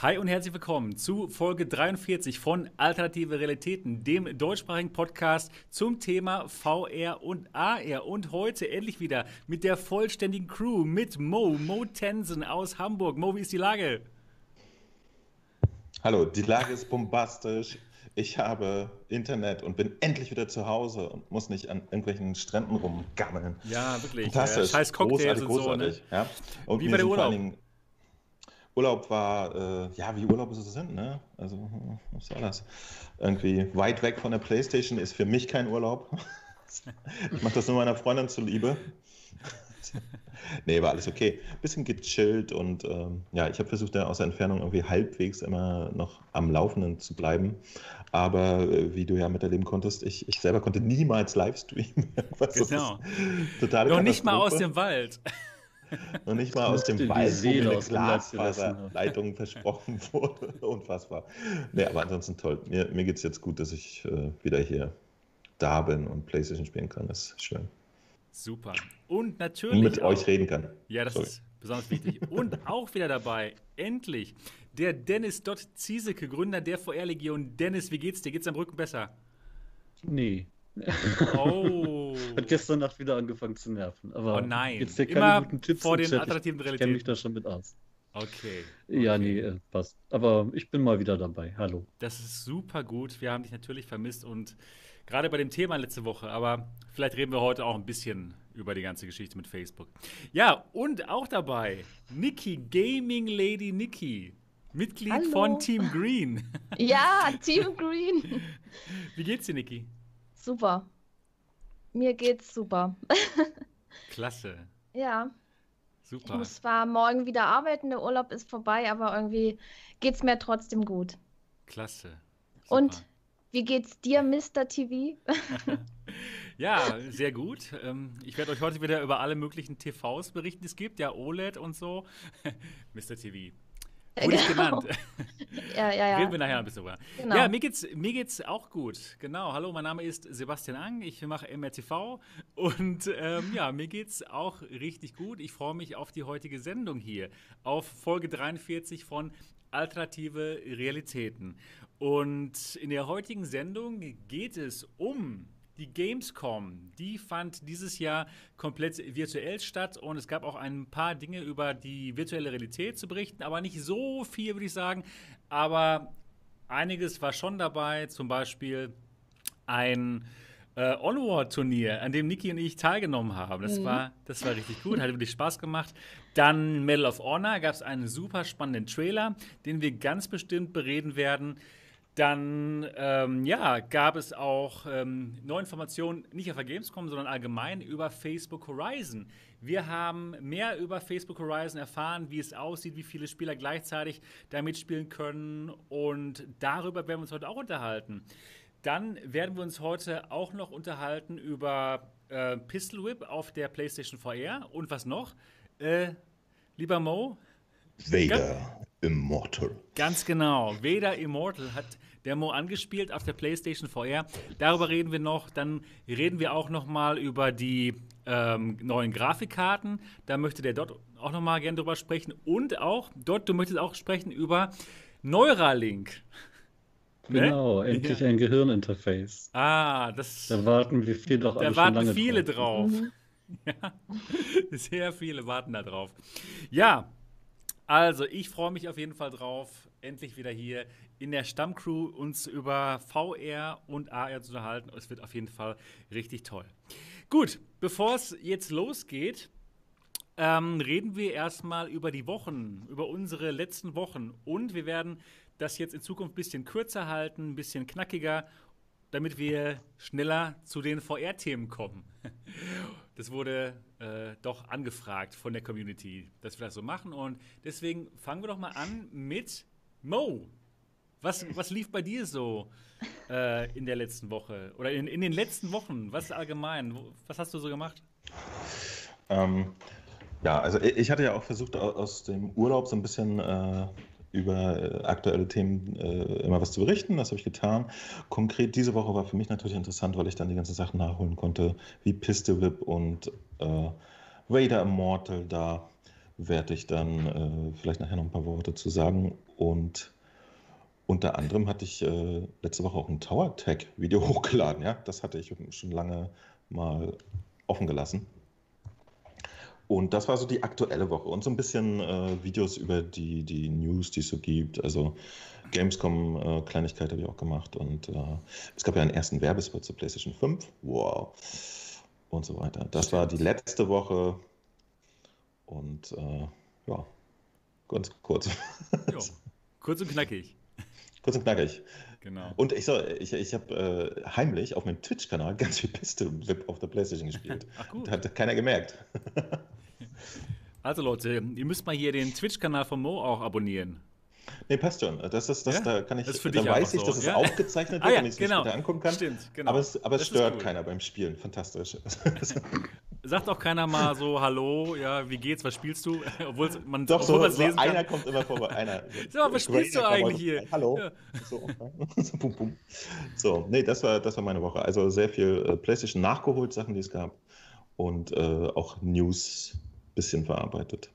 Hi und herzlich willkommen zu Folge 43 von Alternative Realitäten, dem deutschsprachigen Podcast zum Thema VR und AR. Und heute endlich wieder mit der vollständigen Crew, mit Mo, Mo Tensen aus Hamburg. Mo, wie ist die Lage? Hallo, die Lage ist bombastisch. Ich habe Internet und bin endlich wieder zu Hause und muss nicht an irgendwelchen Stränden rumgammeln. Ja, wirklich. Fantastisch. Ja, scheiß Cocktails großartig, und so. Ne? großartig. Ja. Und Wie war der sind vor allen Urlaub? Urlaub war, äh, ja, wie Urlaube so sind, ne? Also, was soll das? Irgendwie weit weg von der Playstation ist für mich kein Urlaub. Ich mache das nur meiner Freundin zuliebe. Nee, war alles okay. Bisschen gechillt und ähm, ja, ich habe versucht, da aus der Entfernung irgendwie halbwegs immer noch am Laufenden zu bleiben. Aber äh, wie du ja miterleben konntest, ich, ich selber konnte niemals Livestreamen. Genau. ist Totale Noch nicht mal aus dem Wald. Noch nicht mal aus dem Wald, wo mir eine Glasfaserleitung versprochen wurde. Unfassbar. Nee, aber ansonsten toll. Mir, mir geht es jetzt gut, dass ich äh, wieder hier da bin und Playstation spielen kann. Das ist schön. Super. Und Und natürlich. mit auch- euch reden kann. Ja, das Sorry. ist besonders wichtig. Und auch wieder dabei, endlich, der Dennis Dott Ziesecke, Gründer der VR-Legion. Dennis, wie geht's dir? Geht's am Rücken besser? Nee. Oh. Hat gestern Nacht wieder angefangen zu nerven. Aber Oh nein. jetzt dir keine Immer guten Tipps vor den Chat. alternativen Ich kenne Realitäten. mich da schon mit aus. Okay. Ja, okay. nee, äh, passt. Aber ich bin mal wieder dabei. Hallo. Das ist super gut. Wir haben dich natürlich vermisst und gerade bei dem Thema letzte Woche, aber vielleicht reden wir heute auch ein bisschen über die ganze Geschichte mit Facebook. Ja, und auch dabei Niki, Gaming Lady Niki, Mitglied Hallo. von Team Green. Ja, Team Green. Wie geht's dir, Niki? Super. Mir geht's super. Klasse. Ja, ich Super. muss zwar morgen wieder arbeiten, der Urlaub ist vorbei, aber irgendwie geht's mir trotzdem gut. Klasse. Und Super. wie geht's dir, Mr. TV? Ja, sehr gut. Ähm, Ich werde euch heute wieder über alle möglichen TVs berichten, die es gibt. Ja, OLED und so. Mr. TV. Wurde ich Genau. genannt. Ja, ja, Reden wir ja. nachher ein bisschen drüber. Genau. Ja, mir geht's, mir geht's auch gut. Genau. Hallo, mein Name ist Sebastian Ang. Ich mache MRTV und ähm, ja, mir geht's auch richtig gut. Ich freue mich auf die heutige Sendung hier, auf Folge 43 von Alternative Realitäten. Und in der heutigen Sendung geht es um die Gamescom, die fand dieses Jahr komplett virtuell statt und es gab auch ein paar Dinge über die virtuelle Realität zu berichten, aber nicht so viel, würde ich sagen. Aber einiges war schon dabei, zum Beispiel ein äh, Onward-Turnier, an dem Niki und ich teilgenommen haben. Das, war, das war richtig gut, hat wirklich Spaß gemacht. Dann Medal of Honor gab es einen super spannenden Trailer, den wir ganz bestimmt bereden werden. Dann ähm, ja, gab es auch ähm, neue Informationen, nicht auf der Gamescom, sondern allgemein über Facebook Horizon. Wir haben mehr über Facebook Horizon erfahren, wie es aussieht, wie viele Spieler gleichzeitig da mitspielen können und darüber werden wir uns heute auch unterhalten. Dann werden wir uns heute auch noch unterhalten über äh, Pistol Whip auf der PlayStation VR und was noch? Äh, lieber Mo, Vader Immortal. Ganz genau. Vader Immortal hat der Mo angespielt auf der PlayStation VR. Darüber reden wir noch. Dann reden wir auch noch mal über die ähm, neuen Grafikkarten. Da möchte der Dot auch noch mal gerne drüber sprechen. Und auch, Dot, du möchtest auch sprechen über Neuralink. Ne? Genau, endlich ein Gehirninterface. Ah, das, Da warten wir viel doch alle da schon warten lange viele drauf. drauf. Ja, sehr viele warten da drauf. Ja, also ich freue mich auf jeden Fall drauf, endlich wieder hier in der Stammcrew uns über VR und AR zu unterhalten. Es wird auf jeden Fall richtig toll. Gut, bevor es jetzt losgeht, ähm, reden wir erstmal über die Wochen, über unsere letzten Wochen. Und wir werden das jetzt in Zukunft ein bisschen kürzer halten, ein bisschen knackiger, damit wir schneller zu den VR-Themen kommen. Das wurde äh, doch angefragt von der Community, dass wir das so machen. Und deswegen fangen wir doch mal an mit Mo. Was, was lief bei dir so äh, in der letzten Woche? Oder in, in den letzten Wochen? Was allgemein? Was hast du so gemacht? Ähm, ja, also ich hatte ja auch versucht, au- aus dem Urlaub so ein bisschen äh, über äh, aktuelle Themen äh, immer was zu berichten. Das habe ich getan. Konkret diese Woche war für mich natürlich interessant, weil ich dann die ganzen Sachen nachholen konnte, wie Pistol Whip und äh, Vader Immortal. Da werde ich dann äh, vielleicht nachher noch ein paar Worte zu sagen. Und unter anderem hatte ich äh, letzte Woche auch ein Tower Tag Video hochgeladen. Ja, das hatte ich schon lange mal offen gelassen. Und das war so die aktuelle Woche und so ein bisschen äh, Videos über die, die News, die es so gibt. Also Gamescom-Kleinigkeit äh, habe ich auch gemacht und äh, es gab ja einen ersten Werbespot zur PlayStation 5. Wow. Und so weiter. Das war die letzte Woche und äh, ja, ganz kurz. Jo, kurz und knackig. Kurz und knackig. Genau. Und ich, so, ich, ich habe äh, heimlich auf meinem Twitch-Kanal ganz viel Piste auf der Playstation gespielt. Ach gut. Hat keiner gemerkt. also Leute, ihr müsst mal hier den Twitch-Kanal von Mo auch abonnieren. Nee, passt schon. Das ist, das, Ja, da kann ich, das da weiß ich, einfach dass so, es ja? aufgezeichnet Ah wird ja, und ich es genau. später angucken kann. Stimmt, genau. Aber es, aber es stört keiner beim Spielen. Fantastisch. Sagt auch keiner mal so, hallo, ja, wie geht's, was spielst du? Obwohl man Doch, obwohl so, man's so lesen kann. einer kommt immer vorbei. Einer. Sag mal, was spielst du eigentlich hier? Hallo. Ja. So, so, pum, pum. so, nee, das war, das war meine Woche. Also sehr viel äh, PlayStation nachgeholt, Sachen, die es gab. Und äh, auch News bisschen verarbeitet.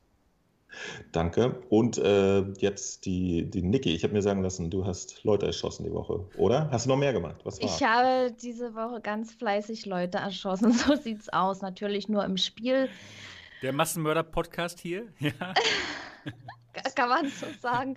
Danke. Und äh, jetzt die, die Niki. Ich habe mir sagen lassen, du hast Leute erschossen die Woche, oder? Hast du noch mehr gemacht? Was war? Ich habe diese Woche ganz fleißig Leute erschossen. So sieht's aus. Natürlich nur im Spiel, Der Massenmörder-Podcast hier. Ja. ka- kann man so sagen.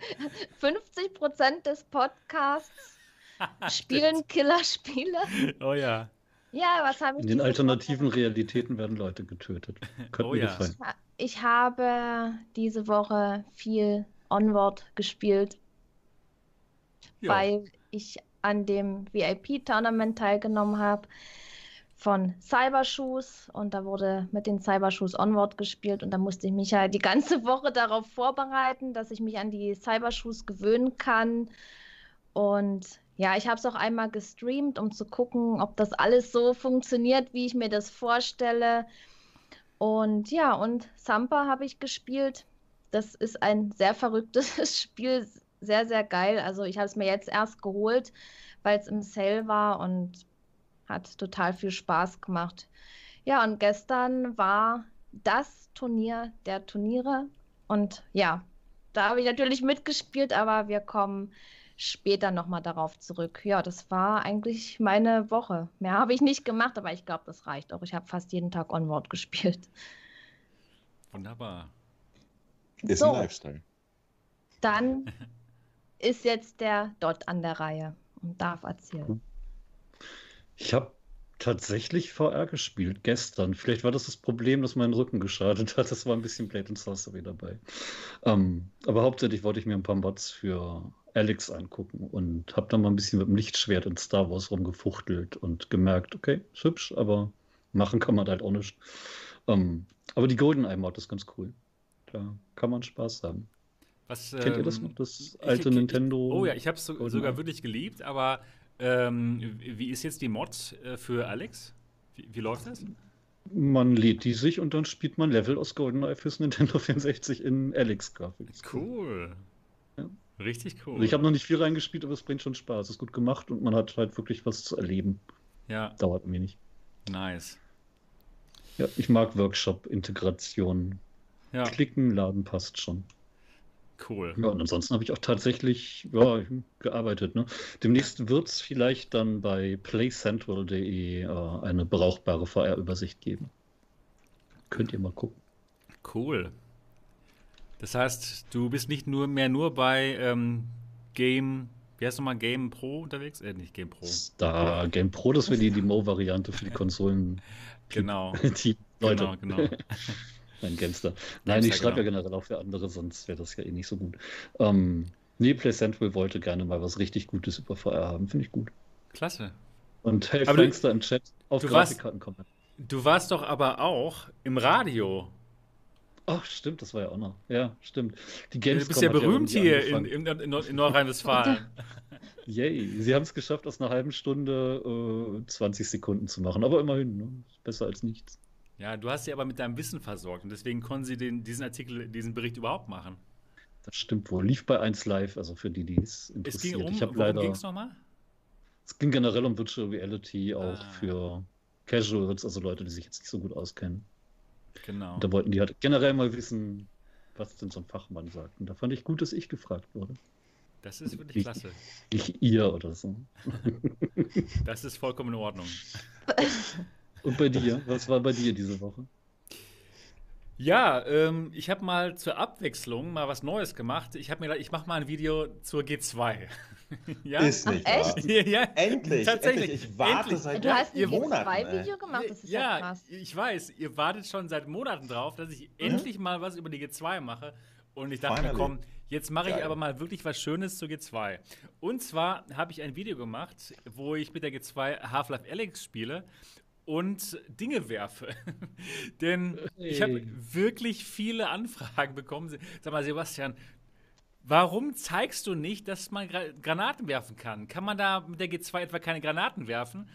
50 Prozent des Podcasts spielen Killerspiele. Oh ja. Ja, was habe ich In den alternativen Woche? Realitäten werden Leute getötet. Könnte Oh mir ja. gefallen. Ich habe diese Woche viel Onward gespielt, ja. weil ich an dem VIP-Tournament teilgenommen habe von Cybershoes und da wurde mit den Cybershoes Onward gespielt und da musste ich mich halt die ganze Woche darauf vorbereiten, dass ich mich an die Cybershoes gewöhnen kann und ja, ich habe es auch einmal gestreamt, um zu gucken, ob das alles so funktioniert, wie ich mir das vorstelle. Und ja, und Sampa habe ich gespielt. Das ist ein sehr verrücktes Spiel, sehr, sehr geil. Also ich habe es mir jetzt erst geholt, weil es im Sale war und hat total viel Spaß gemacht. Ja, und gestern war das Turnier der Turniere. Und ja, da habe ich natürlich mitgespielt, aber wir kommen später nochmal darauf zurück. Ja, das war eigentlich meine Woche. Mehr habe ich nicht gemacht, aber ich glaube, das reicht auch. Ich habe fast jeden Tag Onward gespielt. Wunderbar. Ist So. ein Lifestyle. Dann ist jetzt der Dot an der Reihe und darf erzählen. Ich habe tatsächlich VR gespielt gestern. Vielleicht war das das Problem, dass mein Rücken geschadet hat. Das war ein bisschen Blade and Sorcery dabei. Ähm, aber hauptsächlich wollte ich mir ein paar Mods für Alex angucken und habe dann mal ein bisschen mit dem Lichtschwert in Star Wars rumgefuchtelt und gemerkt, okay, ist hübsch, aber machen kann man halt auch nicht. Ähm, aber die GoldenEye Mod ist ganz cool. Da kann man Spaß haben. Was, Kennt ihr das ähm, noch? Das ich- alte ich- Nintendo? Oh ja, ich habe es so, sogar wirklich geliebt, aber ähm, wie ist jetzt die Mod äh, für Alex? Wie, wie läuft das? Man lädt die sich und dann spielt man Level aus GoldenEye fürs Nintendo 64 in Alex-Grafik. Cool. Richtig cool. Also ich habe noch nicht viel reingespielt, aber es bringt schon Spaß. Ist gut gemacht und man hat halt wirklich was zu erleben. ja, Dauert ein wenig. nice. Ja, ich mag Workshop-Integration. Ja, Klicken, laden passt schon. cool. Ja, und ansonsten habe ich auch tatsächlich ja, gearbeitet. Ne? Demnächst wird es vielleicht dann bei playcentral.de äh, eine brauchbare VR-Übersicht geben. Könnt ihr mal gucken. Cool. Das heißt, du bist nicht nur mehr nur bei ähm, Game, wie heißt nochmal, Game Pro unterwegs? Äh, nicht Game Pro. Da Game Pro, das wäre die Demo-Variante für die Konsolen. Genau. Die Leute. Genau, genau. Ein Gamester. Nein, ich schreibe genau. ja generell auch für andere, sonst wäre das ja eh nicht so gut. Ähm, nee, Play Central wollte gerne mal was richtig Gutes über VR haben. Finde ich gut. Klasse. Und hey, Frankster im Chat auf Grafikkarten kommen. Du warst doch aber auch im Radio. Ach, stimmt, das war ja auch noch. Ja, stimmt. Die Du Gamescom bist ja berühmt irgendwie hier in, in, in, in Nordrhein-Westfalen. Yay, sie haben es geschafft, aus einer halben Stunde äh, 20 Sekunden zu machen. Aber immerhin, ne? Besser als nichts. Ja, du hast sie aber mit deinem Wissen versorgt und deswegen konnten sie den, diesen Artikel, diesen Bericht überhaupt machen. Das stimmt wohl. Lief bei 1 Live, also für die, die es Es interessiert. ging um, ich habe worum leider. ging es nochmal? Es ging generell um Virtual Reality, auch Ah. für Casuals, also Leute, die sich jetzt nicht so gut auskennen. Genau. Und da wollten die halt generell mal wissen, was denn so ein Fachmann sagt. Und da fand ich gut, dass ich gefragt wurde. Das ist wirklich klasse. Ich ihr oder so. Das ist vollkommen in Ordnung. Und bei dir? Was war bei dir diese Woche? Ja, ähm, ich habe mal zur Abwechslung mal was Neues gemacht. Ich habe mir gedacht, ich mache mal ein Video zur G2. ja? Ist nicht Ach, wahr. Ja, ja, Endlich, tatsächlich. endlich. Ich warte Endlich. seit Du hast ein ihr Monaten. ey. G2-Video gemacht, das ist ja, ja, krass. ich weiß, ihr wartet schon seit Monaten drauf, dass ich endlich mal was über die G2 mache. Und ich dachte mir, komm, jetzt mache ich aber mal wirklich was Schönes zur G2. Und zwar habe ich ein Video gemacht, wo ich mit der G2 Half-Life Alyx spiele und Dinge werfe. Denn ich habe wirklich viele Anfragen bekommen. Sag mal, Sebastian, warum zeigst du nicht, dass man Gra Granaten werfen kann? Kann man da mit der G2 etwa keine Granaten werfen?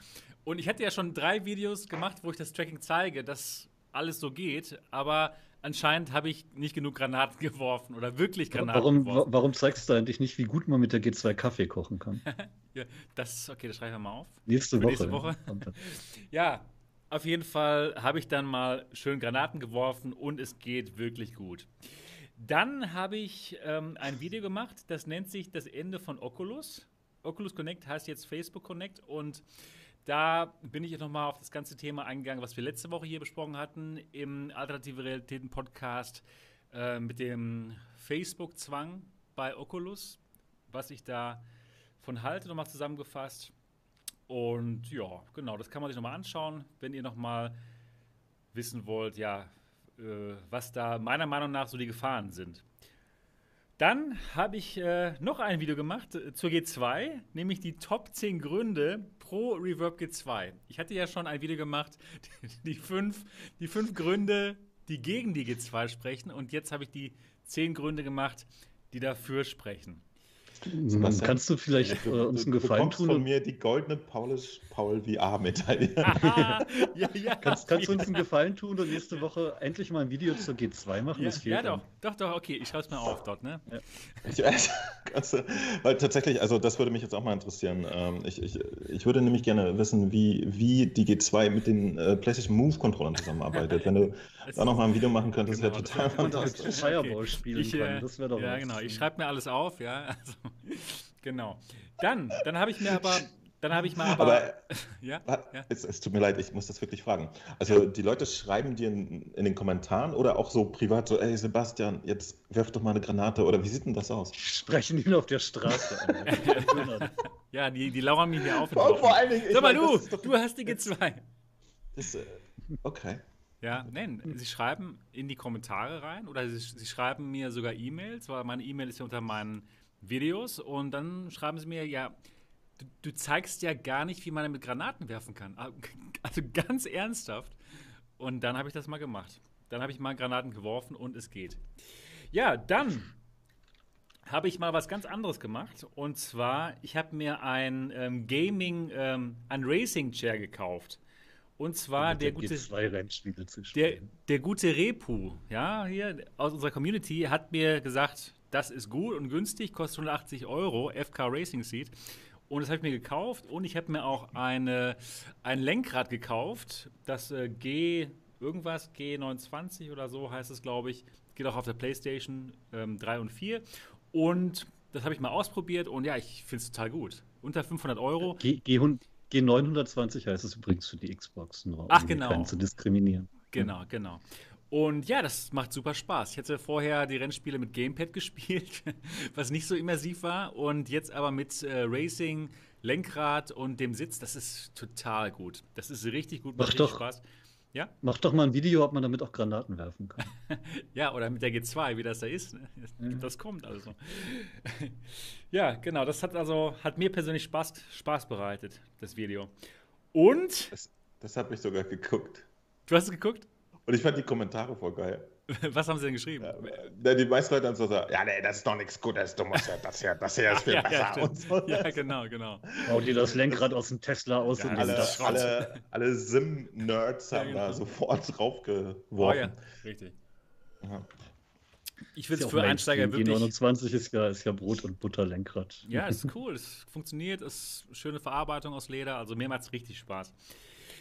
Und ich hatte ja schon drei Videos gemacht, wo ich das Tracking zeige, dass alles so geht, aber anscheinend habe ich nicht genug Granaten geworfen oder wirklich Granaten Warum, wa- geworfen. warum zeigst du eigentlich nicht, wie gut man mit der G2 Kaffee kochen kann? Ja, das, okay, das schreiben wir mal auf. Nächste Woche. nächste Woche? Und dann- Ja, auf jeden Fall habe ich dann mal schön Granaten geworfen und es geht wirklich gut. Dann habe ich ähm, ein Video gemacht, das nennt sich das Ende von Oculus. Oculus Connect heißt jetzt Facebook Connect und da bin ich nochmal auf das ganze Thema eingegangen, was wir letzte Woche hier besprochen hatten im Alternative Realitäten Podcast äh, mit dem Facebook-Zwang bei Oculus, was ich da von halte, nochmal zusammengefasst. Und ja, genau, das kann man sich nochmal anschauen, wenn ihr nochmal wissen wollt, ja, äh, was da meiner Meinung nach so die Gefahren sind. Dann habe ich äh, noch ein Video gemacht äh, zur G2, nämlich die Top 10 Gründe pro Reverb G2. Ich hatte ja schon ein Video gemacht, die fünf, die fünf Gründe, die gegen die G2 sprechen. Und jetzt habe ich die 10 Gründe gemacht, die dafür sprechen. Sebastian, Kannst du vielleicht äh, uns einen du Gefallen tun? von und- mir die goldene Paulus Paul VR-Medaille. Ah, ja, ja. Kannst, kannst du uns einen Gefallen tun und nächste Woche endlich mal ein Video zur G2 machen? ja, Das fehlt ja, doch, noch. doch, doch, okay, ich schreibe es mal auf dort, ne? Ich du- weil tatsächlich, also das würde mich jetzt auch mal interessieren. Ähm, Ich, ich, ich würde nämlich gerne wissen, wie, wie die G2 mit den äh, PlayStation Move-Controllern zusammenarbeitet. Wenn du da nochmal ein Video machen könntest, Genau, wäre das total Und auch fantastisch. Fireball spielen Ich, äh, kann. Das wäre doch ja, was. genau. Ich schreibe mir alles auf, ja. Also, genau. Dann, dann habe ich mir aber, dann habe ich mal aber, Aber ja, ja. Es, es tut mir leid, ich muss das wirklich fragen. Also die Leute schreiben dir in, in den Kommentaren oder auch so privat so, ey Sebastian, jetzt wirf doch mal eine Granate oder wie sieht denn das aus? Sprechen ihn auf der Straße an. Ja, die, die lauern mich hier auf. Oh, vor allen Dingen, Sag mal, meine, du, doch- du hast die G2. Das, äh, okay. Ja, nein, sie schreiben in die Kommentare rein oder sie, sie schreiben mir sogar E-Mails, weil meine E-Mail ist ja unter meinen Videos und dann schreiben sie mir, ja, du, du zeigst ja gar nicht, wie man mit Granaten werfen kann. Also ganz ernsthaft. Und dann habe ich das mal gemacht. Dann habe ich mal Granaten geworfen und es geht. Ja, dann habe ich mal was ganz anderes gemacht. Und zwar, ich habe mir ein ähm, Gaming, ähm, ein Racing Chair gekauft. Und zwar der gute. G2 Rennspiele zu Der, der gute Repu, ja, hier aus unserer Community, hat mir gesagt, das ist gut und günstig, kostet 180 Euro, FK Racing Seat. Und das habe ich mir gekauft und ich habe mir auch eine, ein Lenkrad gekauft, das äh, G irgendwas, G29 oder so heißt es, glaube ich. Geht auch auf der PlayStation ähm, 3 und 4. Und das habe ich mal ausprobiert und ja, ich finde es total gut. Unter 500 Euro. G, G, G920 heißt es übrigens für die Xbox, nur Ach, um genau. keinen zu diskriminieren. Genau, genau. Und ja, das macht super Spaß. Ich hatte vorher die Rennspiele mit Gamepad gespielt, was nicht so immersiv war. Und jetzt aber mit äh, Racing, Lenkrad und dem Sitz, das ist total gut. Das ist richtig gut, Mach macht richtig doch. Spaß. Ja? Mach doch mal ein Video, ob man damit auch Granaten werfen kann. Ja, oder mit der G2, wie das da ist. ne? Ja. Das kommt also. ja, genau. Das hat also hat mir persönlich Spaß, Spaß bereitet, das Video. Und Das, das habe ich sogar geguckt. du hast es geguckt? Und ich fand die Kommentare voll geil. Was haben sie denn geschrieben? Ja, die meisten Leute haben so gesagt, ja, nee, das ist doch nichts Gutes, du musst ja, das hier, das hier ist viel ja, besser. ja, und so. ja, genau, genau. Bau dir das Lenkrad aus dem Tesla aus Ja, und alle- das alle, alle Sim-Nerds Ja, haben genau. da sofort Oh draufgeworfen. ja, richtig. Ja. Ich ja es für Einsteiger Mainstream. wirklich. G29 ist ja, ist ja Brot- und Butterlenkrad. Ja, es ist cool, es funktioniert, es ist schöne Verarbeitung aus Leder, also mir macht es richtig Spaß.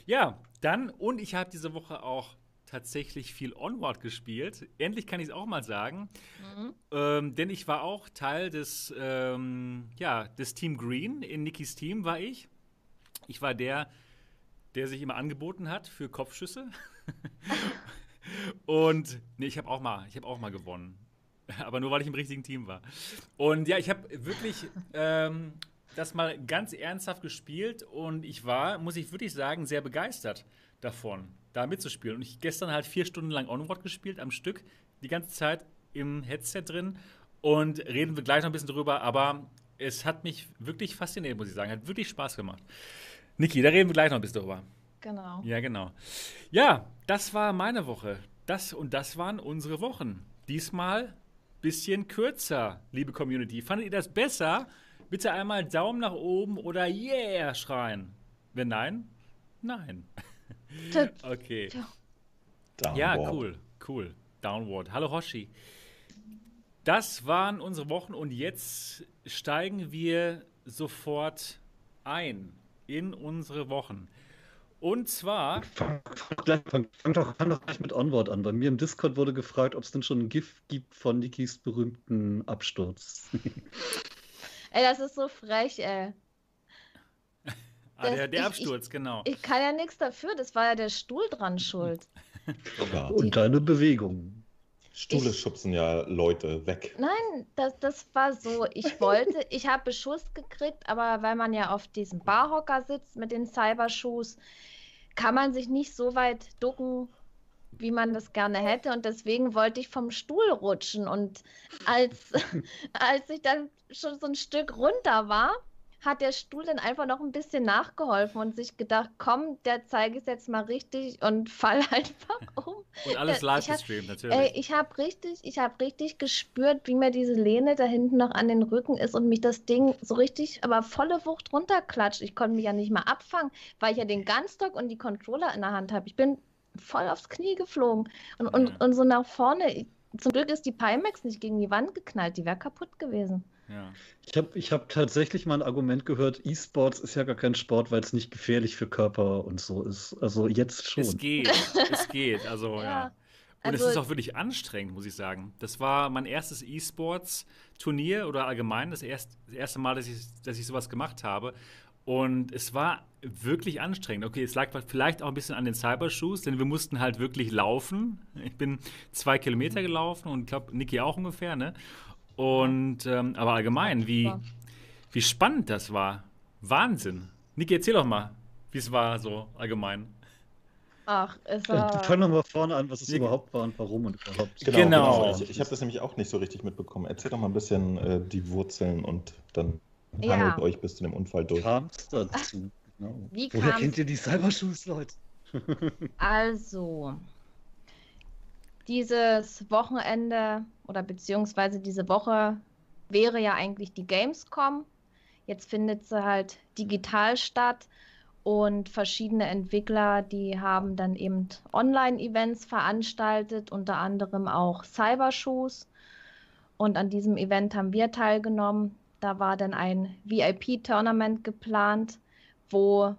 Ja, dann, und ich habe diese Woche auch tatsächlich viel Onward gespielt. Endlich kann ich es auch mal sagen. Mhm. Ähm, denn ich war auch Teil des, ähm, ja, des Team Green. In Nikis Team war ich. Ich war der, der sich immer angeboten hat für Kopfschüsse. Und nee, ich habe auch mal, ich habe auch mal gewonnen. Aber nur weil ich im richtigen Team war. Und ja, ich habe wirklich ähm, das mal ganz ernsthaft gespielt und ich war, muss ich wirklich sagen, sehr begeistert davon, da mitzuspielen. Und ich gestern halt vier Stunden lang Onward gespielt am Stück, die ganze Zeit im Headset drin. Und reden wir gleich noch ein bisschen drüber, aber es hat mich wirklich fasziniert, muss ich sagen. Hat wirklich Spaß gemacht. Niki, da reden wir gleich noch ein bisschen drüber. Genau. Ja, genau. Ja, das war meine Woche. Das und das waren unsere Wochen. Diesmal bisschen kürzer, liebe Community. Fandet ihr das besser? Bitte einmal Daumen nach oben oder Yeah schreien. Wenn nein, nein. Okay. Downward. Ja, cool, cool. Downward. Hallo Hoshi. Das waren unsere Wochen und jetzt steigen wir sofort ein in unsere Wochen. Und zwar. Fang, fang, fang, fang, doch, fang doch gleich mit Onward an. Bei mir im Discord wurde gefragt, ob es denn schon ein GIF gibt von Nikis berühmten Absturz. ey, das ist so frech, ey. Ah, der, der ich, Absturz, ich, genau. Ich kann ja nichts dafür, das war ja der Stuhl dran schuld. ja. Und deine Bewegung. Stühle schubsen ja Leute weg. Nein, das, das war so. Ich wollte, ich habe Beschuss gekriegt, aber weil man ja auf diesem Barhocker sitzt mit den Cyberschuhs, kann man sich nicht so weit ducken, wie man das gerne hätte. Und deswegen wollte ich vom Stuhl rutschen. Und als, als ich dann schon so ein Stück runter war, hat der Stuhl dann einfach noch ein bisschen nachgeholfen und sich gedacht, komm, der zeige ich jetzt mal richtig und fall einfach um. Und alles live gestreamt, natürlich. Ey, ich habe richtig, ich habe richtig gespürt, wie mir diese Lehne da hinten noch an den Rücken ist und mich das Ding so richtig, aber volle Wucht runterklatscht. Ich konnte mich ja nicht mal abfangen, weil ich ja den Gunstock und die Controller in der Hand habe. Ich bin voll aufs Knie geflogen und, und, ja. und so nach vorne. Zum Glück ist die Pimax nicht gegen die Wand geknallt, die wäre kaputt gewesen. Ja. Ich habe ich hab tatsächlich mal ein Argument gehört, E-Sports ist ja gar kein Sport, weil es nicht gefährlich für Körper und so ist. Also jetzt schon. Es geht, es geht, also ja. ja. Und also, es ist auch wirklich anstrengend, muss ich sagen. Das war mein erstes E-Sports-Turnier oder allgemein das, erst, das erste Mal, dass ich, dass ich sowas gemacht habe. Und es war wirklich anstrengend. Okay, es lag vielleicht auch ein bisschen an den Cybershoes, denn wir mussten halt wirklich laufen. Ich bin zwei Kilometer gelaufen und ich glaube, Niki auch ungefähr, ne? Und ähm, aber allgemein, wie, wie spannend das war. Wahnsinn. Niki, erzähl doch mal, wie es war so allgemein. Ach, es war. Fangen wir mal vorne an, was es Nick. überhaupt war und warum und überhaupt. Genau. genau. genau. Ich, ich habe das nämlich auch nicht so richtig mitbekommen. Erzähl doch mal ein bisschen äh, die Wurzeln und dann ja. hangelt euch bis zu dem Unfall durch. Kam's dazu? Genau. Wie Woher kennt ihr die Cybershoes, Leute? also, dieses Wochenende oder beziehungsweise diese Woche wäre ja eigentlich die Gamescom. Jetzt findet sie halt digital statt und verschiedene Entwickler, die haben dann eben Online-Events veranstaltet, unter anderem auch Cybershoes. Und an diesem Event haben wir teilgenommen. Da war dann ein VIP-Tournament geplant, wo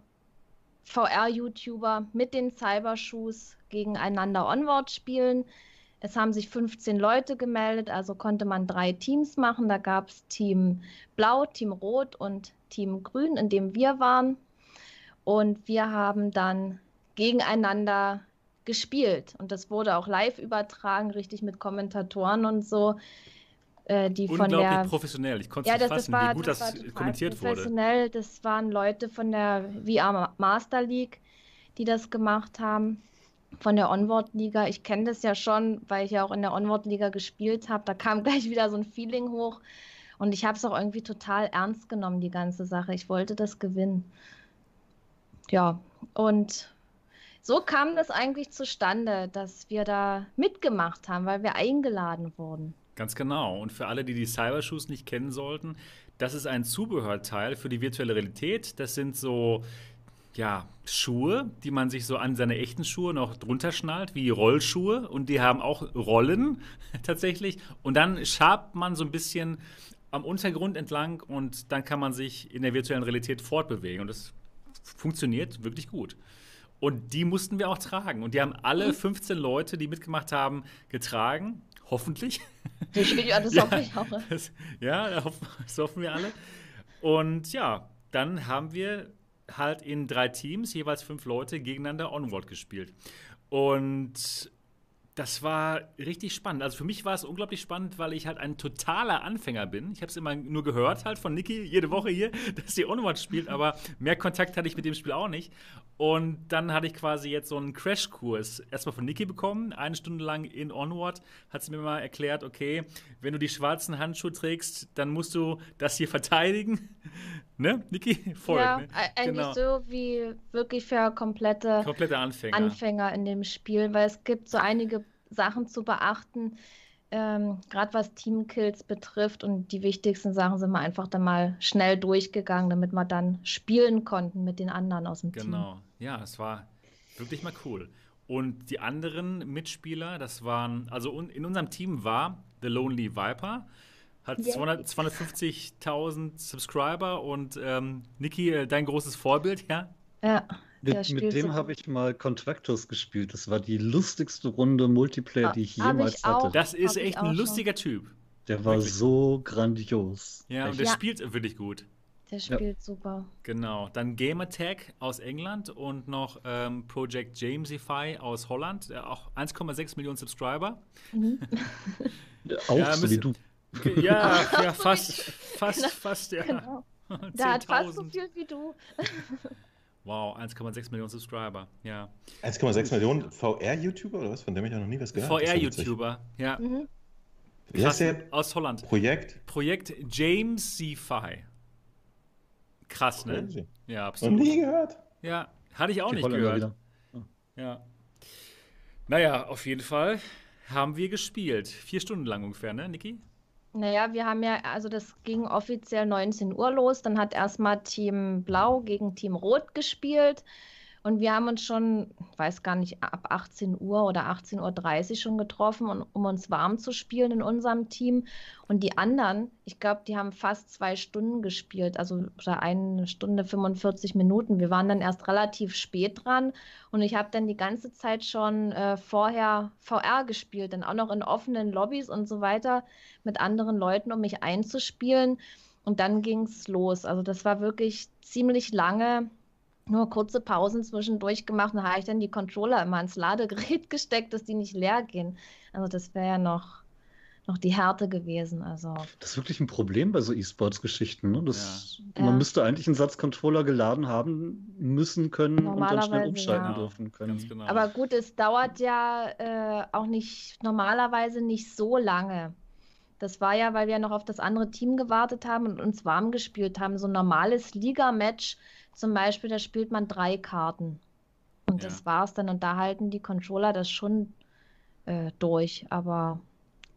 VR-YouTuber mit den Cybershoes gegeneinander Onward spielen. Es haben sich 15 Leute gemeldet, also konnte man drei Teams machen. Da gab es Team Blau, Team Rot und Team Grün, in dem wir waren. Und wir haben dann gegeneinander gespielt. Und das wurde auch live übertragen, richtig mit Kommentatoren und so. Äh, die Unglaublich von der, professionell. Ich konnte es ja, nicht fassen, das war, wie gut das, das kommentiert professionell. wurde. Das waren Leute von der VR Master League, die das gemacht haben von der Onward-Liga. Ich kenne das ja schon, weil ich ja auch in der Onward-Liga gespielt habe. Da kam gleich wieder so ein Feeling hoch. Und ich habe es auch irgendwie total ernst genommen, die ganze Sache. Ich wollte das gewinnen. Ja, und so kam das eigentlich zustande, dass wir da mitgemacht haben, weil wir eingeladen wurden. Ganz genau. Und für alle, die die Cybershoes nicht kennen sollten, das ist ein Zubehörteil für die virtuelle Realität. Das sind so ja, Schuhe, die man sich so an seine echten Schuhe noch drunter schnallt, wie Rollschuhe. Und die haben auch Rollen tatsächlich. Und dann schabt man so ein bisschen am Untergrund entlang und dann kann man sich in der virtuellen Realität fortbewegen. Und das funktioniert wirklich gut. Und die mussten wir auch tragen. Und die haben alle Mhm. 15 Leute, die mitgemacht haben, getragen. Hoffentlich. Ja, das Ja. hoffe ich auch. Das, ja, das hoffen wir alle. Und ja, dann haben wir halt in drei Teams, jeweils fünf Leute, gegeneinander Onward gespielt. Und das war richtig spannend. Also für mich war es unglaublich spannend, weil ich halt ein totaler Anfänger bin. Ich habe es immer nur gehört halt von Niki jede Woche hier, dass sie Onward spielt, aber mehr Kontakt hatte ich mit dem Spiel auch nicht. Und dann hatte ich quasi jetzt so einen Crashkurs erstmal von Niki bekommen, eine Stunde lang in Onward, hat sie mir mal erklärt, okay, wenn du die schwarzen Handschuhe trägst, dann musst du das hier verteidigen. ne, Niki? Voll. ja, ne? eigentlich Genau. so wie wirklich für komplette Komplette Anfänger. Anfänger in dem Spiel, weil es gibt so einige Sachen zu beachten, ähm, gerade was Teamkills betrifft. Und die wichtigsten Sachen sind wir einfach dann mal schnell durchgegangen, damit wir dann spielen konnten mit den anderen aus dem Team. Genau, ja, es war wirklich mal cool. Und die anderen Mitspieler, das waren, also un, in unserem Team war The Lonely Viper, hat. 200 250.000 Subscriber und ähm, Niki, äh, dein großes Vorbild, ja? Ja, Mit, spielt mit dem habe ich mal Contractors gespielt. Das war die lustigste Runde Multiplayer, Ah, die ich jemals ich hatte. Das ist Hab echt ein schon. lustiger Typ. Der war Wirklich. so grandios. Ja, und Echt. der Ja. spielt wirklich gut. Der spielt super. Genau. Dann Gamertag aus England und noch ähm, Project Jamesify aus Holland, äh, auch 1,6 Millionen Subscriber. Mhm. Auch Ja, so wie du. Ja, ja, fast, fast, Genau. fast, ja. Genau. Der hat fast so 10.000. viel wie du. Wow, 1,6 Millionen Subscriber, ja. 1,6 Millionen VR-YouTuber oder was? Von dem ich ja noch nie was gehört habe. Ja. VR-YouTuber, ja. Mhm. Wie heißt der aus Holland. Projekt? Projekt James C-Fi. Krass, ne? Crazy. Ja, Noch absolut. nie gehört. Ja, hatte ich auch Die nicht Holländer gehört. wieder. Ja. Naja, auf jeden Fall haben wir gespielt. Vier Stunden lang ungefähr, ne, Niki? Naja, wir haben ja, also das ging offiziell 19 Uhr los. Dann hat erstmal Team Blau gegen Team Rot gespielt. Und wir haben uns schon, weiß gar nicht, ab 18 Uhr oder 18.30 Uhr schon getroffen, um, um uns warm zu spielen in unserem Team. Und die anderen, ich glaube, die haben fast zwei Stunden gespielt, also oder eine Stunde 45 Minuten. Wir waren dann erst relativ spät dran und ich habe dann die ganze Zeit schon äh, vorher VR gespielt, dann auch noch in offenen Lobbys und so weiter mit anderen Leuten, um mich einzuspielen. Und dann ging es los. Also das war wirklich ziemlich lange nur kurze Pausen zwischendurch gemacht. Da habe ich dann die Controller immer ins Ladegerät gesteckt, dass die nicht leer gehen. Also das wäre ja noch, noch die Härte gewesen. Also Das ist wirklich ein Problem bei so E-Sports-Geschichten. Ne? Das, Ja. Man Ja. müsste eigentlich einen Satz Controller geladen haben müssen können und dann schnell umschalten ja. dürfen können. Ganz genau. Aber gut, es dauert ja äh, auch nicht normalerweise nicht so lange. Das war ja, weil wir noch auf das andere Team gewartet haben und uns warm gespielt haben. So ein normales Liga-Match zum Beispiel, da spielt man drei Karten. Und Ja. das war's dann. Und da halten die Controller das schon äh, durch. Aber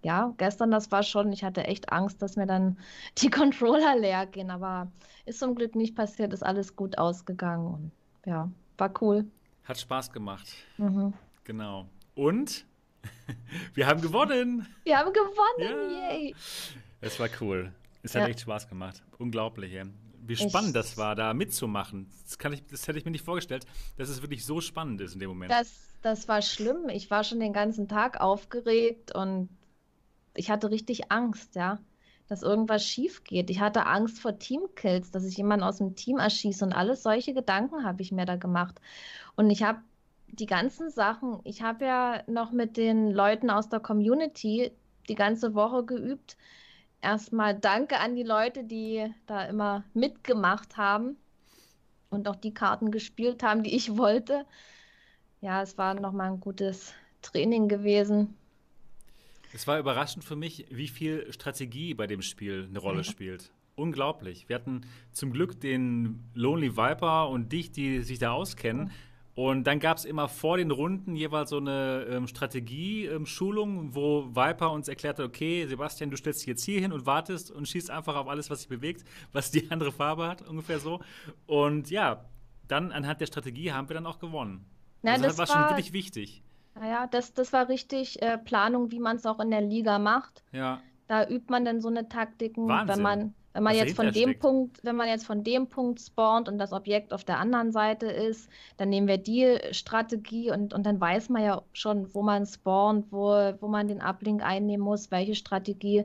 ja, gestern, das war schon, ich hatte echt Angst, dass mir dann die Controller leer gehen. Aber ist zum Glück nicht passiert, ist alles gut ausgegangen. Und ja, war cool. Hat Spaß gemacht. Mhm. Genau. Und wir haben gewonnen. Wir haben gewonnen, Ja. yay! Es war cool. Es hat Ja. echt Spaß gemacht. Unglaublich, ey. Wie spannend das war, da mitzumachen. Das, kann ich, das hätte ich mir nicht vorgestellt, dass es wirklich so spannend ist in dem Moment. Das, das war schlimm. Ich war schon den ganzen Tag aufgeregt und ich hatte richtig Angst, ja, dass irgendwas schief geht. Ich hatte Angst vor Teamkills, dass ich jemanden aus dem Team erschieße und alles solche Gedanken habe ich mir da gemacht. Und ich habe die ganzen Sachen, ich habe ja noch mit den Leuten aus der Community die ganze Woche geübt. Erstmal danke an die Leute, die da immer mitgemacht haben und auch die Karten gespielt haben, die ich wollte. Ja, es war nochmal ein gutes Training gewesen. Es war überraschend für mich, wie viel Strategie bei dem Spiel eine Rolle spielt. Unglaublich. Wir hatten zum Glück den Lonely Viper und dich, die sich da auskennen. Und dann gab es immer vor den Runden jeweils so eine ähm, Strategie-Schulung, wo Viper uns erklärte, okay, Sebastian, du stellst dich jetzt hier hin und wartest und schießt einfach auf alles, was sich bewegt, was die andere Farbe hat, ungefähr so. Und ja, dann anhand der Strategie haben wir dann auch gewonnen. Na, also das das war war- schon wirklich wichtig. Naja, das, das war richtig äh, Planung, wie man es auch in der Liga macht. Ja, Da übt man dann so eine Taktiken, Wahnsinn. wenn man, Wenn man Was jetzt von dem steckt. Punkt, wenn man jetzt von dem Punkt spawnt und das Objekt auf der anderen Seite ist, dann nehmen wir die Strategie und, und dann weiß man ja schon, wo man spawnt, wo, wo man den Uplink einnehmen muss, welche Strategie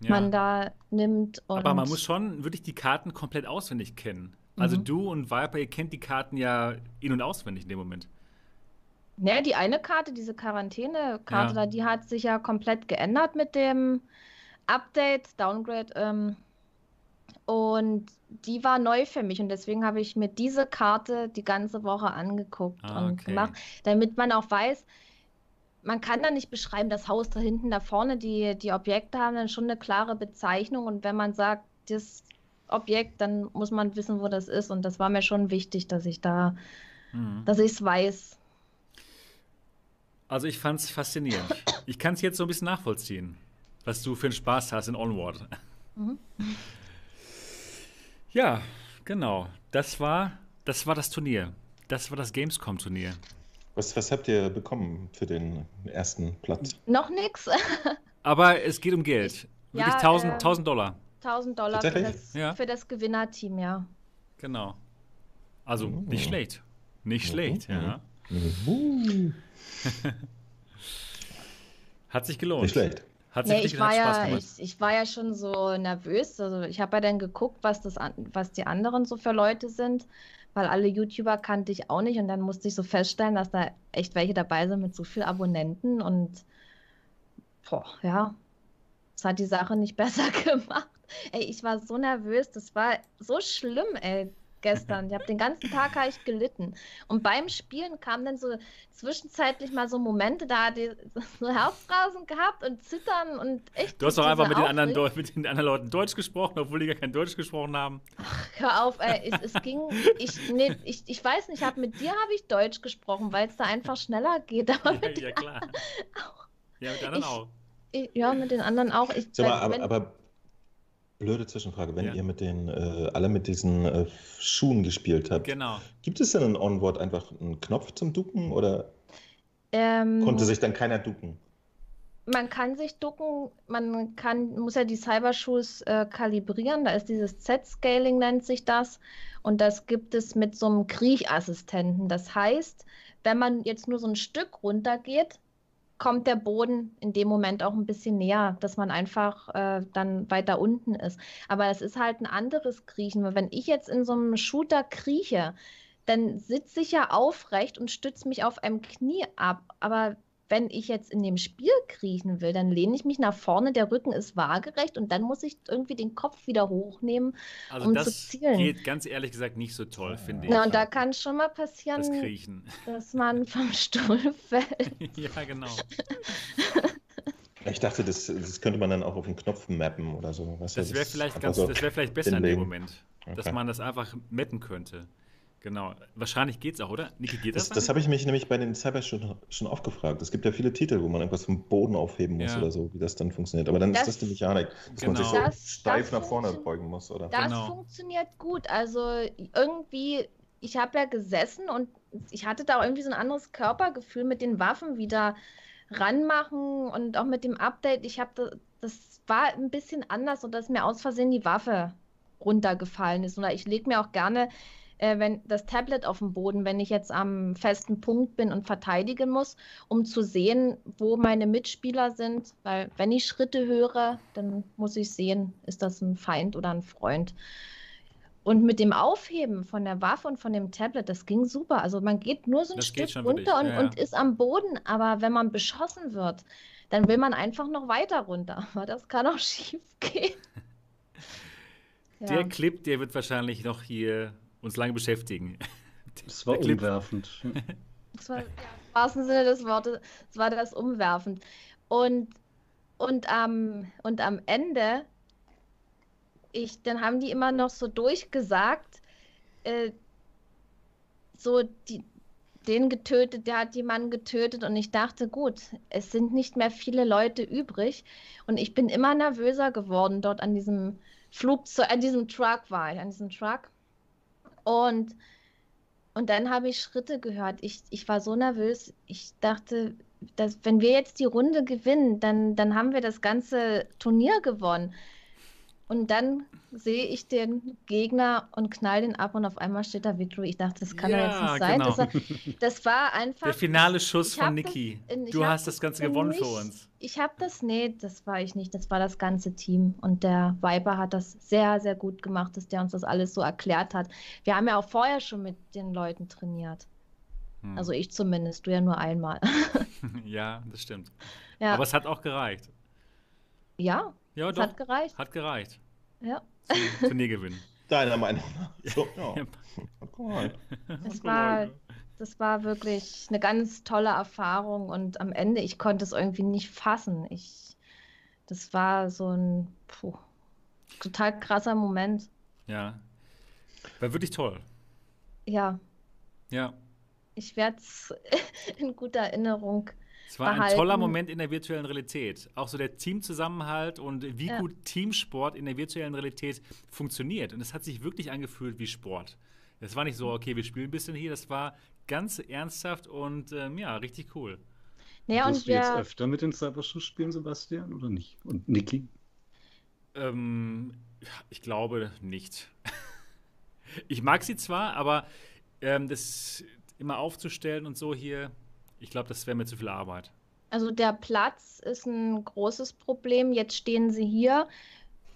Ja. man da nimmt. Und Aber man muss schon wirklich die Karten komplett auswendig kennen. Also Mhm. du und Viper, ihr kennt die Karten ja in- und auswendig in dem Moment. Ne, die eine Karte, diese Quarantäne-Karte Ja. da, die hat sich ja komplett geändert mit dem Update, Downgrade. Ähm, und die war neu für mich und deswegen habe ich mir diese Karte die ganze Woche angeguckt Ah, und okay. gemacht, damit man auch weiß, man kann da nicht beschreiben, das Haus da hinten, da vorne, die, die Objekte haben dann schon eine klare Bezeichnung und wenn man sagt, das Objekt, dann muss man wissen, wo das ist und das war mir schon wichtig, dass ich da, Mhm. dass ich es weiß. Also ich fand es faszinierend. Ich kann es jetzt so ein bisschen nachvollziehen, was du für einen Spaß hast in Onward. Mhm. Ja, genau. Das war, das war das Turnier. Das war das Gamescom-Turnier. Was, was habt ihr bekommen für den ersten Platz? Noch nix. Aber es geht um Geld. Wirklich Ja, 1000, äh, 1000 Dollar. 1000 Dollar für das, Ja. für das Gewinnerteam, ja. Genau. Also Mhm. nicht schlecht. Nicht schlecht, Mhm. ja. Uh, Hat sich gelohnt. nicht schlecht. Hat sich Nee, ich war ja, gemacht. ich, ich war ja schon so nervös. Also ich habe ja dann geguckt, was das an, was die anderen so für Leute sind, weil alle YouTuber kannte ich auch nicht und dann musste ich so feststellen, dass da echt welche dabei sind mit so viel Abonnenten und boah, ja, das hat die Sache nicht besser gemacht. Ey, ich war so nervös, das war so schlimm, ey, gestern. Ich habe den ganzen Tag habe ich gelitten. Und beim Spielen kamen dann so zwischenzeitlich mal so Momente, da hat die so Herzrasen gehabt und Zittern und echt. Du hast doch einfach mit den, anderen. Deu- mit den anderen Leuten Deutsch gesprochen, obwohl die gar kein Deutsch gesprochen haben. Hör auf, ey, es, es ging. Ich, nee, ich, ich weiß nicht, hab, mit dir habe ich Deutsch gesprochen, weil es da einfach schneller geht. Aber Ja, mit, ja klar. Ja, mit den anderen Ich- auch. ja, mit den anderen auch. Ich, Sag mal, aber, aber blöde Zwischenfrage, wenn Ja. ihr mit den äh, alle mit diesen äh, Schuhen gespielt habt, Genau. gibt es denn in Onward einfach einen Knopf zum Ducken oder ähm, konnte sich dann keiner ducken? Man kann sich ducken, man kann, muss ja die Cybershoes äh, kalibrieren. Da ist dieses Z-Scaling, nennt sich das. Und das gibt es mit so einem Kriechassistenten. Das heißt, wenn man jetzt nur so ein Stück runtergeht, kommt der Boden in dem Moment auch ein bisschen näher, dass man einfach äh, dann weiter unten ist. Aber es ist halt ein anderes Kriechen. Wenn ich jetzt in so einem Shooter krieche, dann sitze ich ja aufrecht und stütze mich auf einem Knie ab. Aber wenn ich jetzt in dem Spiel kriechen will, dann lehne ich mich nach vorne, der Rücken ist waagerecht und dann muss ich irgendwie den Kopf wieder hochnehmen. Also Um zu das zielen. geht ganz ehrlich gesagt nicht so toll, finde ich. Na, und da kann es schon mal passieren, das Kriechen. dass man vom Stuhl fällt. ja, genau. Ich dachte, das, das könnte man dann auch auf den Knopf mappen oder so. Das wäre vielleicht ganz, so das wäre vielleicht besser in dem. Moment, dass Okay. man das einfach metten könnte. Genau. Wahrscheinlich geht's auch, oder? Niki, geht das? Das, das habe ich mich nämlich bei den Cyber schon, schon oft gefragt. Es gibt ja viele Titel, wo man irgendwas vom Boden aufheben muss Ja. oder so, wie das dann funktioniert. Aber dann Das- ist das die Mechanik, dass man sich so Genau. Das- steif das nach vorne beugen muss, oder? Das Genau. funktioniert gut. Also irgendwie, ich habe ja gesessen und ich hatte da irgendwie so ein anderes Körpergefühl mit den Waffen wieder ranmachen und auch mit dem Update. Ich habe das, das war ein bisschen anders und dass mir aus Versehen die Waffe runtergefallen ist. Oder ich lege mir auch gerne äh, wenn das Tablet auf dem Boden, wenn ich jetzt am festen Punkt bin und verteidigen muss, um zu sehen, wo meine Mitspieler sind. Weil wenn ich Schritte höre, dann muss ich sehen, ist das ein Feind oder ein Freund. Und mit dem Aufheben von der Waffe und von dem Tablet, das ging super. Also man geht nur so ein Das Stück runter und, ja, ja. und ist am Boden. Aber wenn man beschossen wird, dann will man einfach noch weiter runter. Aber das kann auch schief gehen. Der Clip, der wird wahrscheinlich noch hier uns lange beschäftigen. Das war umwerfend. Das war ja, im wahrsten Sinne des Wortes, das war das umwerfend. Und, und, am, und am Ende, ich, dann haben die immer noch so durchgesagt, äh, so die, den getötet, der hat jemanden getötet und ich dachte, gut, es sind nicht mehr viele Leute übrig und ich bin immer nervöser geworden dort an diesem Flugzeug, an diesem Truck war ich, an diesem Truck. Und und dann habe ich Schritte gehört. Ich, ich war so nervös. Ich dachte, dass, wenn wir jetzt die Runde gewinnen, dann, dann haben wir das ganze Turnier gewonnen. Und dann sehe ich den Gegner und knall den ab und auf einmal steht da Victory. Ich dachte, das kann ja, doch jetzt nicht sein. Genau. Das, war, das, war einfach. Der finale Schuss von Niki. Du hast das Ganze gewonnen für uns. Ich habe das, nee, das war ich nicht. Das war das ganze Team. Und der Viper hat das sehr, sehr gut gemacht, dass der uns das alles so erklärt hat. Wir haben ja auch vorher schon mit den Leuten trainiert. Hm. Also ich zumindest, du ja nur einmal. ja, das stimmt. ja, Aber es hat auch gereicht. ja Ja, es doch. hat gereicht. Hat gereicht. Ja. Zum Turniergewinn. Deiner Meinung nach. So, ja. Guck mal. Es war, das war wirklich eine ganz tolle Erfahrung und am Ende, ich konnte es irgendwie nicht fassen. Ich, das war so ein puh, total krasser Moment. Ja. War wirklich toll. Ja, Ja. ich werde es in guter Erinnerung. Es war ein behalten. toller Moment in der virtuellen Realität. Auch so der Teamzusammenhalt und wie Ja. gut Teamsport in der virtuellen Realität funktioniert. Und es hat sich wirklich angefühlt wie Sport. Es war nicht so, okay, wir spielen ein bisschen hier. Das war ganz ernsthaft und ähm, ja, richtig cool. Naja, und Wirst du jetzt wir, öfter mit den Cyberschuss spielen, Sebastian, oder nicht? Und Niki? Ähm, ich glaube nicht. ich mag sie zwar, aber ähm, das immer aufzustellen und so hier, ich glaube, das wäre mir zu viel Arbeit. also der Platz ist ein großes Problem. Jetzt stehen sie hier.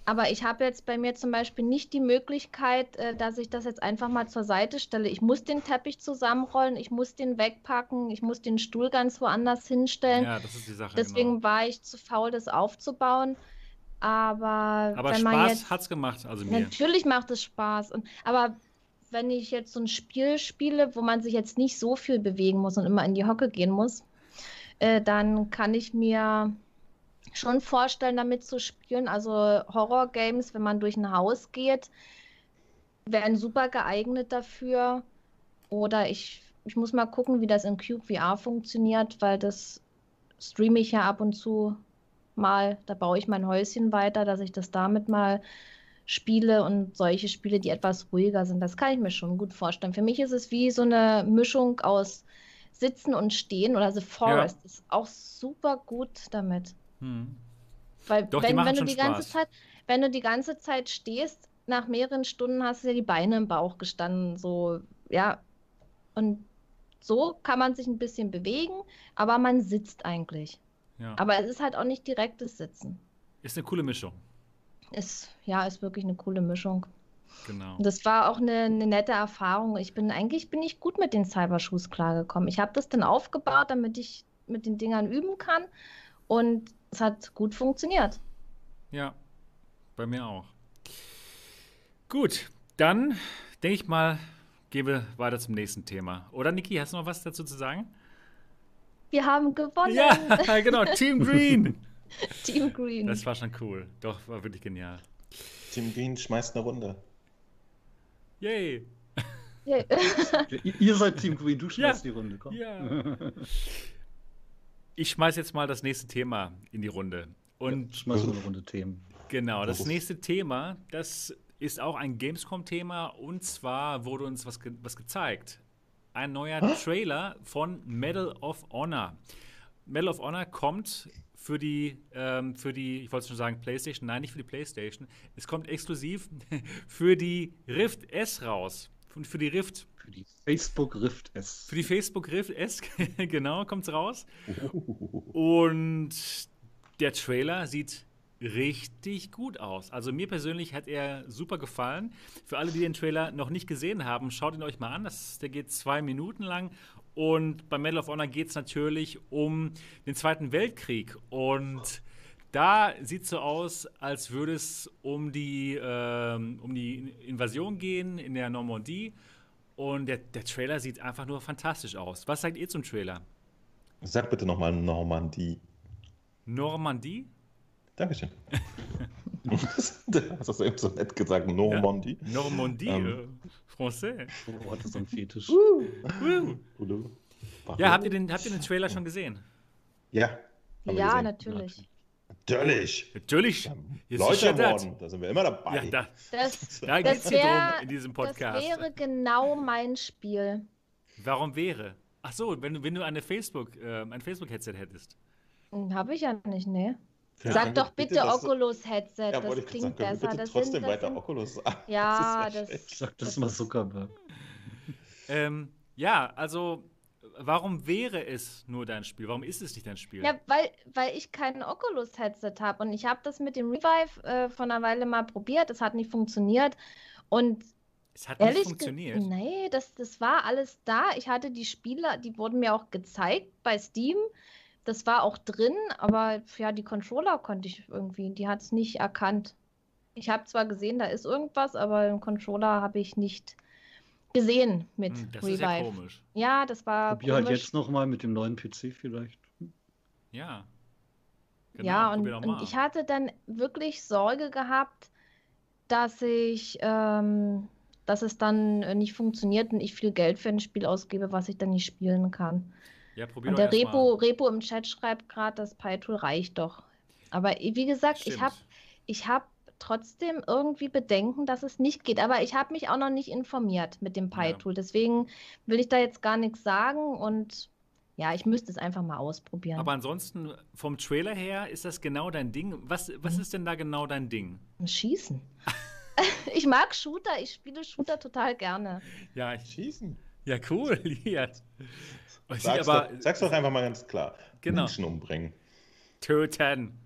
Aber ich habe jetzt bei mir zum Beispiel nicht die Möglichkeit, äh, dass ich das jetzt einfach mal zur Seite stelle. Ich muss den Teppich zusammenrollen, ich muss den wegpacken, ich muss den Stuhl ganz woanders hinstellen. Ja, das ist die Sache. Deswegen genau. war ich zu faul, das aufzubauen. Aber, Aber Spaß jetzt. hat's gemacht, also mir. Natürlich macht es Spaß. Und, aber wenn ich jetzt so ein Spiel spiele, wo man sich jetzt nicht so viel bewegen muss und immer in die Hocke gehen muss, äh, dann kann ich mir schon vorstellen, damit zu spielen. Also Horror-Games, wenn man durch ein Haus geht, wären super geeignet dafür. Oder ich, ich muss mal gucken, wie das in Cube VR funktioniert, weil das streame ich ja ab und zu mal. Da baue ich mein Häuschen weiter, dass ich das damit mal spiele und solche Spiele, die etwas ruhiger sind. Das kann ich mir schon gut vorstellen. Für mich ist es wie so eine Mischung aus Sitzen und Stehen oder The Forest ist auch super gut damit. Hm. Weil Doch, wenn, wenn du die ganze Spaß. Zeit, wenn du die ganze Zeit stehst, nach mehreren Stunden hast du ja die Beine im Bauch gestanden, so, ja. Und so kann man sich ein bisschen bewegen, aber man sitzt eigentlich. Ja. Aber es ist halt auch nicht direktes Sitzen. Ist eine coole Mischung. Ist, ja, ist wirklich eine coole Mischung. Genau. Das war auch eine, eine nette Erfahrung. Ich bin eigentlich bin ich gut mit den Cybershoes klargekommen. Ich habe das dann aufgebaut, damit ich mit den Dingern üben kann. Und es hat gut funktioniert. Ja, bei mir auch. Gut, dann denke ich mal, gehen wir weiter zum nächsten Thema. Oder Niki, hast du noch was dazu zu sagen? Wir haben gewonnen. Ja, genau, Team Green. Team Green. Das war schon cool. Doch, war wirklich genial. Team Green schmeißt eine Runde. Yay. Ja. Ihr- seid Team Green, du schmeißt Ja. die Runde, komm. Ja. Ich schmeiß jetzt mal das nächste Thema in die Runde. Und Schmeiß mal eine Runde Themen. Genau, das nächste Thema, das ist auch ein Gamescom-Thema und zwar wurde uns was, ge was gezeigt. Ein neuer Trailer von Medal of Honor. Medal of Honor kommt für die, ähm, für die, ich wollte schon sagen PlayStation, nein, nicht für die PlayStation. Es kommt exklusiv für die Rift S raus. Und für die Rift, Für die Facebook Rift S. für die Facebook Rift S, genau, kommt's raus. Und der Trailer sieht richtig gut aus. Also mir persönlich hat er super gefallen. Für alle, die den Trailer noch nicht gesehen haben, schaut ihn euch mal an. Das, der geht zwei Minuten lang. Und bei Medal of Honor geht es natürlich um den Zweiten Weltkrieg. Und da sieht es so aus, als würde es um die, ähm, um die Invasion gehen in der Normandie. Und der, der Trailer sieht einfach nur fantastisch aus. Was sagt ihr zum Trailer? Sag bitte nochmal Normandie. Normandie? Dankeschön. du hast das eben so nett gesagt, Normandie. Normandie, Ähm. Français. Oh, hat das so einen Fetisch. Woo. Ja, habt ihr, den, habt ihr den Trailer schon gesehen? Ja. ja, gesehen. natürlich. Natürlich. Natürlich. Jetzt ist Leute ja das. ermorden, da sind wir immer dabei. Ja, da, Das, da Das geht es hier drum in diesem das Podcast. wäre genau mein Spiel. Warum wäre? Ach so, wenn, du- wenn du eine Facebook, äh, ein Facebook-Headset hättest. Habe ich ja nicht, ne? Ja. Sag doch bitte, Bitte, Oculus-Headset, Ja, das klingt sagen, besser. bitte Das trotzdem sind, das weiter sind, Oculus an. Ja, das-. Ich sag das Das mal Zuckerberg. Ähm, ja, also warum wäre es nur dein Spiel? Warum ist es nicht dein Spiel? Ja, weil, weil ich kein Oculus-Headset habe und ich habe das mit dem Revive äh, vor einer Weile mal probiert. Es hat nicht funktioniert. Und es hat nicht ehrlich funktioniert. gesagt, nee, das, das war alles da. Ich hatte die Spiele, die wurden mir auch gezeigt bei Steam. Das war auch drin, aber ja, die Controller konnte ich irgendwie, die hat es nicht erkannt. Ich habe zwar gesehen, da ist irgendwas, aber den Controller habe ich nicht gesehen mit Hm, das Revive. ist ja komisch. Ja, das war Probier halt komisch. jetzt nochmal mit dem neuen PC vielleicht. Ja. ja, und, und ich hatte dann wirklich Sorge gehabt, dass ich, ähm, dass es dann äh, nicht funktioniert und ich viel Geld für ein Spiel ausgebe, was ich dann nicht spielen kann. Ja, probier Und doch der. Repo, Repo im Chat schreibt gerade, das Pi-Tool reicht doch. Aber i- wie gesagt, ich Stimmt. habe ich hab trotzdem irgendwie Bedenken, dass es nicht geht. Aber ich habe mich auch noch nicht informiert mit dem Ja. Pi-Tool. Deswegen will ich da jetzt gar nichts sagen und ja, ich müsste es einfach mal ausprobieren. Aber ansonsten, vom Trailer her, ist das genau dein Ding. Was, was Mhm. ist denn da genau dein Ding? Schießen. ich mag Shooter, ich spiele Shooter total gerne. Ja, ich, Schießen. ja cool. Ja. Sag's, aber doch, sag's doch einfach mal ganz klar. Genau. Menschen umbringen. töten.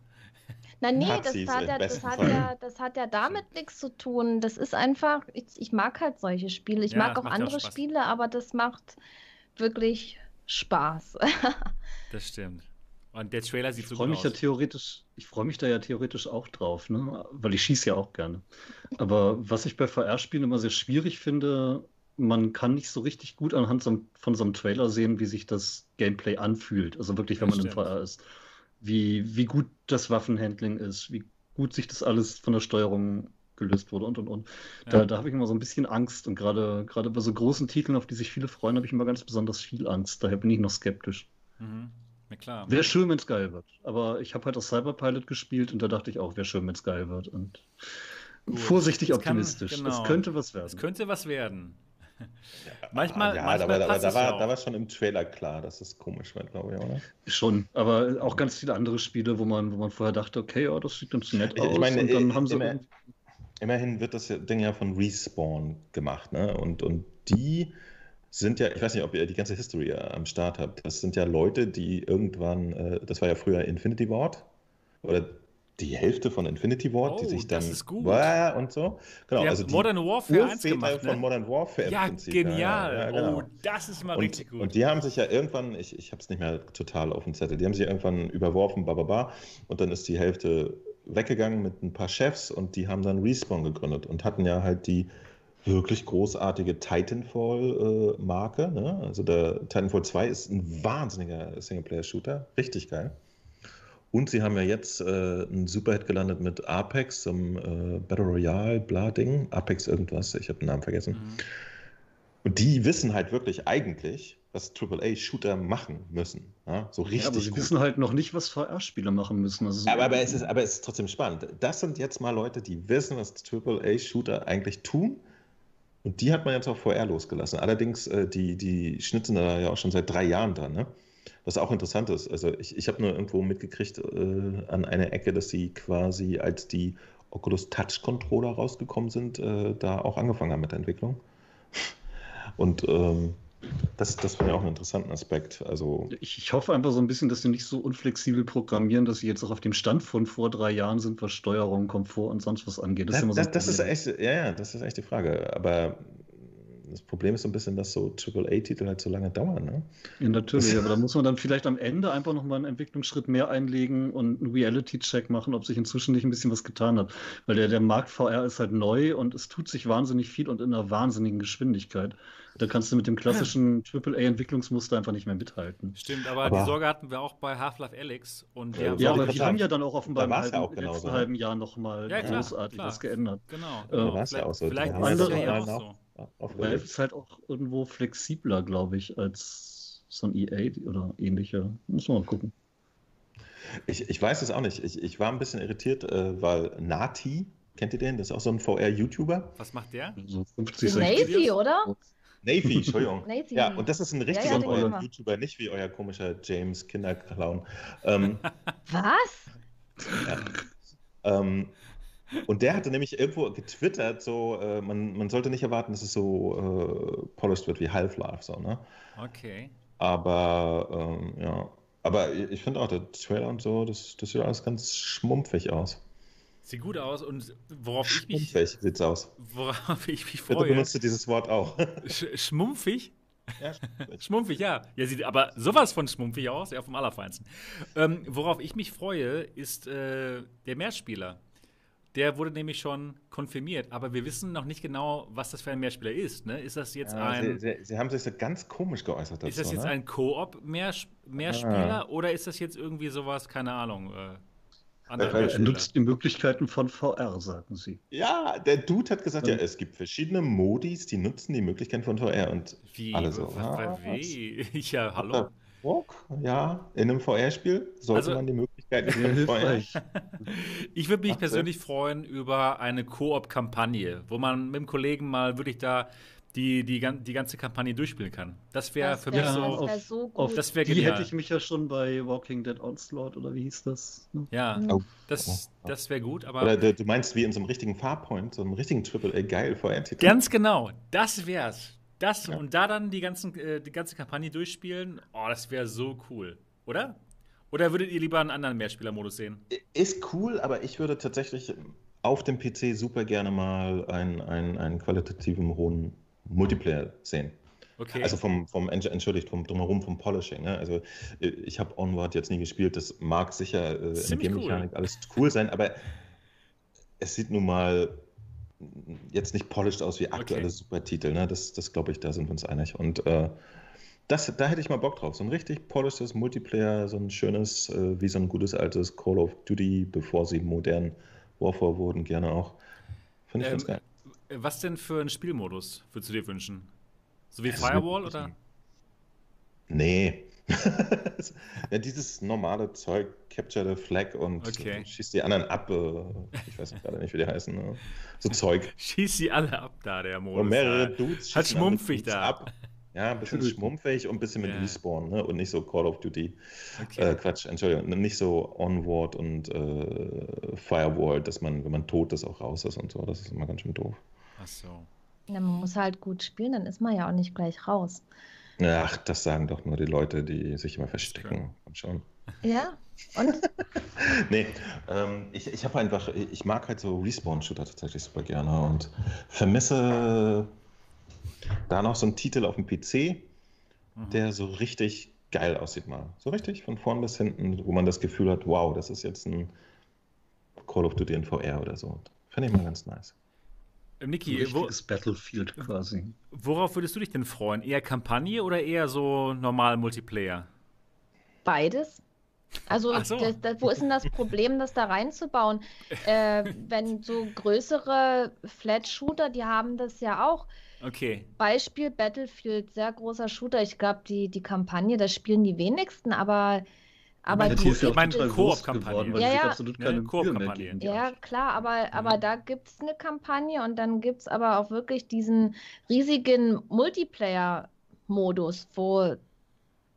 Na nee, Nazis das hat, ja, das, hat Fall. ja, das hat ja damit nichts zu tun. Das ist einfach, ich, ich mag halt solche Spiele. Ich Ja, mag auch ja auch andere Spaß. Spiele, aber das macht wirklich Spaß. Das stimmt. Und der Trailer sieht Ich so freue gut mich ja aus. theoretisch, ich freue mich da ja theoretisch auch drauf, ne? Weil ich schieße ja auch gerne. Aber was ich bei VR-Spielen immer sehr schwierig finde, man kann nicht so richtig gut anhand von so einem Trailer sehen, wie sich das Gameplay anfühlt. Also wirklich, wenn Ja, man im. VR ist. Wie, wie gut das Waffenhandling ist, wie gut sich das alles von der Steuerung gelöst wurde und und und. Da, Ja. da habe ich immer so ein bisschen Angst. Und gerade gerade bei so großen Titeln, auf die sich viele freuen, habe ich immer ganz besonders viel Angst. Daher bin ich noch skeptisch. Mhm. Na klar. Wäre schön, wenn es geil wird. Aber ich habe halt auch Cyberpilot gespielt und da dachte ich auch, wäre schön, wenn es geil wird. Und Gut. vorsichtig Es kann- optimistisch. genau. Es könnte was werden. Es könnte was werden. Manchmal, ja, manchmal aber, aber passt da, es war, ja da war schon im Trailer klar, dass es komisch wird, glaube ich, oder? Schon. Aber auch ganz viele andere Spiele, wo man, wo man vorher dachte, okay, ja, das sieht ganz nett Ich- aus. ich meine, und dann äh, haben sie. immer- Immerhin wird das Ding ja von Respawn gemacht, ne? Und, und die sind ja, ich weiß nicht, ob ihr die ganze History äh, am Start habt. Das sind ja Leute, die irgendwann, äh, das war ja früher Infinity Ward oder die Hälfte von Infinity Ward, die Oh, sich dann das ist gut. Wow, und so. Genau, Die also die Modern Warfare 1 Urväter gemacht, von ne? Modern Warfare Ja, im Prinzip. genial. Ja, ja, genau. Oh, das ist mal Und, richtig gut. und die haben sich ja irgendwann, ich, ich habe es nicht mehr total auf dem Zettel, die haben sich irgendwann überworfen, bababa, und dann ist die Hälfte weggegangen mit ein paar Chefs und die haben dann Respawn gegründet und hatten ja halt die wirklich großartige Titanfall-Marke. ne? Also der Titanfall 2 ist ein wahnsinniger Singleplayer-Shooter, richtig geil. Und sie haben ja jetzt äh, einen Superhit gelandet mit Apex, zum äh, Battle Royale, bla Ding, Apex irgendwas, ich habe den Namen vergessen. Mhm. Und die wissen halt wirklich eigentlich, was AAA-Shooter machen müssen. Ja? So richtig ja, aber sie gut. wissen halt noch nicht, was VR-Spiele machen müssen. Also so- aber, aber, es ist, aber es ist trotzdem spannend. Das sind jetzt mal Leute, die wissen, was AAA-Shooter eigentlich tun. Und die hat man jetzt auf VR losgelassen. Allerdings, äh, die, die schnitzen da ja auch schon seit drei Jahren dran. Ne? Was auch interessant ist. Also ich, ich habe nur irgendwo mitgekriegt äh, an einer Ecke, dass sie quasi, als die Oculus Touch Controller rausgekommen sind, äh, da auch angefangen haben mit der Entwicklung. Und ähm, das, das finde ich auch einen interessanten Aspekt. Also Ich, ich hoffe einfach so ein bisschen, dass sie nicht so unflexibel programmieren, dass sie jetzt auch auf dem Stand von vor drei Jahren sind, was Steuerung, Komfort und sonst was angeht. Das, ist immer so das, das ist echt, ja, ja, das ist echt die Frage. Aber das Problem ist so ein bisschen, dass so AAA-Titel halt so lange dauern. Ne? Ja, natürlich, aber da muss man dann vielleicht am Ende einfach nochmal einen Entwicklungsschritt mehr einlegen und einen Reality-Check machen, ob sich inzwischen nicht ein bisschen was getan hat. Weil der, der Markt VR ist halt neu und es tut sich wahnsinnig viel und in einer wahnsinnigen Geschwindigkeit. Da kannst du mit dem klassischen AAA-Entwicklungsmuster einfach nicht mehr mithalten. Stimmt, aber, Aber- die Sorge hatten wir auch bei Half-Life Alyx. Und die Ja, haben Ja, aber die haben ja dann auch offenbar im, war's ja halben, auch genauso, letzten ne? halben Jahr nochmal Ja, klar, großartig klar. was geändert. Genau. Da genau. war's ja auch so. Vielleicht ist ja es ja auch so. Aufgelegt. Valve ist halt auch irgendwo flexibler, glaube ich, als so ein EA oder ähnlicher. Muss man mal gucken. Ich, ich weiß es auch nicht. Ich, ich war ein bisschen irritiert, äh, weil Nati, kennt ihr den? Das ist auch so ein VR-YouTuber. Was macht der? So 50, 60 Navy, oder? Navy, Entschuldigung. Navy. Ja, und das ist ein Ja, richtiger ja, wir. YouTuber, nicht wie euer komischer James Kinderclown. Ähm, Was? Ja. Ähm, und der hatte nämlich irgendwo getwittert, so, äh, man, man sollte nicht erwarten, dass es so äh, polished wird wie Half-Life, so, ne? Okay. Aber, ähm, ja. Aber ich finde auch, der Trailer und so, das, das sieht alles ganz schmumpfig aus. Sieht gut aus und worauf ich mich, Schmumpfig sieht's aus. worauf ich mich Bitte freue. benutzt du dieses Wort auch. Sch schmumpfig? ja, schmumpfig. Schmumpfig, ja. Ja, sieht aber sowas von schmumpfig aus, ja, vom Allerfeinsten. Ähm, worauf ich mich freue, ist äh, der Mehrspieler. Der wurde nämlich schon konfirmiert, aber wir wissen noch nicht genau, was das für ein Mehrspieler ist. Ne? Ist das jetzt Ja, ein. sie, sie, sie haben sich so ganz komisch geäußert dazu. Ist das jetzt ne? ein Koop-Mehrspieler oder ist das jetzt irgendwie sowas, keine Ahnung, äh, Er nutzt die Möglichkeiten von VR, sagen sie. Ja, der Dude hat gesagt, ja, es gibt verschiedene Modis, die nutzen die Möglichkeiten von VR und Wie? alle so. wa- wa- was? wie? Ja, hallo. Ja, in einem VR-Spiel sollte Also- man die Möglichkeiten Sehr von VR. hilfreich. Ich würde mich Ach, persönlich freuen über eine Koop-Kampagne, wo man mit dem Kollegen mal wirklich da die, die, die ganze Kampagne durchspielen kann. Das wäre Das für wär- mich Ja, so. das wär auf- so auf gut. Das wäre Die genial. hätte ich mich ja schon bei Walking Dead Onslaught oder wie hieß das? ne? Ja, Mhm. Oh. das, das wäre gut, aber Oder du, du meinst wie in so einem richtigen Farpoint, so einem richtigen Triple A geil VR-Titel. ganz genau, das wär's. Das Ja. und da dann die, ganzen, äh, die ganze Kampagne durchspielen, oh, das wäre so cool, oder? Oder würdet ihr lieber einen anderen Mehrspieler-Modus sehen? Ist cool, aber ich würde tatsächlich auf dem PC super gerne mal einen, einen, einen qualitativen hohen Multiplayer sehen. Okay. Also vom, vom Ent- entschuldigt, vom drumherum, vom Polishing. Ne? Also äh, ich habe Onward jetzt nie gespielt, das mag sicher äh, in Game-Mechanik alles cool sein, aber es sieht nun mal jetzt nicht polished aus wie aktuelle Okay. Supertitel. Ne? Das, das glaube ich, da sind wir uns einig. Und äh, das, da hätte ich mal Bock drauf. So ein richtig polishedes Multiplayer, so ein schönes, äh, wie so ein gutes altes Call of Duty, bevor sie modern Warfare wurden, gerne auch. Finde ich Ähm, ganz geil. Was denn für einen Spielmodus würdest du dir wünschen? So wie Das Firewall ist oder? Nee. ja, dieses normale Zeug, Capture the Flag und Okay. schießt die anderen ab. Äh, ich weiß gerade nicht, wie die heißen. Ne? So Zeug. Schieß sie alle ab da, der Modus. Und mehrere. Dudes Hat schmumpfig da. ab. Ja, ein bisschen Töten. schmumpfig und ein bisschen mit Ja. Respawn, ne? Und nicht so Call of Duty. Okay. Äh, Quatsch, Entschuldigung, nicht so Onward und äh, Firewall, dass man, wenn man tot ist, auch raus ist und so. Das ist immer ganz schön doof. Ach so. Ja, man muss halt gut spielen, dann ist man ja auch nicht gleich raus. Ach, das sagen doch nur die Leute, die sich immer verstecken. Komm schon. Ja, und? Nee, ähm, ich, ich habe einfach, ich mag halt so Respawn-Shooter tatsächlich super gerne und vermisse da noch so einen Titel auf dem PC, Mhm. der so richtig geil aussieht mal. So richtig von vorn bis hinten, wo man das Gefühl hat, wow, das ist jetzt ein Call of Duty in VR oder so. Finde ich mal ganz nice. Ein Niki, wo, richtiges Battlefield quasi. worauf würdest du dich denn freuen? Eher Kampagne oder eher so normal Multiplayer? Beides. Also, so. das, das, wo ist denn das Problem, das da reinzubauen? Äh, wenn so größere Flat-Shooter, die haben das ja auch. Okay. Beispiel Battlefield, sehr großer Shooter. Ich glaube, die, die Kampagne, das spielen die wenigsten, aber, aber die ist ja ich auch meine, Koop-Kampagne. Ja, ja. absolut keine Koop-Kampagne. Ja, klar, aber, Mhm. aber da gibt es eine Kampagne und dann gibt es aber auch wirklich diesen riesigen Multiplayer-Modus, wo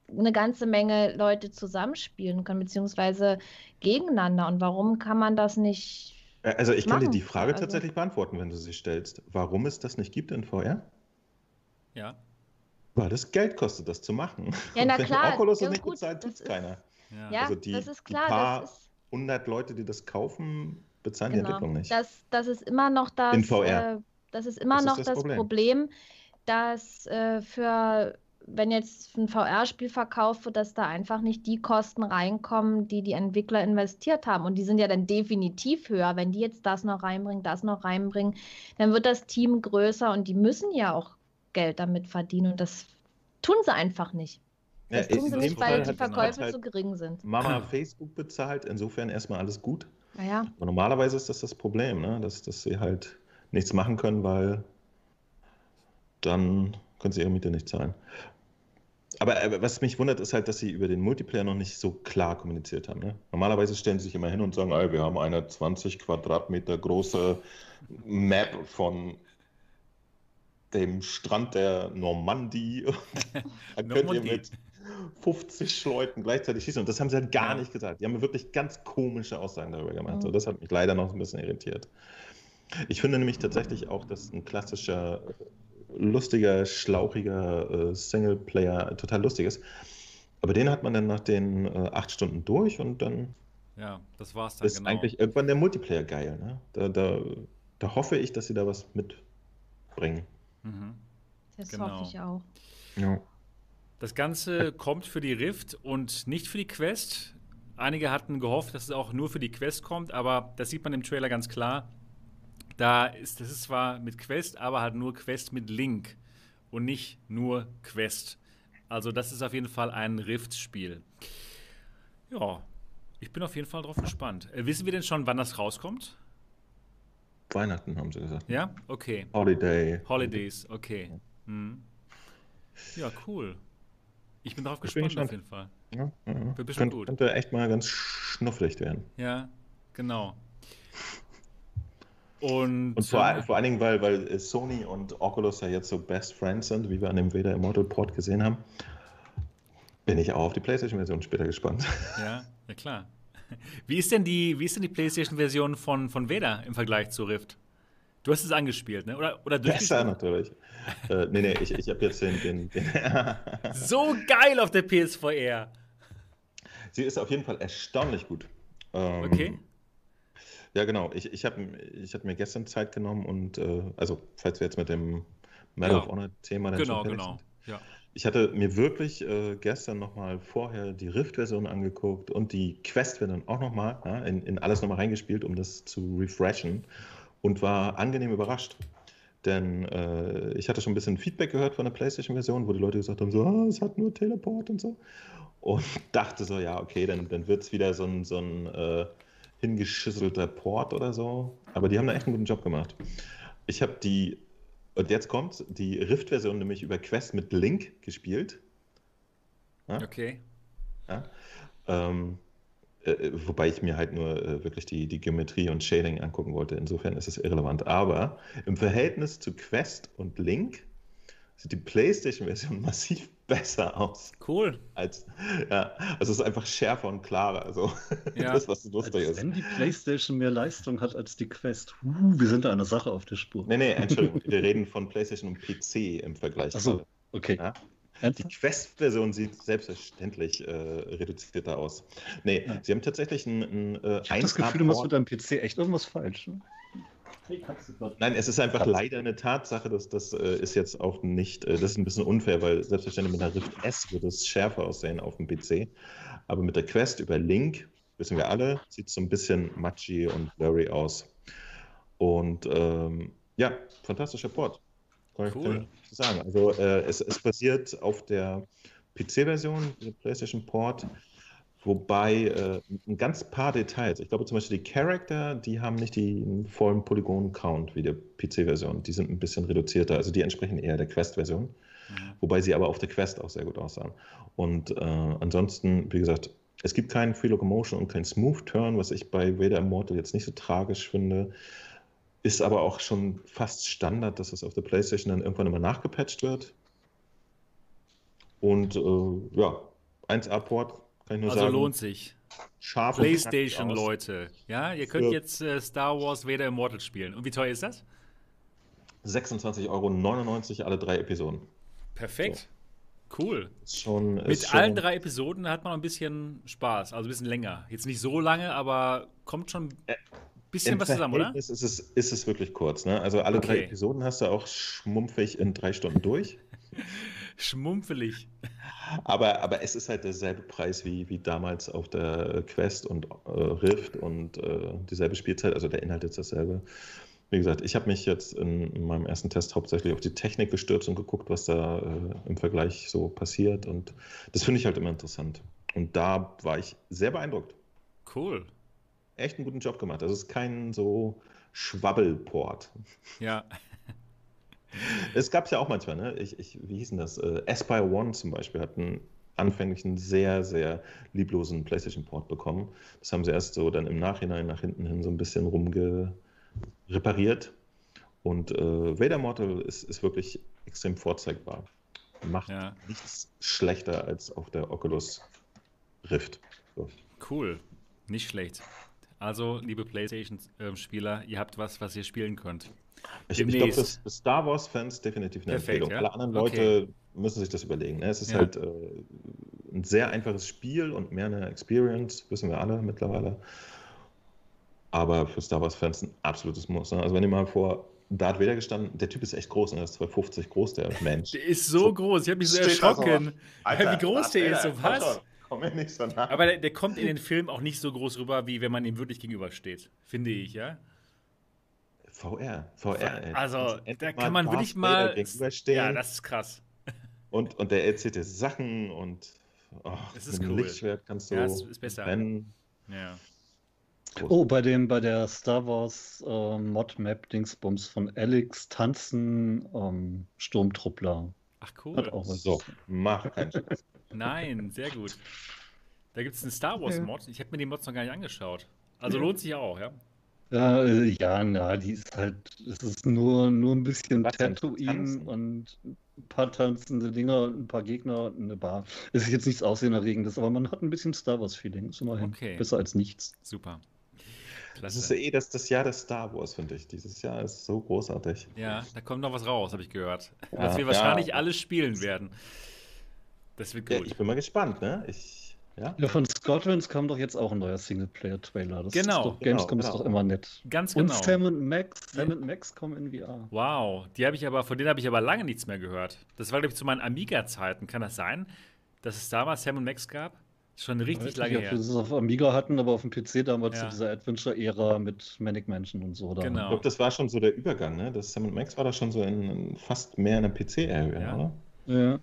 eine ganze Menge Leute zusammenspielen können, beziehungsweise gegeneinander. Und warum kann man das nicht? Äh, Also ich kann dir die Frage Also- tatsächlich beantworten, wenn du sie stellst. Warum es das nicht gibt in VR? Ja. Weil das Geld kostet, das zu machen. Ja, na klar, Oculus das ja, nicht gut, bezahlt, tut es ist- keiner. Ja. Also die- das ist die klar. paar Das ist, 100 Leute, die das kaufen, bezahlen die genau. Entwicklung nicht. Das, das ist immer noch das, In VR. Äh, das ist immer Das ist noch das das Problem. Problem, dass äh, für, wenn jetzt ein VR-Spiel verkauft wird, dass da einfach nicht die Kosten reinkommen, die die Entwickler investiert haben. Und die sind ja dann definitiv höher. Wenn die jetzt das noch reinbringen, das noch reinbringen, dann wird das Team größer und die müssen ja auch Geld damit verdienen. Und das tun sie einfach nicht. Ja, Das tun sie nicht, weil die hat Verkäufe halt zu gering sind. Mama Facebook bezahlt, insofern erstmal alles gut. Naja, Aber normalerweise ist das das Problem, ne? dass, dass sie halt nichts machen können, weil dann können sie ihre Miete nicht zahlen. Aber äh, was mich wundert, ist halt, dass sie über den Multiplayer noch nicht so klar kommuniziert haben. Ne? Normalerweise stellen sie sich immer hin und sagen, ey, wir haben eine 20 Quadratmeter große Map von dem Strand der Normandie. da könnt ihr mit 50 Leuten gleichzeitig schießen. Und das haben sie halt gar Ja. nicht gesagt. Die haben wirklich ganz komische Aussagen darüber gemacht. Mhm. So, das hat mich leider noch ein bisschen irritiert. Ich finde nämlich tatsächlich auch, dass ein klassischer, lustiger, schlauchiger äh, Singleplayer total lustig ist. Aber den hat man dann nach den äh, acht Stunden durch und dann Ja, das war's dann, ist genau. eigentlich irgendwann der Multiplayer geil. Ne? Da, da, da hoffe ich, dass sie da was mitbringen. Mhm. Das Genau. hoffe ich auch. Ja. Das Ganze kommt für die Rift und nicht für die Quest. Einige hatten gehofft, dass es auch nur für die Quest kommt, aber das sieht man im Trailer ganz klar. Da ist, das ist zwar mit Quest, aber halt nur Quest mit Link und nicht nur Quest. Also das ist auf jeden Fall ein Rift-Spiel. Ja, ich bin auf jeden Fall drauf gespannt. Äh, wissen wir denn schon, wann das rauskommt? Weihnachten haben sie gesagt. Ja, okay. Holiday. Holidays, okay. Mhm. Ja, cool. Ich bin drauf Ich bin gespannt auf gespannt. jeden Fall. Ja, ja. Wird bestimmt Könnte, gut. könnte echt mal ganz schnufflig werden. Ja, genau. Und, Und vor, ähm, vor allen Dingen, weil, weil äh, Sony und Oculus ja jetzt so Best Friends sind, wie wir an dem Vader Immortal Port gesehen haben, bin ich auch auf die PlayStation-Version später gespannt. ja, ja klar. Wie ist denn die, wie ist denn die PlayStation-Version von, von Vader im Vergleich zu Rift? Du hast es angespielt, ne? Oder, oder Besser natürlich. äh, nee, nee, ich, ich habe jetzt den. den, den So geil auf der PSVR. Sie ist auf jeden Fall erstaunlich gut. Ähm, Okay. Ja, genau. Ich, ich habe ich hab mir gestern Zeit genommen und, äh, also, falls wir jetzt mit dem Medal Ja. of Honor-Thema dann Genau, genau. sind. Ja. Ich hatte mir wirklich äh, gestern nochmal vorher die Rift-Version angeguckt und die Quest-Version auch nochmal ja, in, in alles nochmal reingespielt, um das zu refreshen und war angenehm überrascht. Denn äh, ich hatte schon ein bisschen Feedback gehört von der PlayStation-Version, wo die Leute gesagt haben, so, ah, es hat nur Teleport und so. Und dachte so, ja, okay, dann, dann wird es wieder so ein, so ein äh, hingeschisselter Port oder so. Aber die haben da echt einen guten Job gemacht. Ich habe die, und jetzt kommt die Rift-Version nämlich über Quest mit Link gespielt. Ja? Okay. Ja? Ähm, äh, wobei ich mir halt nur äh, wirklich die, die Geometrie und Shading angucken wollte. Insofern ist es irrelevant. Aber im Verhältnis zu Quest und Link sieht die PlayStation-Version massiv besser aus. Cool. Als, ja, also es ist einfach schärfer und klarer. Also Ja. das, was lustig Als ist. wenn die PlayStation mehr Leistung hat als die Quest. Uh, wir sind da einer Sache auf der Spur. Nee, nee, Entschuldigung. Wir reden von PlayStation und PC im Vergleich. Achso, okay. Ja? Die? Quest-Version sieht selbstverständlich äh, reduzierter aus. Nee, Ja. sie haben tatsächlich ein, ein äh, Ich habe das Gefühl, du machst 1A-Port. mit deinem PC echt irgendwas falsch. Ne? Hey, kannst du grad- Nein, es ist einfach leider eine Tatsache, dass das äh, ist jetzt auch nicht, äh, das ist ein bisschen unfair, weil selbstverständlich mit der Rift S wird es schärfer aussehen auf dem PC. Aber mit der Quest über Link, wissen wir alle, sieht es so ein bisschen matchy und blurry aus. Und ähm, ja, fantastischer Port. Kann ich, Cool. ich sagen. Also äh, es, es basiert auf der PC-Version, der PlayStation Port. Wobei äh, ein ganz paar Details, ich glaube zum Beispiel die Charakter, die haben nicht den vollen Polygon-Count wie der PC-Version. Die sind ein bisschen reduzierter, also die entsprechen eher der Quest-Version. Mhm. Wobei sie aber auf der Quest auch sehr gut aussahen. Und äh, ansonsten, wie gesagt, es gibt keinen Free Locomotion und keinen Smooth Turn, was ich bei Vader Immortal jetzt nicht so tragisch finde. Ist aber auch schon fast Standard, dass es auf der PlayStation dann irgendwann immer nachgepatcht wird. Und äh, ja, 1A-Port kann ich nur Also sagen. lohnt sich. Scharf aus. PlayStation-Leute. Ja, ihr könnt jetzt äh, Star Wars Vader Immortal spielen. Und wie teuer ist das? 26,99 Euro alle drei Episoden. Perfekt. Cool. Ist schon, Mit ist schon, allen drei Episoden hat man ein bisschen Spaß, also ein bisschen länger. Jetzt nicht so lange, aber kommt schon ein bisschen Im was zusammen, oder? Ist es, ist es wirklich kurz. Ne? Also alle drei Okay. Episoden hast du auch schmumpfig in drei Stunden durch. Schmumpfelig. Aber, aber es ist halt derselbe Preis wie, wie damals auf der Quest und äh, Rift und äh, dieselbe Spielzeit. Also der Inhalt ist dasselbe. Wie gesagt, ich habe mich jetzt in, in meinem ersten Test hauptsächlich auf die Technik gestürzt und geguckt, was da äh, im Vergleich so passiert. Und das finde ich halt immer interessant. Und da war ich sehr beeindruckt. Cool. Echt einen guten Job gemacht. Also es ist kein so Schwabbelport. Ja. Es gab es ja auch manchmal, ne? Ich, ich, wie hieß denn das? Äh, Aspire One zum Beispiel hat einen anfänglich einen sehr, sehr lieblosen PlayStation-Port bekommen. Das haben sie erst so dann im Nachhinein nach hinten hin so ein bisschen rumge repariert. Und äh, Vader Mortal ist, ist wirklich extrem vorzeigbar. macht Ja. nichts schlechter als auf der Oculus Rift. So. Cool. Nicht schlecht. Also, liebe PlayStation-Spieler, ihr habt was, was ihr spielen könnt. Ich, ich glaube, das ist Star Wars-Fans definitiv eine Perfekt, Empfehlung. ja? Alle anderen Okay. Leute müssen sich das überlegen. Ne? Es ist Ja. halt äh, ein sehr einfaches Spiel und mehr eine Experience, wissen wir alle mittlerweile. Aber für Star Wars-Fans ein absolutes Muss. Ne? Also wenn ihr mal vor Darth Vader gestanden, der Typ ist echt groß, ne? der ist 250 groß, der Mensch. Der ist so, So groß. Ich habe mich so steht da so. erschrocken. wie groß Darth der ist, so was? Komm mir nicht so nah. Aber der, der kommt in den Film auch nicht so groß rüber, wie wenn man ihm wirklich gegenübersteht. Finde ich, ja? VR, VR, ey. Also, da kann man wirklich mal. Ja, das ist krass. Und, und der erzählt dir Sachen und oh, Das ist mit dem cool. Lichtschwert kannst du Ja, es ist besser. rennen. Ja. Oh, bei dem, bei der Star Wars äh, Mod-Map Dingsbums von Alex tanzen ähm, Sturmtruppler. Ach, cool. Hat auch was. So, mach keinen Spaß. Nein, sehr gut. Da gibt es einen Star Wars Ja. Mod. Ich habe mir die Mods noch gar nicht angeschaut. Also lohnt sich auch, ja? Ja, äh, ja, na, die ist halt, es ist nur, nur ein bisschen Was? Tatooine und ein paar tanzende Dinger und ein paar Gegner und eine Bar. Es ist jetzt nichts Aussehen-erregendes, aber man hat ein bisschen Star Wars-Feeling. Ist immerhin Okay. besser als nichts. Super. Das ist Klasse. eh das, das Jahr des Star Wars, finde ich. Dieses Jahr ist so großartig. Ja, da kommt noch was raus, habe ich gehört. Ja, Was wir ja. wahrscheinlich alle spielen werden. Das wird Ja, gut. ich bin mal gespannt, ne? Ich, ja. Ja, von Squadrons kam doch jetzt auch ein neuer Singleplayer-Trailer. Das Genau, ist doch, Gamescom genau, ist doch genau. immer nett. Ganz Und genau. Sam und Max, Sam und Max kommen in VR. Wow, die habe ich aber, von denen habe ich aber lange nichts mehr gehört. Das war, glaube ich, zu meinen Amiga-Zeiten. Kann das sein, dass es damals Sam und Max gab? Schon Ich richtig weiß lange nicht, ob her. wir das auf Amiga hatten, aber auf dem PC damals Ja. zu dieser Adventure-Ära mit Manic Mansion und so. Da. Genau. Ich glaube, das war schon so der Übergang, ne? Das Sam Max war da schon so in, in fast mehr in der PC-Area, Ja. oder? Ja,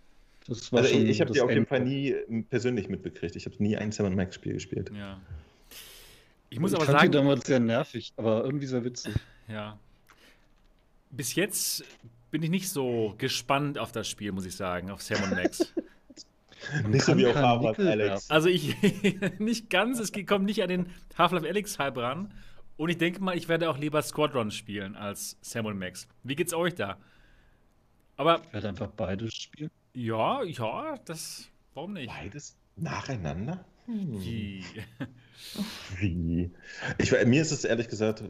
das war Also schon ich, ich habe die auf jeden. Fall nie ähm, persönlich mitbekriegt. Ich habe nie ein Sam Max-Spiel gespielt. Ja. Ich muss ich aber fand sagen, die damals sehr nervig, aber irgendwie sehr witzig. ja. Bis jetzt bin ich nicht so gespannt auf das Spiel, muss ich sagen, auf Sam und Max. Nicht so wie auf Harvard, Nickel Alex. Also ich nicht ganz, es kommt nicht an den Half-Life Alyx Hype ran. Und ich denke mal, ich werde auch lieber Squadron spielen als Sam und Max. Wie geht's euch da? Aber Ich werde einfach beides spielen. Ja, ja, das. Warum nicht? Beides nacheinander? Hm. Wie? Wie? Ich, mir ist es ehrlich gesagt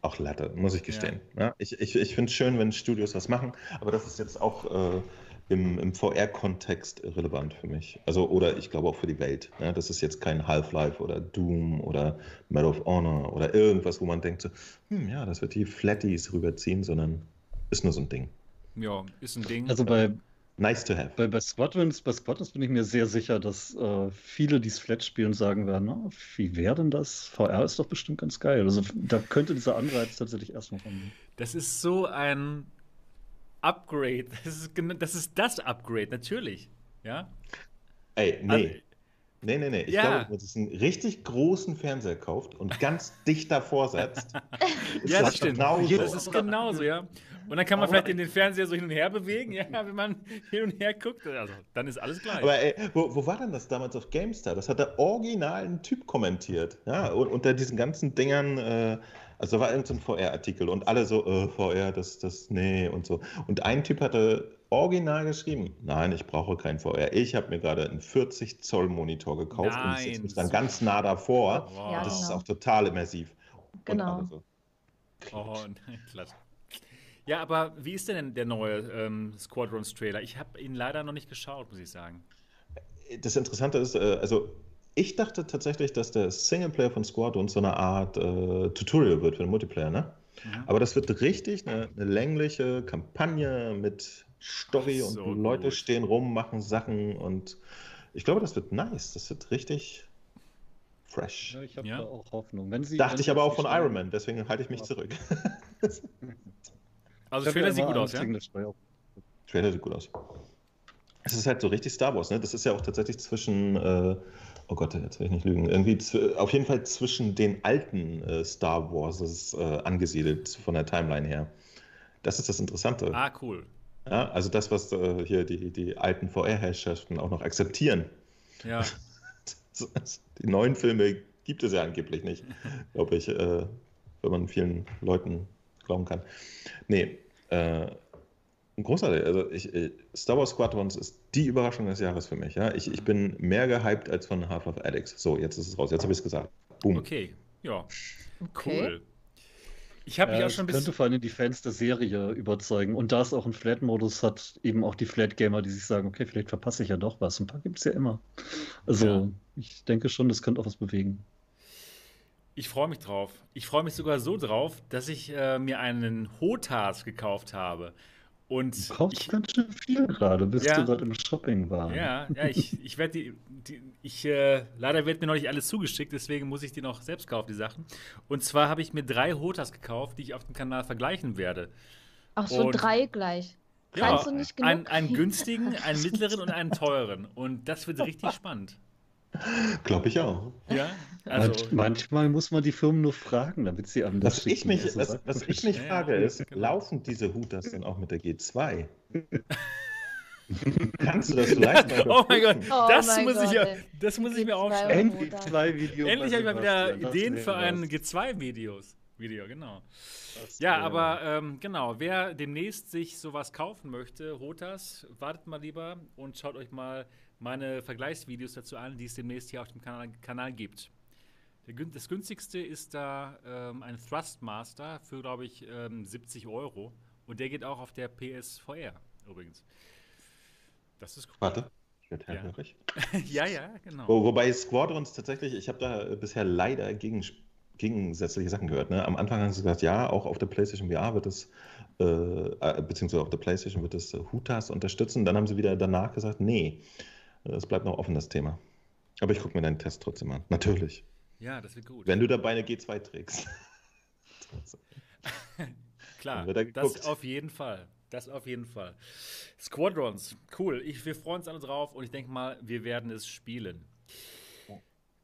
auch Latte, muss ich gestehen. Ja. ich ich, ich finde es schön, wenn Studios was machen, aber das ist jetzt auch äh, im, im VR-Kontext relevant für mich. Also, oder ich glaube auch für die Welt. Ja, das ist jetzt kein Half-Life oder Doom oder Medal of Honor oder irgendwas, wo man denkt, so, hm, ja, das wird die Flatties rüberziehen, sondern ist nur so ein Ding. Ja, ist ein Ding. Also bei, Nice to have. bei, bei Squadrons, bei Squadrons bin ich mir sehr sicher, dass äh, viele, die es Flat spielen, sagen werden, na, wie wäre denn das? VR ist doch bestimmt ganz geil. Also da könnte dieser Anreiz tatsächlich erstmal kommen. Das ist so ein Upgrade. Das ist, das ist das Upgrade, natürlich. Ja? Ey, nee. Also, Nee, nee, nee. Ich Ja. glaube, wenn man sich einen richtig großen Fernseher kauft und ganz dicht davor setzt, ist ja, das stimmt. genauso. Das ist genauso, ja. Und dann kann man vielleicht in den Fernseher so hin und her bewegen, ja, wenn man hin und her guckt. Also, dann ist alles gleich. Aber ey, wo, wo war denn das damals auf GameStar? Das hat der original ein Typ kommentiert. Ja, und unter diesen ganzen Dingern, äh, also da war irgendein so VR-Artikel und alle so, äh, VR, das, das, nee und so. Und ein Typ hatte original geschrieben, nein, ich brauche kein VR. Ich habe mir gerade einen 40 Zoll Monitor gekauft und ich setze mich dann Nein, ganz nah davor. Wow. Ja, das ist auch total immersiv. Und Genau. so, Oh, nein, klasse. Ja, aber wie ist denn der neue ähm, Squadrons-Trailer? Ich habe ihn leider noch nicht geschaut, muss ich sagen. Das Interessante ist, äh, also ich dachte tatsächlich, dass der Singleplayer von Squadron so eine Art äh, Tutorial wird für den Multiplayer, ne? Mhm. Aber das wird richtig eine, eine längliche Kampagne mit Story so, und Leute gut. stehen rum, machen Sachen und ich glaube, das wird nice. Das wird richtig fresh. Ja, ich habe Ja. da auch Hoffnung. Wenn sie, Dachte wenn ich aber auch von Iron Man, deswegen halte ich mich Ja. zurück. Also, Trailer ja sieht gut aus, ja? Trailer sieht gut aus. Es ist halt so richtig Star Wars, ne? Das ist ja auch tatsächlich zwischen, äh, oh Gott, jetzt will ich nicht lügen, irgendwie auf jeden Fall zwischen den alten äh, Star Warses äh, angesiedelt von der Timeline her. Das ist das Interessante. Ah, cool. Ja, also das, was äh, hier die, die alten VR-Herrschaften auch noch akzeptieren. Ja. Die neuen Filme gibt es ja angeblich nicht, glaube ich, äh, wenn man vielen Leuten glauben kann. Nee, äh, Großartig. Also ich, äh, Star Wars Squadrons ist die Überraschung des Jahres für mich. Ja? Ich, ich bin mehr gehypt als von Half of Alex. So, jetzt ist es raus. Jetzt habe ich es gesagt. Boom. Okay, ja. Okay. Cool. Ich habe mich ja, auch schon ein bisschen. könnte vor allem die Fans der Serie überzeugen. Und da es auch einen Flat-Modus hat, eben auch die Flat-Gamer, die sich sagen, okay, vielleicht verpasse ich ja doch was. Ein paar gibt es ja immer. Also, ja. ich denke schon, das könnte auch was bewegen. Ich freue mich drauf. Ich freue mich sogar so drauf, dass ich äh, mir einen Hotas gekauft habe. Und du kaufst ich, ganz schön viel gerade, bis ja, du gerade im Shopping warst. Ja, ja, ich, ich werde die, die, ich, äh, leider wird mir noch nicht alles zugeschickt, deswegen muss ich die noch selbst kaufen, die Sachen. Und zwar habe ich mir drei Hotas gekauft, die ich auf dem Kanal vergleichen werde. Ach so, und, drei gleich. Ja, du nicht genug? Einen, einen günstigen, einen mittleren und einen teuren. Und das wird richtig spannend. Glaube ich auch. Ja, also, manchmal muss man die Firmen nur fragen, damit sie das was ich mich, also, was, was ich mich frage, ja, ist, genau. laufen diese Hooters dann auch mit der G2? Kannst du das vielleicht mal Oh mein Gott, oh das, mein muss, Gott, ich, das muss ich mir aufschreiben. Endlich zwei Videos. Endlich habe ich mal wieder Ideen für ein G2-Videos. Video, genau. Das ja, aber ähm, genau, wer demnächst sich sowas kaufen möchte, Hotas, wartet mal lieber und schaut euch mal meine Vergleichsvideos dazu an, die es demnächst hier auf dem Kanal, Kanal gibt. Das günstigste ist da ähm, ein Thrustmaster für, glaube ich, ähm, 70 Euro. Und der geht auch auf der PSVR übrigens. Das ist cool. Warte, ich werde hellhörig. Ja. ja, ja, genau. Wo, wobei Squadrons tatsächlich, ich habe da bisher leider gegen, gegensätzliche Sachen gehört. Ne? Am Anfang haben sie gesagt, ja, auch auf der PlayStation VR wird es, äh, äh, beziehungsweise auf der PlayStation wird es Hutas unterstützen. Dann haben sie wieder danach gesagt, nee, es bleibt noch offen, das Thema. Aber ich gucke mir deinen Test trotzdem an. Natürlich. Ja, das wird gut. Wenn du dabei eine G2 trägst. Klar, das auf jeden Fall. Das auf jeden Fall. Squadrons, cool. Ich, wir freuen uns alle drauf und ich denke mal, wir werden es spielen.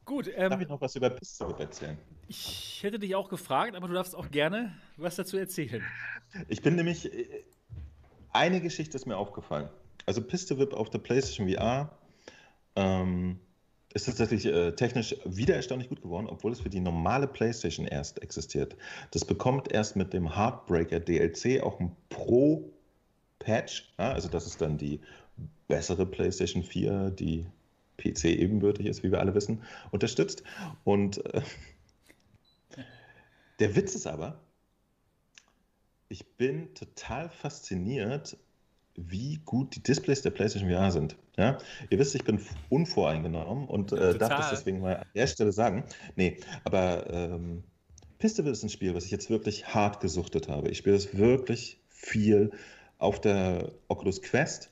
Gut. Ähm, Darf ich noch was über Pistol erzählen? Ich hätte dich auch gefragt, aber du darfst auch gerne was dazu erzählen. Ich bin nämlich. Äh, eine Geschichte ist mir aufgefallen. Also Pistol Whip auf der PlayStation VR ähm, ist tatsächlich äh, technisch wieder erstaunlich gut geworden, obwohl es für die normale PlayStation erst existiert. Das bekommt erst mit dem Heartbreaker DLC auch ein Pro-Patch. Ja? Also das ist dann die bessere PlayStation 4, die PC ebenbürtig ist, wie wir alle wissen, unterstützt. Und äh, der Witz ist aber, ich bin total fasziniert, wie gut die Displays der PlayStation VR sind. Ja? Ihr wisst, ich bin unvoreingenommen und äh, darf das deswegen mal an der Stelle sagen. Nee, aber ähm, Pistol ist ein Spiel, was ich jetzt wirklich hart gesuchtet habe. Ich spiele es wirklich viel auf der Oculus Quest.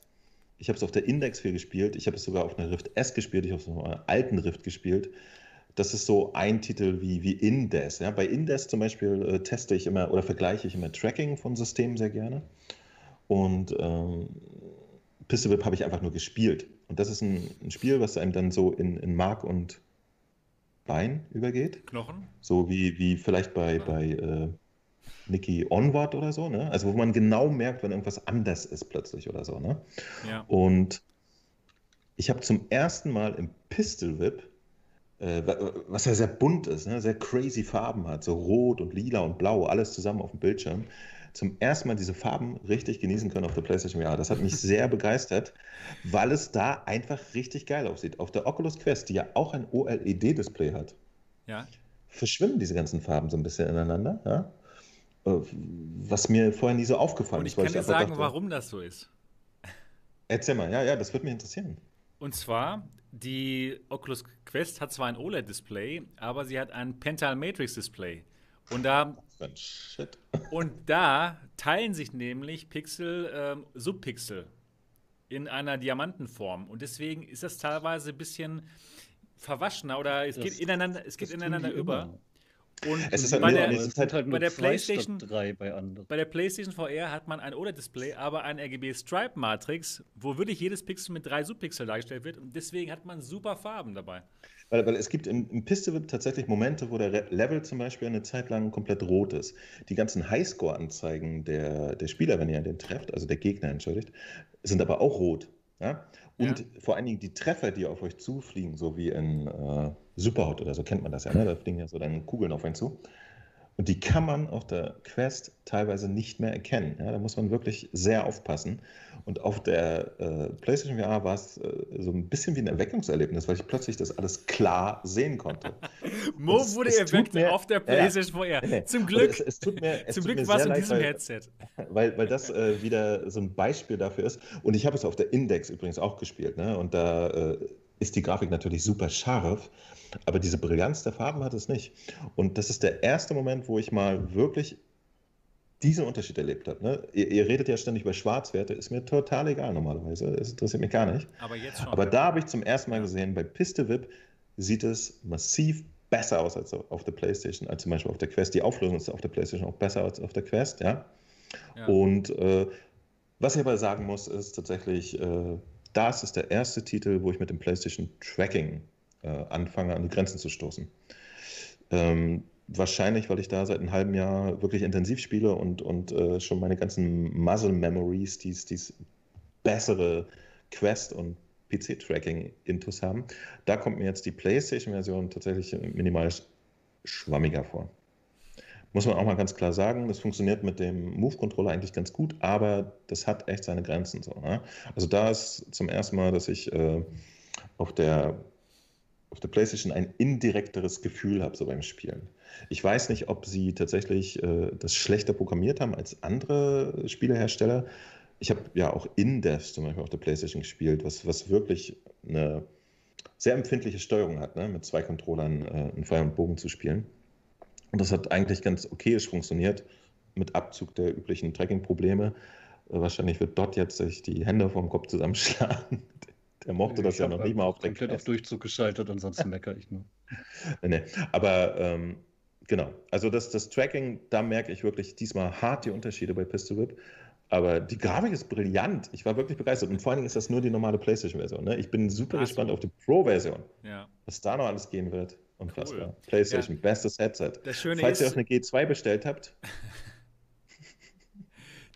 Ich habe es auf der Index 4 gespielt. Ich habe es sogar auf einer Rift S gespielt. Ich habe es auf einer alten Rift gespielt. Das ist so ein Titel wie, wie Indes. Ja? Bei Indes zum Beispiel äh, teste ich immer oder vergleiche ich immer Tracking von Systemen sehr gerne. Und ähm, Pistol Whip habe ich einfach nur gespielt. Und das ist ein, ein, Spiel, was einem dann so in, in Mark und Bein übergeht. Knochen? So wie, wie vielleicht bei, bei äh, Nicky Onward oder so, ne? Also wo man genau merkt, wenn irgendwas anders ist plötzlich oder so, ne? Ja. Und ich habe zum ersten Mal im Pistol Whip, äh, was ja sehr bunt ist, ne? sehr crazy Farben hat, so rot und lila und blau, alles zusammen auf dem Bildschirm, zum ersten Mal diese Farben richtig genießen können auf der PlayStation VR. Das hat mich sehr begeistert, weil es da einfach richtig geil aussieht. Auf der Oculus Quest, die ja auch ein OLED-Display hat, ja. verschwimmen diese ganzen Farben so ein bisschen ineinander. Ja? Äh, was mir vorher nie so aufgefallen ist. Und ich kann dir sagen, dachte, warum das so ist. Erzähl mal, ja, ja, das würde mich interessieren. Und zwar, die Oculus Quest hat zwar ein OLED-Display, aber sie hat ein Pental Matrix-Display. Und da, und da teilen sich nämlich Pixel, ähm, Subpixel in einer Diamantenform. Und deswegen ist das teilweise ein bisschen verwaschener oder es das, geht ineinander, es geht ineinander über. Immer. Und es ist halt bei, der, halt, halt bei der PlayStation bei, bei, der PlayStation VR hat man ein OLED-Display, aber ein RGB Stripe Matrix, wo wirklich jedes Pixel mit drei Subpixel dargestellt wird und deswegen hat man super Farben dabei. Weil, weil es gibt im, im Pistol tatsächlich Momente, wo der Level zum Beispiel eine Zeit lang komplett rot ist. Die ganzen Highscore-Anzeigen der, der Spieler, wenn ihr den trefft, also der Gegner, entschuldigt, sind aber auch rot. Ja? Und ja. vor allen Dingen die Treffer, die auf euch zufliegen, so wie in äh, Superhot oder so kennt man das ja, ne? da fliegen ja so dann Kugeln auf einen zu. Und die kann man auf der Quest teilweise nicht mehr erkennen. Ja, da muss man wirklich sehr aufpassen. Und auf der äh, PlayStation VR war es äh, so ein bisschen wie ein Erweckungserlebnis, weil ich plötzlich das alles klar sehen konnte. Mo es, wurde es erweckt mir, auf der PlayStation VR. Ja, zum Glück. Es, es, tut mir, zum Glück war es in diesem weil, Headset. Weil, weil das äh, wieder so ein Beispiel dafür ist. Und ich habe es auf der Index übrigens auch gespielt. Ne? Und da äh, ist die Grafik natürlich super scharf. Aber diese Brillanz der Farben hat es nicht. Und das ist der erste Moment, wo ich mal wirklich diesen Unterschied erlebt habe. Ne? Ihr, ihr, redet ja ständig über Schwarzwerte, ist mir total egal normalerweise. Es interessiert mich gar nicht. Aber jetzt schon. Aber da habe ich zum ersten Mal gesehen, bei Piste VIP sieht es massiv besser aus als auf der PlayStation, als zum Beispiel auf der Quest. Die Auflösung ist auf der PlayStation auch besser als auf der Quest, ja. ja. Und äh, was ich aber sagen muss, ist tatsächlich, äh, das ist der erste Titel, wo ich mit dem PlayStation Tracking äh, anfange, an die Grenzen zu stoßen. Ähm, wahrscheinlich, weil ich da seit einem halben Jahr wirklich intensiv spiele und, und äh, schon meine ganzen Muzzle Memories, die es bessere Quest- und PC-Tracking-Intus haben. Da kommt mir jetzt die PlayStation-Version tatsächlich minimal schwammiger vor. Muss man auch mal ganz klar sagen, das funktioniert mit dem Move-Controller eigentlich ganz gut, aber das hat echt seine Grenzen. So, ne? Also da ist zum ersten Mal, dass ich äh, auf der auf der PlayStation ein indirekteres Gefühl habe, so beim Spielen. Ich weiß nicht, ob sie tatsächlich äh, das schlechter programmiert haben als andere Spielehersteller. Ich habe ja auch In-Devs zum Beispiel auf der PlayStation gespielt, was, was wirklich eine sehr empfindliche Steuerung hat, ne? mit zwei Controllern äh, einen Pfeil und Bogen zu spielen. Und das hat eigentlich ganz okayisch funktioniert, mit Abzug der üblichen Tracking-Probleme. Äh, wahrscheinlich wird dort jetzt sich die Hände vom Kopf zusammenschlagen, er mochte das ja noch nicht mal auf den komplett auf Durchzug geschaltet, ansonsten meckere ich nur. nee, aber ähm, genau, also das, das Tracking, da merke ich wirklich diesmal hart die Unterschiede bei Pistol Whip. Aber die Grafik ist brillant. Ich war wirklich begeistert. Und vor allen Dingen ist das nur die normale PlayStation-Version. Ne? Ich bin super Ach, gespannt so. auf die Pro-Version. Ja. Was da noch alles gehen wird. Unfassbar. Cool. PlayStation, ja. bestes Headset. Das Schöne Falls ist, ihr auch eine G2 bestellt habt,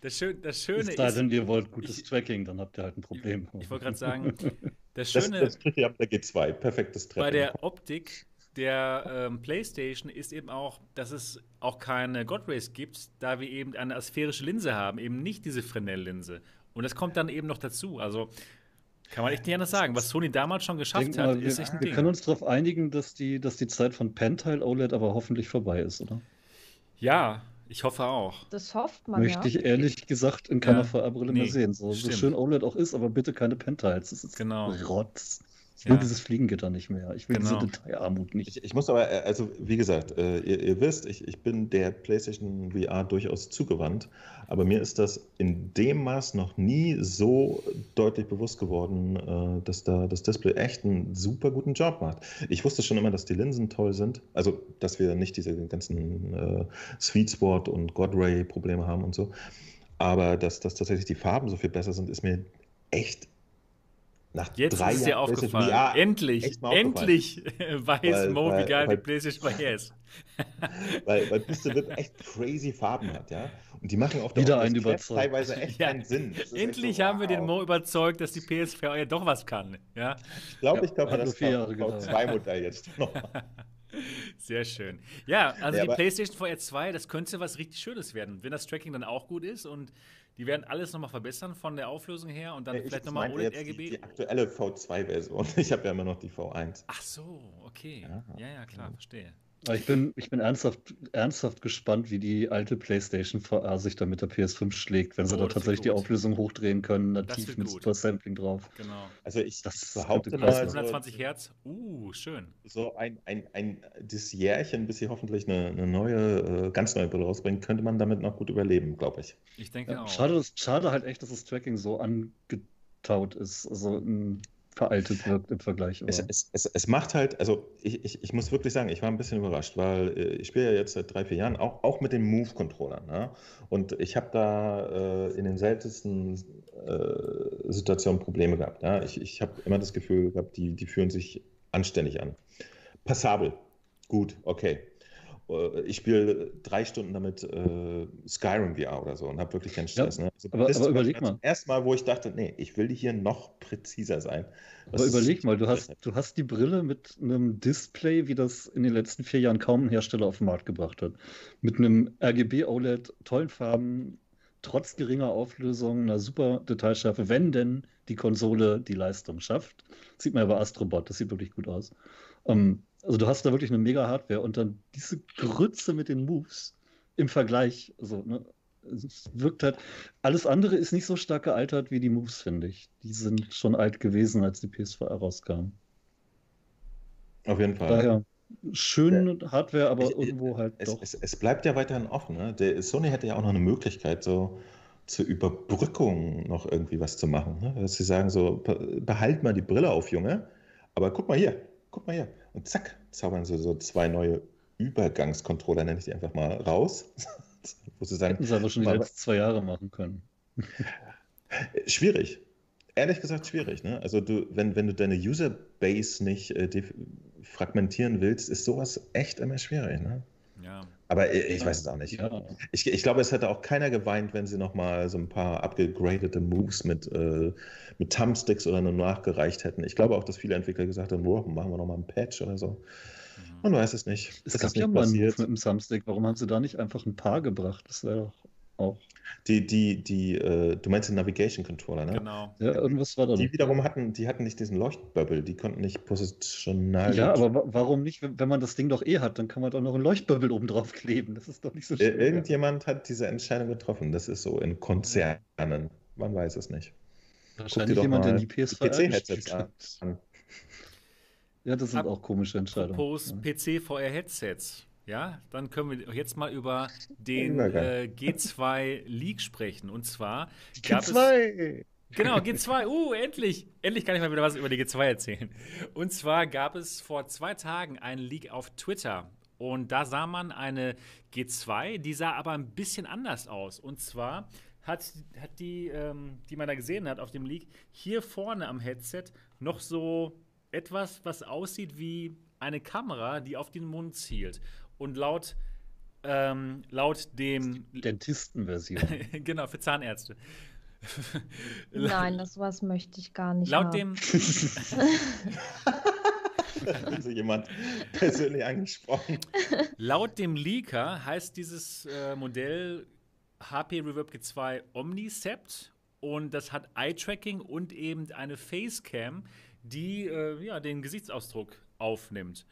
Das, Schön, das Schöne ist. Da denn ihr wollt gutes ich, Tracking, dann habt ihr halt ein Problem. Ich, ich wollte gerade sagen, das Schöne. Das, das ihr der G2, perfektes Tracking. Bei der Optik der ähm, PlayStation ist eben auch, dass es auch keine God Rays gibt, da wir eben eine asphärische Linse haben, eben nicht diese Fresnel-Linse. Und das kommt dann eben noch dazu. Also kann man echt nicht anders sagen. Was Sony damals schon geschafft mal, hat, ist wir, echt ein wir Ding. Wir können uns darauf einigen, dass die, dass die Zeit von Pentile OLED aber hoffentlich vorbei ist, oder? Ja, ich hoffe auch. Das hofft man. Möchte ja. ich ehrlich gesagt in keiner ja, VR-Brille nee, mehr sehen. So, so, schön OLED auch ist, aber bitte keine Pentiles. Das ist genau. Rotz. Ich will ja. dieses Fliegengitter nicht mehr. Ich will genau. diese Detailarmut nicht. Ich, ich, muss aber, äh, also wie gesagt, äh, ihr, ihr, wisst, ich, ich bin der PlayStation VR durchaus zugewandt, aber mir ist das in dem Maß noch nie so deutlich bewusst geworden, äh, dass da das Display echt einen super guten Job macht. Ich wusste schon immer, dass die Linsen toll sind, also dass wir nicht diese ganzen äh, Sweet Spot und God Ray Probleme haben und so, aber dass, dass tatsächlich die Farben so viel besser sind, ist mir echt nach Jetzt drei ist dir aufgefallen. Ja, endlich, endlich weiß weil, Mo, wie geil weil, die PlayStation VR ist. weil, weil Piste Whip echt crazy Farben hat, ja. Und die machen auf der Wieder einen überzeugt. teilweise echt ja, keinen Sinn. Endlich so, haben wir den Mo überzeugt, dass die PSVR ja doch was kann. Ja? Ich glaube, ja, ich glaube, das V2-Modell jetzt noch. Sehr schön. Ja, also ja, die PlayStation VR 2, das könnte was richtig Schönes werden, wenn das Tracking dann auch gut ist und die werden alles nochmal verbessern von der Auflösung her und dann ja, vielleicht nochmal OLED-RGB. Die, die, aktuelle V2-Version. Ich habe ja immer noch die V1. Ach so, okay. Ja, ja, ja klar, verstehe. Ich bin, ich bin ernsthaft, ernsthaft gespannt, wie die alte PlayStation VR sich da mit der PS5 schlägt, wenn sie oh, da tatsächlich die Auflösung hochdrehen können, nativ mit Super Sampling drauf. Genau. Also ich das behaupte mal. 120 Hertz, uh, schön. So ein, ein, ein das Jährchen, bis sie hoffentlich eine, eine neue, äh, ganz neue Brille rausbringen, könnte man damit noch gut überleben, glaube ich. Ich denke ja, auch. Schade, schade halt echt, dass das Tracking so angetaut ist. Also ein veraltet wirkt im Vergleich. Es, es, es, es, macht halt, also ich, ich, ich muss wirklich sagen, ich war ein bisschen überrascht, weil äh, ich spiele ja jetzt seit drei, vier Jahren auch, auch mit den Move-Controllern. Ne? Und ich habe da äh, in den seltensten äh, Situationen Probleme gehabt. Ja? Ich, ich habe immer das Gefühl gehabt, die, die fühlen sich anständig an. Passabel, gut, okay. Äh, ich spiele drei Stunden damit äh, Skyrim VR oder so und habe wirklich keinen Stress. Ja, ne? also aber, aber überleg mal. Erstmal, wo ich dachte, nee, ich will hier noch präziser sein. Aber überleg mal, du hast, du hast die Brille mit einem Display, wie das in den letzten vier Jahren kaum ein Hersteller auf den Markt gebracht hat. Mit einem RGB OLED, tollen Farben, trotz geringer Auflösung, einer super Detailschärfe, wenn denn die Konsole die Leistung schafft. Das sieht man ja bei Astrobot, das sieht wirklich gut aus. Ähm, also du hast da wirklich eine mega Hardware und dann diese Grütze mit den Moves im Vergleich, also ne, es wirkt halt, alles andere ist nicht so stark gealtert wie die Moves, finde ich. Die sind schon alt gewesen, als die PSVR rauskam. Auf jeden Fall. Daher schön Hardware, aber ich, irgendwo halt es, doch. Es, es, bleibt ja weiterhin offen. Ne? Der, Sony hätte ja auch noch eine Möglichkeit, so zur Überbrückung noch irgendwie was zu machen. Ne? Dass sie sagen, so, behalt mal die Brille auf, Junge, aber guck mal hier, guck mal hier. Und zack, zaubern sie so zwei neue Übergangscontroller, nenne ich die einfach mal, raus. Wo sie sagen, Hätten sie aber schon die letzten zwei Jahre machen können. Schwierig. Ehrlich gesagt schwierig. Ne? Also du, wenn, wenn du deine Userbase nicht äh, fragmentieren willst, ist sowas echt immer schwierig. Ne? Ja. Aber ich, ich weiß es auch nicht. Ja. Ich, ich, glaube, es hätte auch keiner geweint, wenn sie nochmal so ein paar abgegradete Moves mit, äh, mit Thumbsticks oder nur nachgereicht hätten. Ich glaube auch, dass viele Entwickler gesagt haben, wow, machen wir nochmal einen Patch oder so. Mhm. Man weiß es nicht. Es gab ja mal einen Move mit dem Thumbstick. Warum haben sie da nicht einfach ein paar gebracht? Das wäre doch auch. Die, die, die, äh, du meinst den Navigation Controller, ne? Genau. Ja, irgendwas war da. Die wiederum hatten, die hatten nicht diesen Leuchtbubble, die konnten nicht positional. Ja, aber warum nicht, wenn man das Ding doch eh hat, dann kann man doch noch einen Leuchtbubble oben drauf kleben. Das ist doch nicht so schwer. Irgendjemand hat diese Entscheidung getroffen. Das ist so in Konzernen. Man weiß es nicht. Wahrscheinlich jemand, der die PS4 an. Ja, das sind Ab auch komische Entscheidungen. Apropos PC VR Headsets. Ja, dann können wir jetzt mal über den äh, G2 League sprechen. Und zwar gab G2. es. Genau, G2. Uh, endlich. Endlich kann ich mal wieder was über die G2 erzählen. Und zwar gab es vor zwei Tagen einen Leak auf Twitter. Und da sah man eine G2, die sah aber ein bisschen anders aus. Und zwar hat, hat die, ähm, die man da gesehen hat auf dem Leak, hier vorne am Headset noch so etwas, was aussieht wie eine Kamera, die auf den Mund zielt. Und laut, ähm, laut dem. Dentistenversion. genau, für Zahnärzte. Nein, das was möchte ich gar nicht. Laut haben. dem. also jemand persönlich angesprochen. Laut dem Leaker heißt dieses äh, Modell HP Reverb G2 Omnicept und das hat Eye-Tracking und eben eine Facecam, die äh, ja, den Gesichtsausdruck aufnimmt.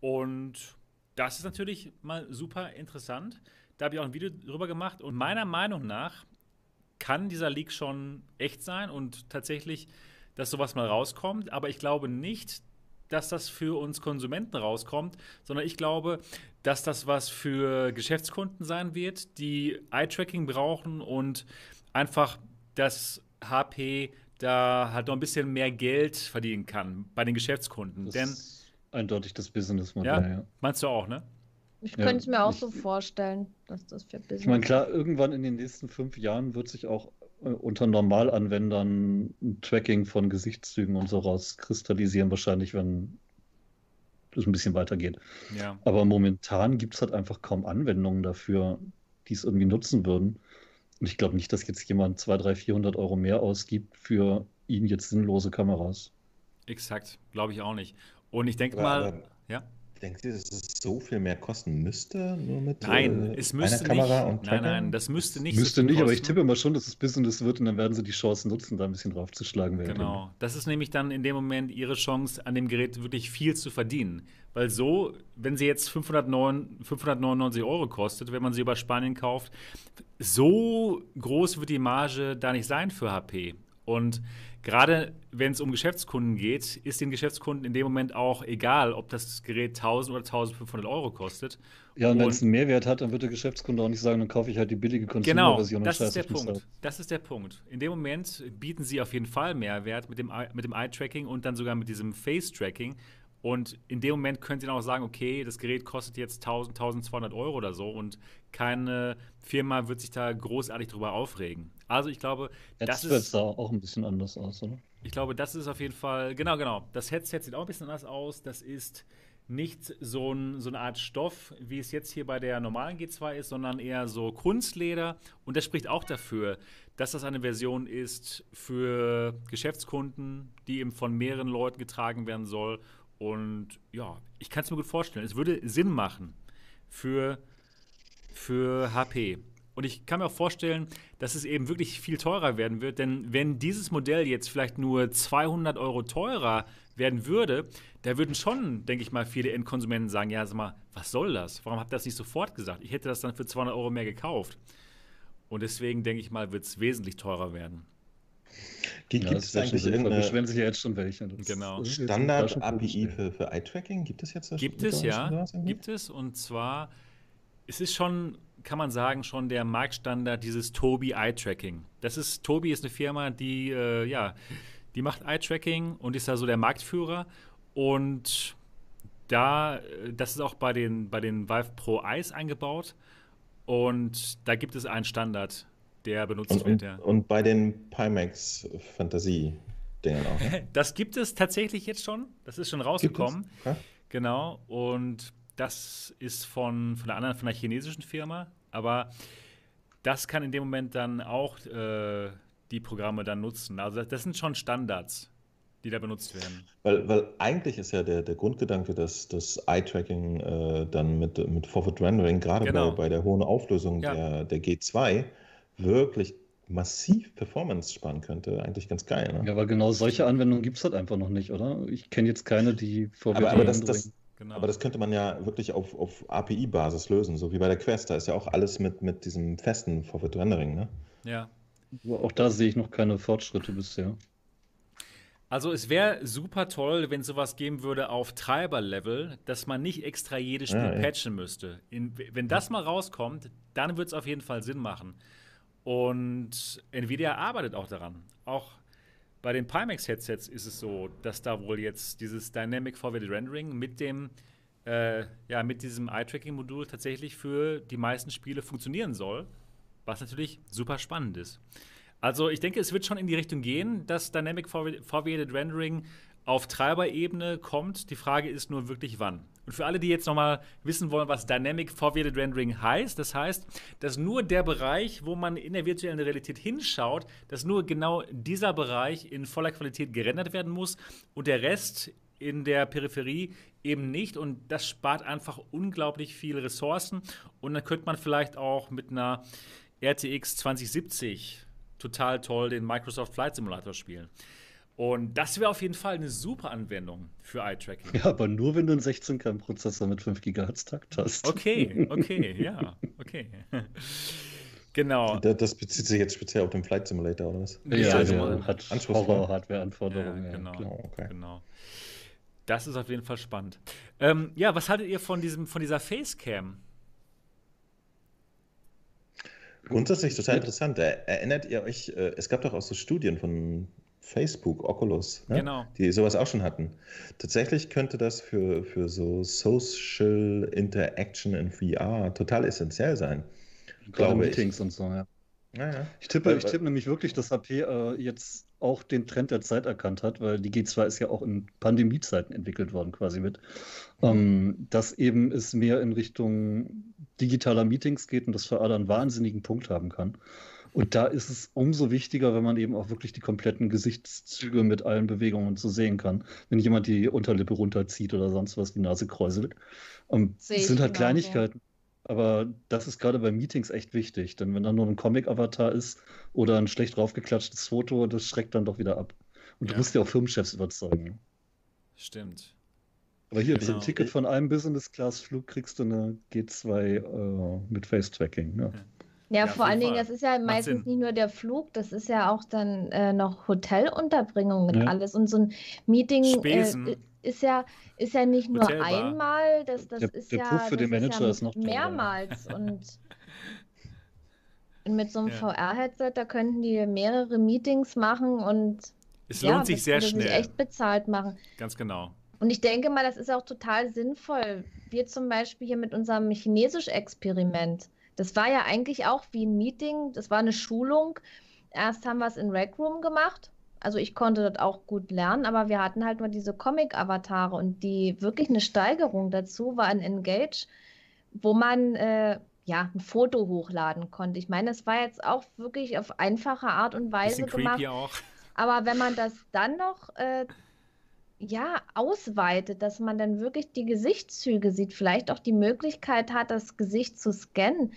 Und das ist natürlich mal super interessant. Da habe ich auch ein Video drüber gemacht und meiner Meinung nach kann dieser Leak schon echt sein und tatsächlich, dass sowas mal rauskommt. Aber ich glaube nicht, dass das für uns Konsumenten rauskommt, sondern ich glaube, dass das was für Geschäftskunden sein wird, die Eye-Tracking brauchen und einfach das HP da halt noch ein bisschen mehr Geld verdienen kann bei den Geschäftskunden. Das Denn eindeutig das Businessmodell. Ja, ja. Meinst du auch, ne? Ich könnte es mir auch ich, so vorstellen, dass das für Business. Ich meine, klar, irgendwann in den nächsten fünf Jahren wird sich auch äh, unter Normalanwendern ein Tracking von Gesichtszügen und so rauskristallisieren, wahrscheinlich, wenn es ein bisschen weitergeht. Ja. Aber momentan gibt es halt einfach kaum Anwendungen dafür, die es irgendwie nutzen würden. Und ich glaube nicht, dass jetzt jemand 200, 300, 400 Euro mehr ausgibt für ihn jetzt sinnlose Kameras. Exakt, glaube ich auch nicht. Und ich denke mal, aber, ja. Denkt ihr, dass es so viel mehr kosten müsste, nur mit nein, äh, es müsste einer Kamera nicht, und Nein, nein, das müsste nicht. Müsste so nicht, kosten. aber ich tippe mal schon, dass es Business wird und dann werden sie die Chance nutzen, da ein bisschen draufzuschlagen. Genau, das ist nämlich dann in dem Moment ihre Chance, an dem Gerät wirklich viel zu verdienen. Weil so, wenn sie jetzt 509, 599 Euro kostet, wenn man sie über Spanien kauft, so groß wird die Marge da nicht sein für HP. Und gerade wenn es um Geschäftskunden geht, ist den Geschäftskunden in dem Moment auch egal, ob das Gerät 1000 oder 1500 Euro kostet. Ja, und, wenn es einen Mehrwert hat, dann wird der Geschäftskunde auch nicht sagen, dann kaufe ich halt die billige Consumer-Version. Genau, das ist der Punkt. Das ist der Punkt. In dem Moment bieten sie auf jeden Fall Mehrwert mit dem, mit dem Eye-Tracking und dann sogar mit diesem Face-Tracking. Und in dem Moment können sie dann auch sagen, okay, das Gerät kostet jetzt 1000, 1200 Euro oder so und keine Firma wird sich da großartig drüber aufregen. Also ich glaube, Jetzt das ist auch ein bisschen anders aus, oder? Ich glaube, das ist auf jeden Fall genau, genau. Das Headset sieht auch ein bisschen anders aus. Das ist nicht so, ein, so eine Art Stoff, wie es jetzt hier bei der normalen G2 ist, sondern eher so Kunstleder. Und das spricht auch dafür, dass das eine Version ist für Geschäftskunden, die eben von mehreren Leuten getragen werden soll. Und ja, ich kann es mir gut vorstellen. Es würde Sinn machen für, für HP. Und ich kann mir auch vorstellen, dass es eben wirklich viel teurer werden wird. Denn wenn dieses Modell jetzt vielleicht nur 200 Euro teurer werden würde, da würden schon, denke ich mal, viele Endkonsumenten sagen, ja, sag mal, was soll das? Warum habt ihr das nicht sofort gesagt? Ich hätte das dann für 200 Euro mehr gekauft. Und deswegen, denke ich mal, wird es wesentlich teurer werden. Gibt ja, es eigentlich irgendeine beschweren sich ja jetzt schon welche. genau. Standard-API für, für Eye-Tracking? Gibt es jetzt? Gibt es, ja. Gibt es. Und zwar, es ist schon kann man sagen, schon der Marktstandard dieses Tobi Eye Tracking. Das ist, Tobi ist eine Firma, die, äh, ja, die macht Eye Tracking und ist da so der Marktführer. Und da, das ist auch bei den, bei den Vive Pro Eyes eingebaut. Und da gibt es einen Standard, der benutzt und, wird. Und, ja. und bei den Pimax Fantasie Dingern auch. Ne? Das gibt es tatsächlich jetzt schon. Das ist schon rausgekommen. Okay. Genau. Und das ist von, von der anderen, von der chinesischen Firma. Aber das kann in dem Moment dann auch äh, die Programme dann nutzen. Also das sind schon Standards, die da benutzt werden. Weil, weil eigentlich ist ja der, der Grundgedanke, dass das Eye-Tracking äh, dann mit, mit Forward Rendering, gerade genau. bei, bei der hohen Auflösung ja. der, der G2, wirklich massiv Performance sparen könnte. Eigentlich ganz geil. Ne? Ja, aber genau solche Anwendungen gibt es halt einfach noch nicht, oder? Ich kenne jetzt keine, die Forward aber, aber das, das, Genau. Aber das könnte man ja wirklich auf, auf API-Basis lösen, so wie bei der Quest. Da ist ja auch alles mit, mit diesem festen Forward Rendering, ne? Ja. Auch da sehe ich noch keine Fortschritte bisher. Also es wäre super toll, wenn sowas geben würde auf Treiber-Level, dass man nicht extra jedes Spiel ja, ja. patchen müsste. In, wenn das mal rauskommt, dann wird es auf jeden Fall Sinn machen. Und Nvidia arbeitet auch daran. Auch bei den Pimax-Headsets ist es so, dass da wohl jetzt dieses Dynamic Forward Rendering mit dem äh, ja, mit diesem Eye-Tracking-Modul tatsächlich für die meisten Spiele funktionieren soll, was natürlich super spannend ist. Also ich denke, es wird schon in die Richtung gehen, dass Dynamic Forwarded Rendering auf Treiberebene kommt. Die Frage ist nur wirklich wann. Und für alle, die jetzt nochmal wissen wollen, was Dynamic Forwarded Rendering heißt, das heißt, dass nur der Bereich, wo man in der virtuellen Realität hinschaut, dass nur genau dieser Bereich in voller Qualität gerendert werden muss und der Rest in der Peripherie eben nicht. Und das spart einfach unglaublich viele Ressourcen. Und dann könnte man vielleicht auch mit einer RTX 2070 total toll den Microsoft Flight Simulator spielen. Und das wäre auf jeden Fall eine super Anwendung für Eye-Tracking. Ja, aber nur wenn du einen 16-Kern-Prozessor mit 5 GHz Takt hast. Okay, okay, ja, okay. genau. Das, das, bezieht sich jetzt speziell auf den Flight Simulator, oder was? Ja, ja der hat Horror-Hardware-Anforderungen. Ja, genau, ja, okay. genau. Das ist auf jeden Fall spannend. Ähm, ja, was haltet ihr von, diesem, von dieser Facecam? Grundsätzlich total interessant. Erinnert ihr euch, äh, es gab doch auch so Studien von Facebook, Oculus, ne? genau. die sowas auch schon hatten. Tatsächlich könnte das für, für so Social Interaction in VR total essentiell sein. Glaube Meetings ich. und so, ja. Ja, ja. Ich tippe, ich tippe nämlich wirklich, dass HP äh, jetzt auch den Trend der Zeit erkannt hat, weil die G2 ist ja auch in Pandemiezeiten entwickelt worden, quasi mit, mhm. ähm, dass eben es mehr in Richtung digitaler Meetings geht und das für alle einen wahnsinnigen Punkt haben kann. Und da ist es umso wichtiger, wenn man eben auch wirklich die kompletten Gesichtszüge mit allen Bewegungen so sehen kann. Wenn jemand die Unterlippe runterzieht oder sonst was, die Nase kräuselt. Um, das sind halt Kleinigkeiten. Aber das ist gerade bei Meetings echt wichtig, denn wenn da nur ein Comic-Avatar ist oder ein schlecht draufgeklatschtes Foto, das schreckt dann doch wieder ab. Und ja. du musst ja auch Firmenchefs überzeugen. Stimmt. Aber hier, genau. ein Ticket von einem Business-Class-Flug kriegst du eine G2 äh, mit Face-Tracking. Ja. Ja, ja vor allen Dingen, das ist ja meistens nicht nur der Flug, das ist ja auch dann äh, noch Hotelunterbringung und ja. alles. Und so ein Meeting äh, ist ja ist ja nicht nur Hotelbar. einmal, das, das der, ist der ja, Puff für den Manager ist, ja ist noch mehrmals. und mit so einem ja. VR-Headset, da könnten die mehrere Meetings machen und es lohnt ja, sich sehr schnell. Sich echt bezahlt machen. Ganz genau. Und ich denke mal, das ist auch total sinnvoll. Wir zum Beispiel hier mit unserem Chinesisch-Experiment das war ja eigentlich auch wie ein Meeting, das war eine Schulung. Erst haben wir es in Rec Room gemacht Also ich konnte dort auch gut lernen, aber wir hatten halt nur diese Comic-Avatare und die wirklich eine Steigerung dazu war ein Engage, wo man äh, ja ein Foto hochladen konnte. Ich meine, das war jetzt auch wirklich auf einfache Art und Weise Bisschen gemacht. auch. Aber wenn man das dann noch äh, ja, ausweitet, dass man dann wirklich die Gesichtszüge sieht, vielleicht auch die Möglichkeit hat, das Gesicht zu scannen.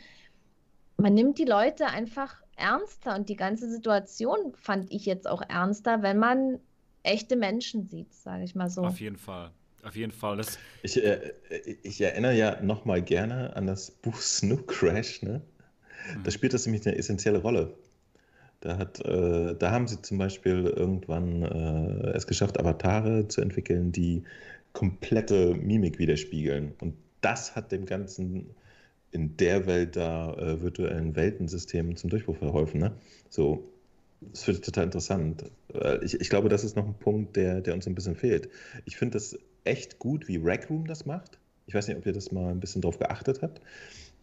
Man nimmt die Leute einfach ernster und die ganze Situation fand ich jetzt auch ernster, wenn man echte Menschen sieht, sage ich mal so. Auf jeden Fall. Auf jeden Fall. Das, Ich, äh, ich erinnere ja nochmal gerne an das Buch Snook Crash. Ne? Da spielt das nämlich eine essentielle Rolle. Da, hat, äh, da haben sie zum Beispiel irgendwann äh, es geschafft, Avatare zu entwickeln, die komplette Mimik widerspiegeln. Und das hat dem Ganzen in der Welt da äh, virtuellen Weltensystemen zum Durchbruch verholfen. Ne? So, das finde ich total interessant. Ich, ich glaube, das ist noch ein Punkt, der, der uns ein bisschen fehlt. Ich finde das echt gut, wie Rec Room das macht. Ich weiß nicht, ob ihr das mal ein bisschen drauf geachtet habt.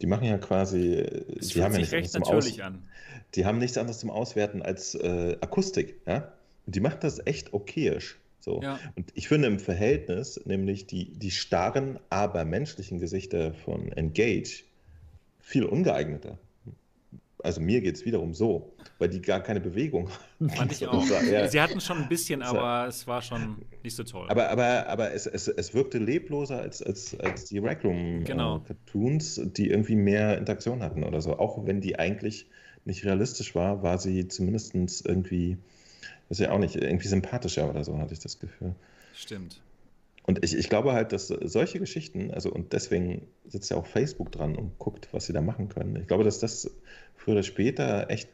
Die machen ja quasi, es die haben ja sich nichts anderes recht zum natürlich Aus, an. die haben nichts anderes zum Auswerten als äh, Akustik, ja. Und die macht das echt okayisch. So. Ja. Und ich finde im Verhältnis, nämlich die, die starren, aber menschlichen Gesichter von Engage viel ungeeigneter. Also mir geht es wiederum so, weil die gar keine Bewegung haben. Fand ich auch. war eher- Sie hatten schon ein bisschen, So. aber es war schon nicht so toll. aber, aber, aber es, es, es wirkte lebloser als, als, als die Rec Room Genau. äh, Cartoons, die irgendwie mehr Interaktion hatten oder so. Auch wenn die eigentlich nicht realistisch war, war sie zumindest irgendwie, weiß ich auch nicht, irgendwie sympathischer oder so, hatte ich das Gefühl. Stimmt. Und ich, ich glaube halt, dass solche Geschichten, also und deswegen sitzt ja auch Facebook dran und guckt, was sie da machen können. Ich glaube, dass das früher oder später echt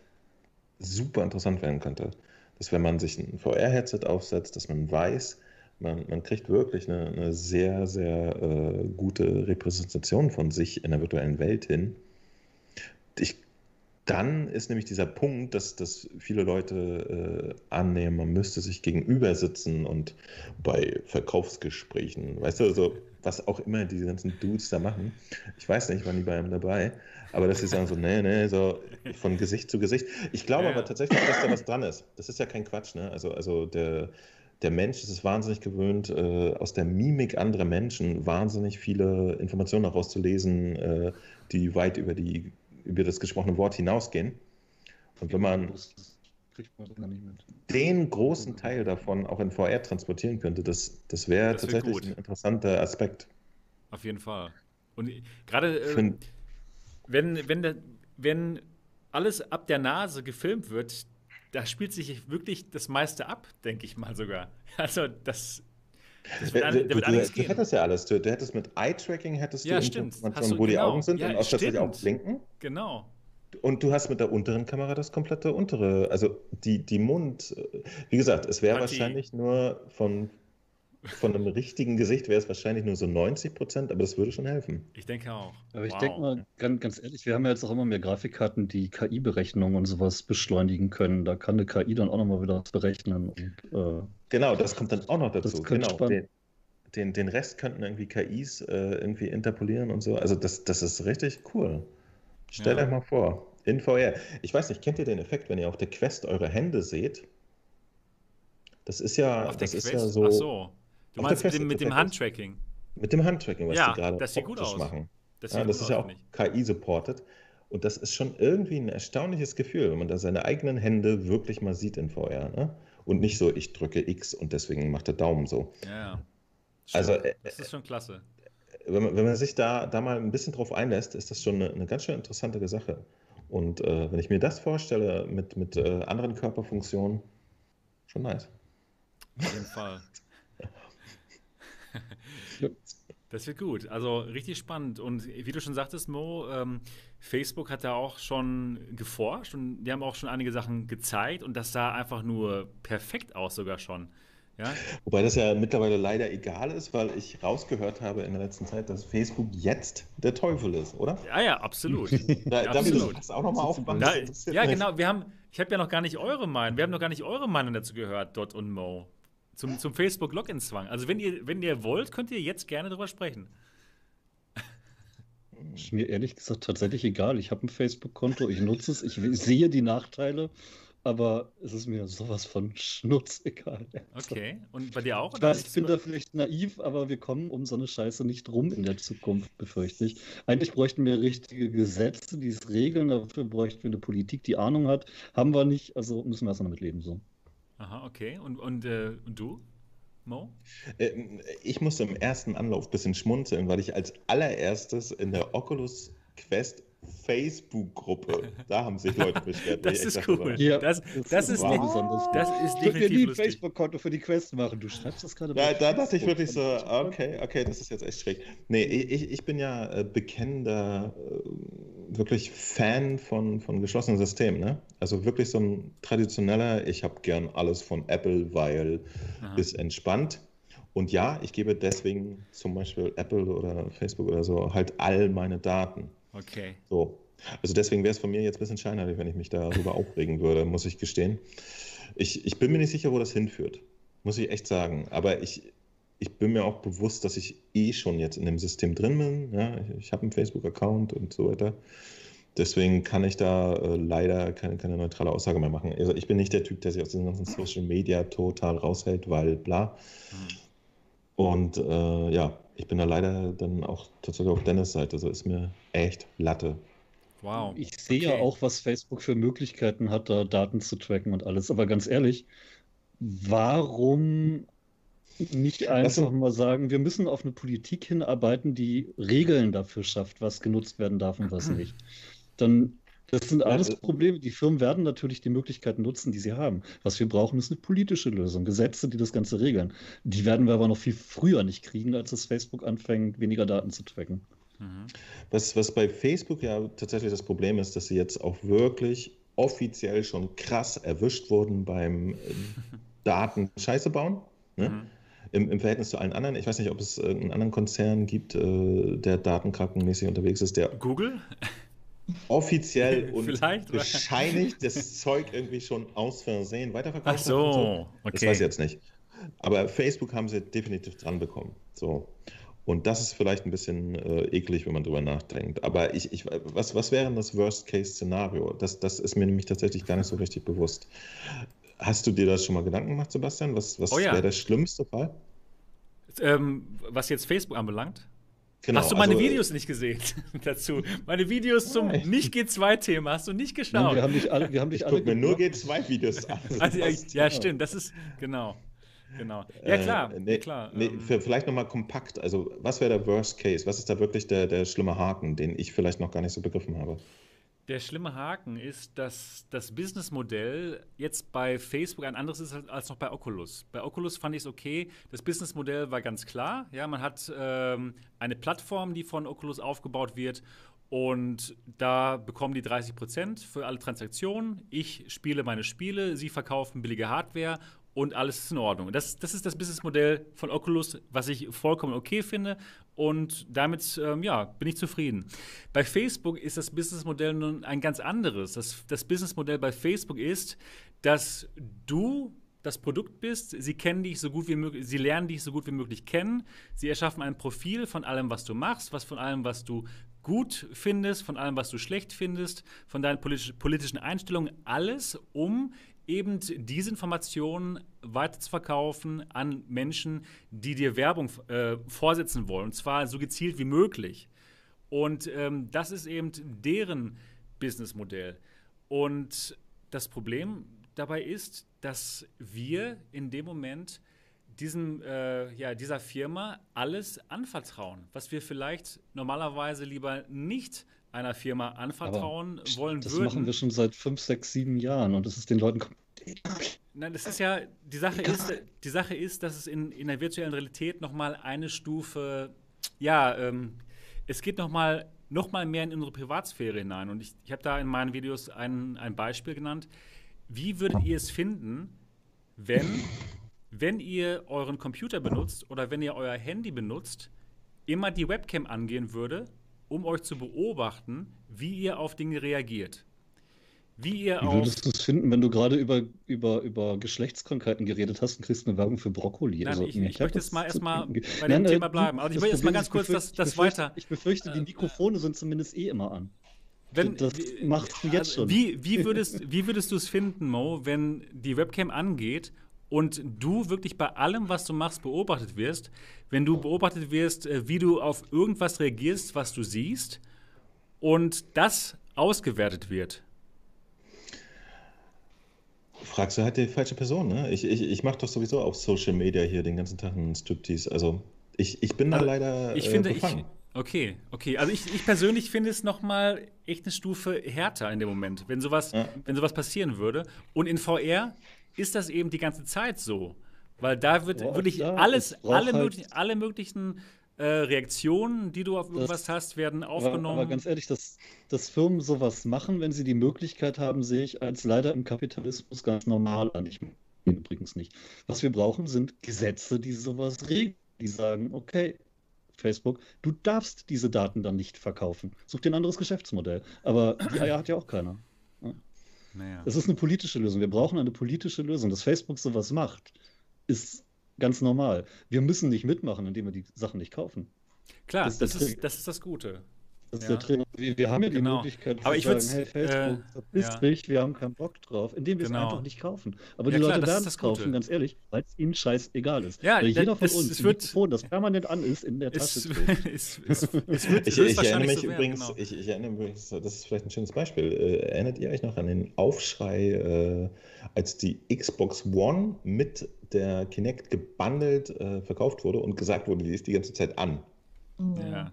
super interessant werden könnte. Dass wenn man sich ein VR-Headset aufsetzt, dass man weiß, man, man kriegt wirklich eine, eine sehr, sehr äh, gute Repräsentation von sich in der virtuellen Welt hin. Ich, dann ist nämlich dieser Punkt, dass, dass viele Leute äh, annehmen, man müsste sich gegenüber sitzen und bei Verkaufsgesprächen, weißt du, so, was auch immer diese ganzen Dudes da machen. Ich weiß nicht, waren die bei einem dabei, aber dass sie sagen so, nee, nee, so von Gesicht zu Gesicht. Ich glaube Ja. aber tatsächlich, dass da was dran ist. Das ist ja kein Quatsch, ne? Also, also der, der Mensch ist es wahnsinnig gewöhnt, äh, aus der Mimik anderer Menschen wahnsinnig viele Informationen auch rauszulesen, äh, die weit über, die, über das gesprochene Wort hinausgehen. Und wenn man den großen Teil davon auch in VR transportieren könnte, das, das wäre wär tatsächlich gut. ein interessanter Aspekt. Auf jeden Fall. Und gerade äh, wenn, wenn, wenn alles ab der Nase gefilmt wird, da spielt sich wirklich das meiste ab, denke ich mal sogar. Also das, das wird, an, du, wird du, du hättest ja alles. Du, du hättest mit Eye-Tracking hättest Ja, du. Informationen, du- wo die genau. Augen sind Ja, und auch tatsächlich auch blinken. Genau. Und du hast mit der unteren Kamera das komplette untere, also die, die Mund, wie gesagt, es wäre wahrscheinlich nur von, von einem richtigen Gesicht wäre es wahrscheinlich nur so 90 Prozent, aber das würde schon helfen. Ich denke auch. Aber ich Wow. denke mal, ganz, ganz ehrlich, wir haben ja jetzt auch immer mehr Grafikkarten, die KI-Berechnungen und sowas beschleunigen können. Da kann eine KI dann auch nochmal wieder was berechnen. Und, äh, Genau, das kommt dann auch noch dazu. Das könnte Genau, spannend. den, den, den Rest könnten irgendwie KIs äh, irgendwie interpolieren und so. Also das, das ist richtig cool. Stellt Ja. euch mal vor, in VR. Ich weiß nicht, kennt ihr den Effekt, wenn ihr auf der Quest eure Hände seht? Das ist ja, Auf der das ist Quest? ja so, Ach so. Du Auf meinst mit dem, mit. Handtracking. mit dem Handtracking, was Ja, die gerade das sieht gut aus. machen. Das, Ja, das ist ja auch. KI-supported. Und das ist schon irgendwie ein erstaunliches Gefühl, wenn man da seine eigenen Hände wirklich mal sieht in VR. Ne? Und nicht so, ich drücke X und deswegen macht der Daumen so. Ja, ja. Also, Stimmt. äh, das ist schon klasse. wenn man, wenn man sich da, da mal ein bisschen drauf einlässt, ist das schon eine, eine ganz schön interessante Sache. Und äh, wenn ich mir das vorstelle mit, mit äh, anderen Körperfunktionen, schon nice. Auf jeden Fall. Das wird gut. Also richtig spannend. Und wie du schon sagtest, Mo, ähm, Facebook hat da auch schon geforscht und die haben auch schon einige Sachen gezeigt und das sah einfach nur perfekt aus sogar schon. Ja, Wobei das ja mittlerweile leider egal ist, weil ich rausgehört habe in der letzten Zeit, dass Facebook jetzt der Teufel ist, oder? ja, ja absolut. Da, absolut. das auch nochmal aufmachen. Da, ja, genau. Wir haben, ich habe ja noch gar nicht eure Meinung. Wir haben noch gar nicht eure Meinung dazu gehört, Dot und Mo. Zum, zum Facebook-Login-Zwang. Also wenn ihr, wenn ihr wollt, könnt ihr jetzt gerne drüber sprechen. ist mir ehrlich gesagt tatsächlich egal. Ich habe ein Facebook-Konto, ich nutze es, ich sehe die Nachteile aber es ist mir sowas von schnurzegal. Okay, und bei dir auch? Ich weiß, ich bin da vielleicht naiv, aber wir kommen um so eine Scheiße nicht rum in der Zukunft, befürchte ich. Eigentlich bräuchten wir richtige Gesetze, die es regeln, dafür bräuchten wir eine Politik, die Ahnung hat. Haben wir nicht, also müssen wir erstmal damit leben. So. Aha, okay. Und, und, äh, und du? Mo? Ähm, ich musste im ersten Anlauf ein bisschen schmunzeln, weil ich als allererstes in der Oculus Quest Facebook-Gruppe. Da haben sich Leute beschwert. das ist cool. Ja, das, das, das, ist wow. besonders Das ist definitiv Ich nie ein Facebook-Konto für die Quest machen. Du schreibst das gerade. Da, da dachte ich wirklich so, okay, okay, das ist jetzt echt schräg. Nee, ich, ich bin ja äh, bekennender, äh, wirklich Fan von, von geschlossenen Systemen. Ne? Also wirklich so ein traditioneller, ich habe gern alles von Apple, weil Aha. ist entspannt. Und ja, ich gebe deswegen zum Beispiel Apple oder Facebook oder so halt all meine Daten. Okay. So. Also deswegen wäre es von mir jetzt ein bisschen scheinheilig, wenn ich mich darüber aufregen würde, muss ich gestehen. Ich, ich bin mir nicht sicher, wo das hinführt, muss ich echt sagen. Aber ich, ich bin mir auch bewusst, dass ich eh schon jetzt in dem System drin bin. Ja, ich, ich habe einen Facebook-Account und so weiter. Deswegen kann ich da äh, leider keine, keine, neutrale Aussage mehr machen. Also ich bin nicht der Typ, der sich aus den ganzen Social Media total raushält, weil bla. Mhm. Und äh, ja, ich bin da leider dann auch tatsächlich auf Dennis Seite. So ist mir echt Latte. Wow. Ich sehe okay. ja auch, was Facebook für Möglichkeiten hat, da Daten zu tracken und alles. Aber ganz ehrlich, warum nicht einfach mal sagen, wir müssen auf eine Politik hinarbeiten, die Regeln dafür schafft, was genutzt werden darf und was nicht. Dann das sind alles ja, Probleme. Die Firmen werden natürlich die Möglichkeiten nutzen, die sie haben. Was wir brauchen, ist eine politische Lösung, Gesetze, die das Ganze regeln. Die werden wir aber noch viel früher nicht kriegen, als das Facebook anfängt, weniger Daten zu tracken. Mhm. Was, was bei Facebook ja tatsächlich das Problem ist, dass sie jetzt auch wirklich offiziell schon krass erwischt wurden beim Daten Scheiße bauen. Ne? Mhm. Im, Im, Verhältnis zu allen anderen. Ich weiß nicht, ob es einen anderen Konzern gibt, äh, der datenkrankenmäßig unterwegs ist. Der Google? Offiziell und bescheinigt das Zeug irgendwie schon aus Versehen weiterverkauft. Ach so, so. okay. Das weiß ich jetzt nicht. Aber Facebook haben sie definitiv dran bekommen. So. Und das ist vielleicht ein bisschen äh, eklig, wenn man drüber nachdenkt. Aber ich, ich, was, was wäre das Worst-Case-Szenario? Das, das ist mir nämlich tatsächlich gar nicht so richtig bewusst. Hast du dir das schon mal Gedanken gemacht, Sebastian? Was, was oh ja. wäre der schlimmste Fall? Ähm, was jetzt Facebook anbelangt? Genau, hast du meine also, Videos nicht gesehen dazu? Meine Videos zum Nicht-G2-Thema hast du nicht geschaut. Nein, wir haben nicht alle, wir haben nicht alle mir nur G2-Videos an. Also, ja, ja, stimmt, das ist, genau. Genau. Ja, klar. Äh, nee, klar. Nee, ähm. für, vielleicht nochmal kompakt. Also, was wäre der Worst Case? Was ist da wirklich der, der schlimme Haken, den ich vielleicht noch gar nicht so begriffen habe? Der schlimme Haken ist, dass das Businessmodell jetzt bei Facebook ein anderes ist als noch bei Oculus. Bei Oculus fand ich es okay. Das Businessmodell war ganz klar. Ja, man hat ähm, eine Plattform, die von Oculus aufgebaut wird. Und da bekommen die 30 Prozent für alle Transaktionen. Ich spiele meine Spiele, sie verkaufen billige Hardware und alles ist in Ordnung. Das, das ist das Businessmodell von Oculus, was ich vollkommen okay finde und damit ähm, ja, bin ich zufrieden. Bei Facebook ist das Businessmodell nun ein ganz anderes. Das, das Businessmodell bei Facebook ist, dass du das Produkt bist, sie kennen dich so gut wie möglich, sie lernen dich so gut wie möglich kennen, sie erschaffen ein Profil von allem, was du machst, was von allem, was du gut findest, von allem, was du schlecht findest, von deinen politisch, politischen Einstellungen, alles, um eben diese Informationen weiter zu verkaufen an Menschen, die dir Werbung äh, vorsetzen wollen. Und zwar so gezielt wie möglich. Und ähm, das ist eben deren Businessmodell. Und das Problem dabei ist, dass wir in dem Moment diesem, äh, ja, dieser Firma alles anvertrauen, was wir vielleicht normalerweise lieber nicht einer Firma anvertrauen Aber wollen das würden. Das machen wir schon seit fünf, sechs, sieben Jahren und das ist den Leuten Nein, das ist ja, die Sache ist, die Sache ist, dass es in, in der virtuellen Realität nochmal eine Stufe, ja, ähm, es geht nochmal noch mal mehr in unsere Privatsphäre hinein. Und ich, ich habe da in meinen Videos ein, ein Beispiel genannt. Wie würdet ihr es finden, wenn, wenn ihr euren Computer benutzt oder wenn ihr euer Handy benutzt, immer die Webcam angehen würde um euch zu beobachten, wie ihr auf Dinge reagiert. Wie ihr Wie würdest du es finden, wenn du gerade über, über, über Geschlechtskrankheiten geredet hast und kriegst eine Werbung für Brokkoli? Nein, also, ich, ich möchte jetzt mal erstmal bei dem Nein, Thema bleiben. Aber ich will jetzt mal ganz kurz das, das befürchte, weiter. Ich befürchte, die Mikrofone sind zumindest eh immer an. wenn, das macht jetzt also, schon. Wie, wie würdest, wie würdest du es finden, Mo, wenn die Webcam angeht und du wirklich bei allem, was du machst, beobachtet wirst, wenn du beobachtet wirst, äh, wie du auf irgendwas reagierst, was du siehst und das ausgewertet wird? Fragst du halt die falsche Person, ne? Ich, ich, ich mache doch sowieso auf Social Media hier den ganzen Tag einen Striptease. Also ich, ich bin also, da leider. Ich äh, finde, befangen. ich, Okay, okay. Also ich, ich persönlich finde es nochmal echt eine Stufe härter in dem Moment, wenn sowas, ja. wenn sowas passieren würde. Und in VR ist das eben die ganze Zeit so. Weil da wird Boah, wirklich ja, alles, alle, halt möglichen, alle möglichen äh, Reaktionen, die du auf irgendwas das, hast, werden aufgenommen. Aber, aber, ganz ehrlich, dass, dass Firmen sowas machen, wenn sie die Möglichkeit haben, sehe ich als leider im Kapitalismus ganz normal an. Ich übrigens nicht. Was wir brauchen, sind Gesetze, die sowas regeln. Die sagen, okay, Facebook, du darfst diese Daten dann nicht verkaufen. Such dir ein anderes Geschäftsmodell. Aber die Eier hat ja auch keiner. Ja? Naja. Es ist eine politische Lösung. Wir brauchen eine politische Lösung. Dass Facebook sowas macht, ist ganz normal. Wir müssen nicht mitmachen, indem wir die Sachen nicht kaufen. Klar, das, das, ist, das ist das Gute. Das ist ja. der Trainer. Wir, wir, haben ja die genau. Möglichkeit zu sagen, hey Facebook, äh, verpiss dich, wir haben keinen Bock drauf, indem wir genau. es einfach nicht kaufen. Aber ja, die klar, Leute werden es kaufen, ganz ehrlich, weil es ihnen scheißegal ist. Ja, weil jeder von es, uns es wird, Mikrofon, das permanent an ist, in der Tasche wird ich, ich erinnere mich so übrigens, genau. ich, ich, erinnere übrigens, das ist vielleicht ein schönes Beispiel. Äh, erinnert ihr euch noch an den Aufschrei, äh, als die Xbox One mit der Kinect gebundelt äh, verkauft wurde und gesagt wurde, die ist die ganze Zeit an? Ja.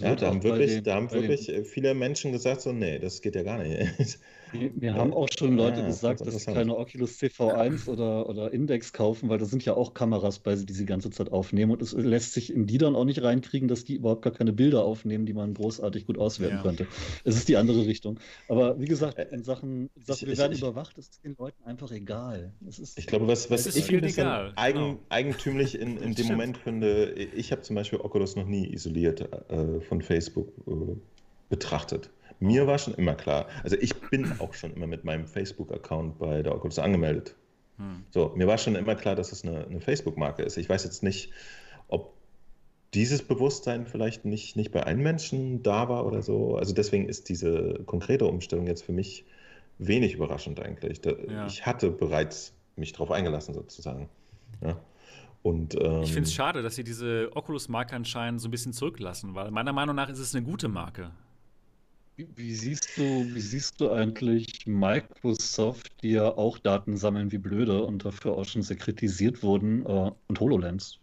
Ja, da haben wirklich, da haben wirklich den... viele Menschen gesagt, so, nee, das geht ja gar nicht. Wir haben auch schon Leute ja, gesagt, dass sie keine Oculus CV1 oder, oder Index kaufen, weil da sind ja auch Kameras bei, die sie die ganze Zeit aufnehmen. Und es lässt sich in die dann auch nicht reinkriegen, dass die überhaupt gar keine Bilder aufnehmen, die man großartig gut auswerten ja. könnte. Es ist die andere Richtung. Aber wie gesagt, in Sachen, in Sachen ich, wir werden ich, überwacht, ist den Leuten einfach egal. ich glaube, was, was ich ein bisschen eigen, genau. eigentümlich in, in dem Moment finde, ich habe zum Beispiel Oculus noch nie isoliert äh, von Facebook äh, betrachtet. Mir war schon immer klar, also ich bin auch schon immer mit meinem Facebook-Account bei der Oculus angemeldet. Hm. So, mir war schon immer klar, dass es eine, eine Facebook-Marke ist. Ich weiß jetzt nicht, ob dieses Bewusstsein vielleicht nicht, nicht bei allen Menschen da war oder so. Also deswegen ist diese konkrete Umstellung jetzt für mich wenig überraschend eigentlich. Da, ja. Ich hatte bereits mich darauf eingelassen sozusagen. Ja. Und, ähm, ich finde es schade, dass sie diese Oculus-Marke anscheinend so ein bisschen zurücklassen, weil meiner Meinung nach ist es eine gute Marke. Wie, siehst du, wie siehst du eigentlich Microsoft, die ja auch Daten sammeln wie blöde und dafür auch schon sehr kritisiert wurden, äh, und HoloLens?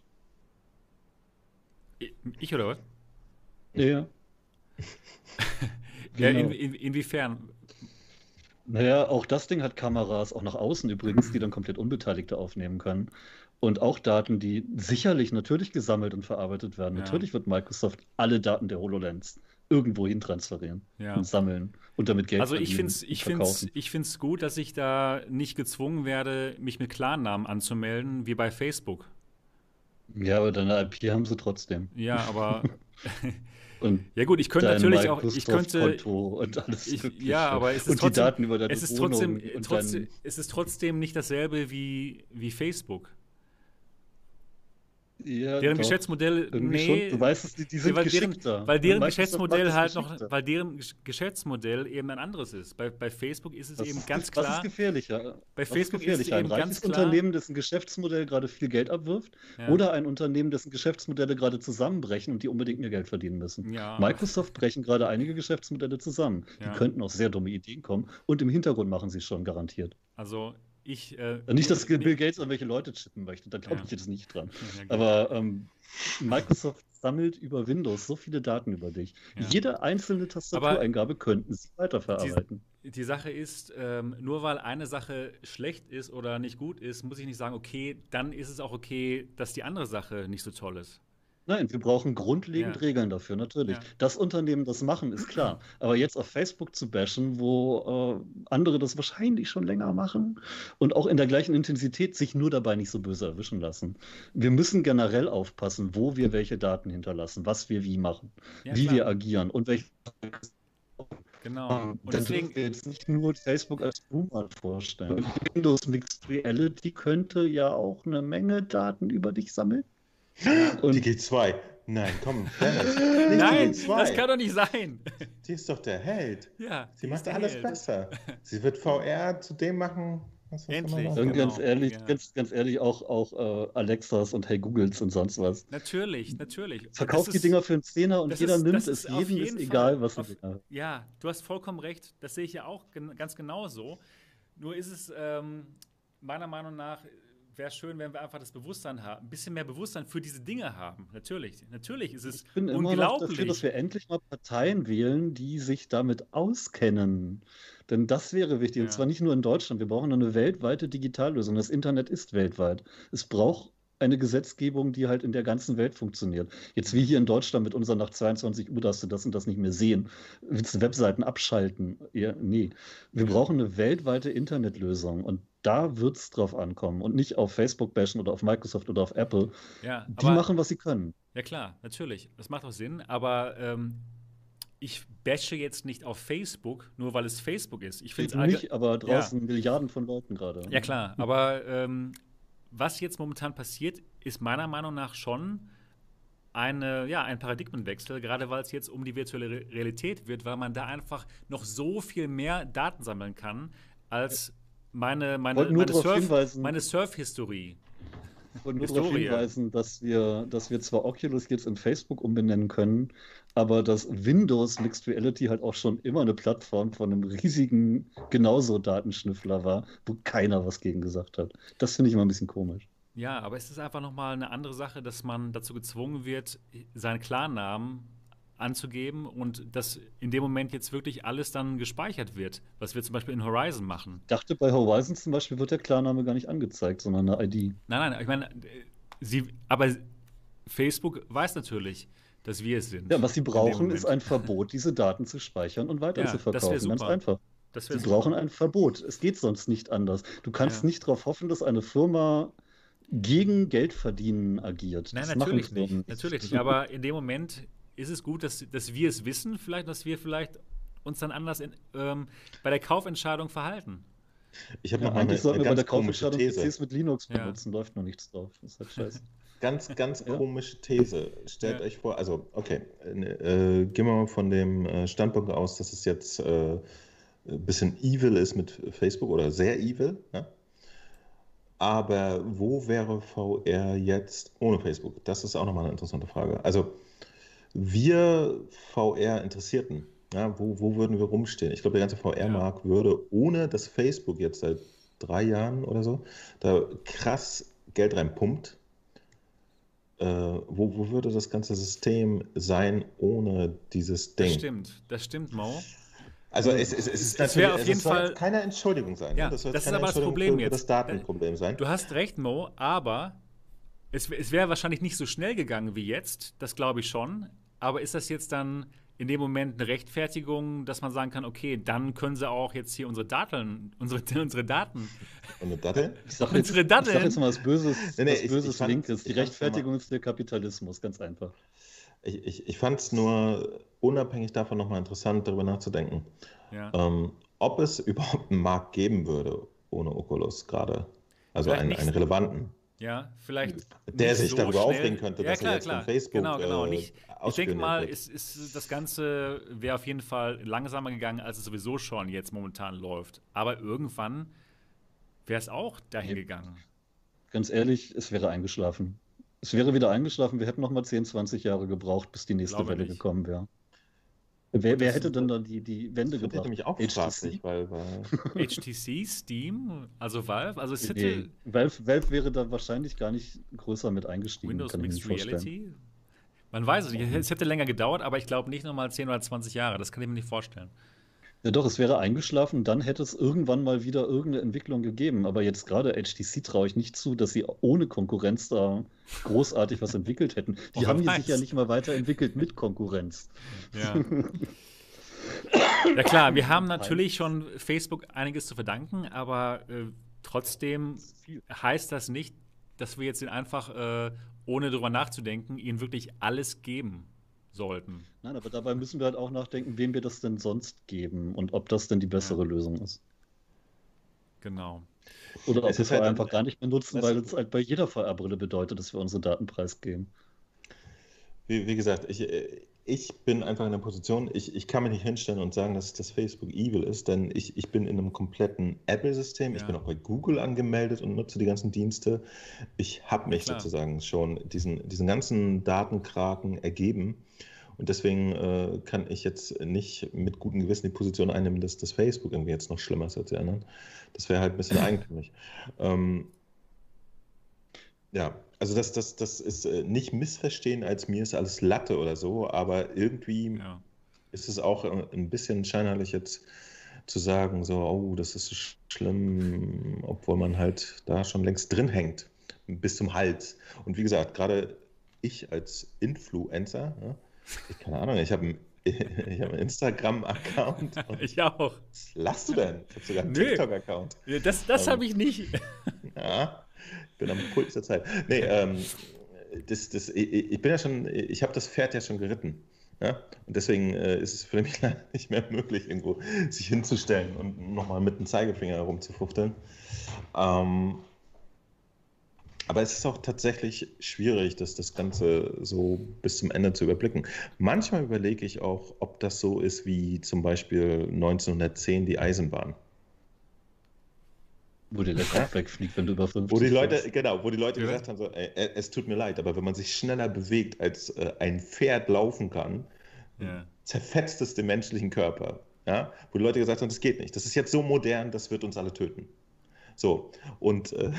Ich oder was? Ja. ja genau. in, in, inwiefern? Naja, auch das Ding hat Kameras, auch nach außen übrigens, die dann komplett Unbeteiligte aufnehmen können. Und auch Daten, die sicherlich natürlich gesammelt und verarbeitet werden. Ja. Natürlich wird Microsoft alle Daten der HoloLens irgendwo hin transferieren ja. und sammeln und damit Geld Also ich finde es ich find's, ich find's gut, dass ich da nicht gezwungen werde, mich mit Klarnamen anzumelden, wie bei Facebook. Ja, aber deine IP haben sie trotzdem. Ja, aber ja gut, ich könnte natürlich auch, ich könnte, und alles ich, ja, aber es ist und trotzdem, die Daten über deine es ist trotzdem, trotzdem es ist trotzdem nicht dasselbe wie, wie Facebook. Ja, deren doch. Geschäftsmodell, nee, du weißt es, die, die sind weil deren, weil deren Geschäftsmodell halt noch, weil deren Geschäftsmodell eben ein anderes ist. Bei, bei Facebook ist es das eben ist, ganz klar. Was ist gefährlicher? Bei Facebook ist, gefährlicher? ist es eben ein ganz klar. Unternehmen, dessen Geschäftsmodell gerade viel Geld abwirft, ja. oder ein Unternehmen, dessen Geschäftsmodelle gerade zusammenbrechen und die unbedingt mehr Geld verdienen müssen. Ja. Microsoft brechen gerade einige Geschäftsmodelle zusammen. Die könnten auf sehr dumme Ideen kommen und im Hintergrund machen sie es schon garantiert. Also ich, äh, nicht, dass Bill Gates irgendwelche Leute chippen möchte, da glaube ja. ich jetzt nicht dran. Ja, Aber ähm, Microsoft sammelt über Windows so viele Daten über dich. Ja. Jede einzelne Tastatureingabe könnten sie weiterverarbeiten. Die, die Sache ist, ähm, nur weil eine Sache schlecht ist oder nicht gut ist, muss ich nicht sagen, okay, dann ist es auch okay, dass die andere Sache nicht so toll ist. Nein, wir brauchen grundlegend ja. Regeln dafür, natürlich. Ja. Das Unternehmen das machen, ist klar. Aber jetzt auf Facebook zu bashen, wo äh, andere das wahrscheinlich schon länger machen und auch in der gleichen Intensität sich nur dabei nicht so böse erwischen lassen. Wir müssen generell aufpassen, wo wir welche Daten hinterlassen, was wir wie machen, ja, wie klar. wir agieren und welche. Genau. Und Dann deswegen wir jetzt nicht nur Facebook als Boomer vorstellen. Windows Mixed Reality könnte ja auch eine Menge Daten über dich sammeln. Und die G2. Nein, komm, Dennis. Nein, das kann doch nicht sein. Sie ist doch der Held. Ja. Sie macht alles Held. besser. Sie wird VR zu dem machen, was Endlich. Und genau. ganz ehrlich, ja. ganz, ganz ehrlich, auch, auch äh, Alexas und Hey Googles und sonst was. Natürlich, natürlich. Verkauft die Dinger für einen Zehner und jeder ist, nimmt es. Jedem ist egal, was auf, Ja, du hast vollkommen recht. Das sehe ich ja auch gen ganz genau so. Nur ist es ähm, meiner Meinung nach wäre schön, wenn wir einfach das Bewusstsein haben, ein bisschen mehr Bewusstsein für diese Dinge haben. Natürlich, natürlich ist es ich bin unglaublich. Immer noch dafür, dass wir endlich mal Parteien wählen, die sich damit auskennen. Denn das wäre wichtig. Ja. Und zwar nicht nur in Deutschland. Wir brauchen eine weltweite Digitallösung. Das Internet ist weltweit. Es braucht eine Gesetzgebung, die halt in der ganzen Welt funktioniert. Jetzt wie hier in Deutschland mit unserer nach 22 Uhr darfst du das und das nicht mehr sehen. Willst du Webseiten abschalten? Ja, nee. Wir brauchen eine weltweite Internetlösung und da wird es drauf ankommen und nicht auf Facebook bashen oder auf Microsoft oder auf Apple. Ja, die aber, machen, was sie können. Ja klar, natürlich. Das macht auch Sinn, aber ähm, ich bashe jetzt nicht auf Facebook, nur weil es Facebook ist. Ich finde es nicht, aber draußen ja. Milliarden von Leuten gerade. Ja klar, aber ähm, was jetzt momentan passiert, ist meiner Meinung nach schon eine, ja, ein Paradigmenwechsel, gerade weil es jetzt um die virtuelle Realität wird, weil man da einfach noch so viel mehr Daten sammeln kann als meine, meine, meine, Surf, meine Surf-Historie. Ich wollte nur darauf hinweisen, dass wir, dass wir zwar Oculus jetzt in Facebook umbenennen können, aber dass Windows Mixed Reality halt auch schon immer eine Plattform von einem riesigen genauso Datenschnüffler war, wo keiner was gegen gesagt hat. Das finde ich immer ein bisschen komisch. Ja, aber es ist einfach nochmal eine andere Sache, dass man dazu gezwungen wird, seinen Klarnamen anzugeben und dass in dem Moment jetzt wirklich alles dann gespeichert wird, was wir zum Beispiel in Horizon machen. Ich dachte, bei Horizon zum Beispiel wird der Klarname gar nicht angezeigt, sondern eine ID. Nein, nein, ich meine, sie, aber Facebook weiß natürlich, dass wir es sind. Ja, was sie brauchen, ist ein Verbot, diese Daten zu speichern und weiterzuverkaufen. Ja, Ganz einfach. sie brauchen ein Verbot. Es geht sonst nicht anders. Du kannst ja. nicht darauf hoffen, dass eine Firma gegen Geldverdienen agiert. Nein, das natürlich nicht. Natürlich nicht. Aber in dem Moment ist es gut, dass, dass wir es wissen, vielleicht, dass wir vielleicht uns dann anders in, ähm, bei der Kaufentscheidung verhalten. Ich habe ja, noch eine, eine ganz komische These. PCs mit Linux benutzen, ja. läuft noch nichts drauf. Das ist halt scheiße. Ganz, ganz ja. komische These. Stellt euch vor, also, okay, äh, gehen wir mal von dem äh, Standpunkt aus, dass es jetzt äh, ein bisschen evil ist mit Facebook oder sehr evil. Ja? Aber wo wäre VR jetzt ohne Facebook? Das ist auch nochmal eine interessante Frage. Also, wir VR-Interessierten, ja, wo, wo würden wir rumstehen? Ich glaube, der ganze VR-Markt ja. würde ohne das Facebook jetzt seit drei Jahren oder so da krass Geld reinpumpt. Äh, wo, wo würde das ganze System sein ohne dieses Ding? Das stimmt, das stimmt, Mo. Also es, es, es ist es natürlich auf jeden Fall keine Entschuldigung sein. Ne? Ja, das, das ist aber das Problem jetzt. Das Datenproblem sein. Du hast recht, Mo, aber es, es wäre wahrscheinlich nicht so schnell gegangen wie jetzt. Das glaube ich schon. Aber ist das jetzt dann in dem Moment eine Rechtfertigung, dass man sagen kann, okay, dann können sie auch jetzt hier unsere Daten, unsere, unsere Daten. Unsere Datteln? Ich sage jetzt, ich sag jetzt mal was Böses, nee, nee, was Böses ich, Linkes. Die Rechtfertigung ist der Kapitalismus, ganz einfach. Ich, ich, ich fand es nur unabhängig davon nochmal interessant, darüber nachzudenken, ja. ähm, ob es überhaupt einen Markt geben würde ohne Oculus gerade. Also einen, einen relevanten. Ja, vielleicht. Der sich so darüber schnell. aufregen könnte, ja, dass klar, er jetzt klar. von Facebook. Genau, genau. Nicht, äh, ich denke mal, ist, ist das Ganze wäre auf jeden Fall langsamer gegangen, als es sowieso schon jetzt momentan läuft. Aber irgendwann wäre es auch dahin ja. gegangen. Ganz ehrlich, es wäre eingeschlafen. Es wäre wieder eingeschlafen. Wir hätten noch mal 10, 20 Jahre gebraucht, bis die nächste Welle nicht. gekommen wäre. Wer, wer hätte denn da die, die Wände das gebracht? nämlich auch HTC? Weil, weil HTC, Steam, also Valve, also es hätte... Nee, Valve, Valve wäre da wahrscheinlich gar nicht größer mit eingestiegen. Windows Mixed Reality? Man weiß es nicht. Es hätte länger gedauert, aber ich glaube nicht nochmal 10 oder 20 Jahre. Das kann ich mir nicht vorstellen. Ja, doch, es wäre eingeschlafen, dann hätte es irgendwann mal wieder irgendeine Entwicklung gegeben. Aber jetzt gerade HTC traue ich nicht zu, dass sie ohne Konkurrenz da großartig was entwickelt hätten. Die oh, haben sich ja nicht mal weiterentwickelt mit Konkurrenz. Ja. ja, klar, wir haben natürlich schon Facebook einiges zu verdanken, aber äh, trotzdem heißt das nicht, dass wir jetzt einfach, äh, ohne darüber nachzudenken, ihnen wirklich alles geben sollten. Nein, aber dabei müssen wir halt auch nachdenken, wem wir das denn sonst geben und ob das denn die bessere ja. Lösung ist. Genau. Oder ob wir es halt einfach gar nicht mehr nutzen, weil es halt bei jeder VR-Brille bedeutet, dass wir unsere Daten preisgeben. wie, wie gesagt, ich, äh, ich bin einfach in der Position, ich, ich kann mich nicht hinstellen und sagen, dass das Facebook evil ist, denn ich, ich bin in einem kompletten Apple-System. Ja. Ich bin auch bei Google angemeldet und nutze die ganzen Dienste. Ich habe mich Klar. sozusagen schon diesen, diesen ganzen Datenkraken ergeben. Und deswegen äh, kann ich jetzt nicht mit gutem Gewissen die Position einnehmen, dass das Facebook irgendwie jetzt noch schlimmer ist als die anderen. Das wäre halt ein bisschen eigentümlich. Ähm, ja, also das, das, das ist äh, nicht missverstehen, als mir ist alles Latte oder so, aber irgendwie ja. ist es auch äh, ein bisschen scheinheilig jetzt zu sagen, so, oh, das ist so schlimm, obwohl man halt da schon längst drin hängt, bis zum Hals. Und wie gesagt, gerade ich als Influencer, ne, ich keine Ahnung, ich habe ich habe einen Instagram-Account. Ich auch. Was lachst du denn? Ich habe sogar einen TikTok-Account. Das, das habe ich nicht. Ja, bin am Puls der Zeit. Nee, ähm, das, das, ich, ich bin ja schon, ich habe das Pferd ja schon geritten. Ja? Und deswegen äh, ist es für mich leider nicht mehr möglich, irgendwo sich hinzustellen und nochmal mit dem Zeigefinger herumzufufteln. Ähm, aber es ist auch tatsächlich schwierig, das, das Ganze so bis zum Ende zu überblicken. Manchmal überlege ich auch, ob das so ist wie zum Beispiel 1910 die Eisenbahn. Wo dir der Kopf wegfliegt, wenn du über 50 Wo die Leute, fährst. genau, wo die Leute ja. gesagt haben, so, ey, es tut mir leid, aber wenn man sich schneller bewegt, als äh, ein Pferd laufen kann, ja. zerfetzt es den menschlichen Körper. Ja? Wo die Leute gesagt haben, das geht nicht. Das ist jetzt so modern, das wird uns alle töten. So, und äh,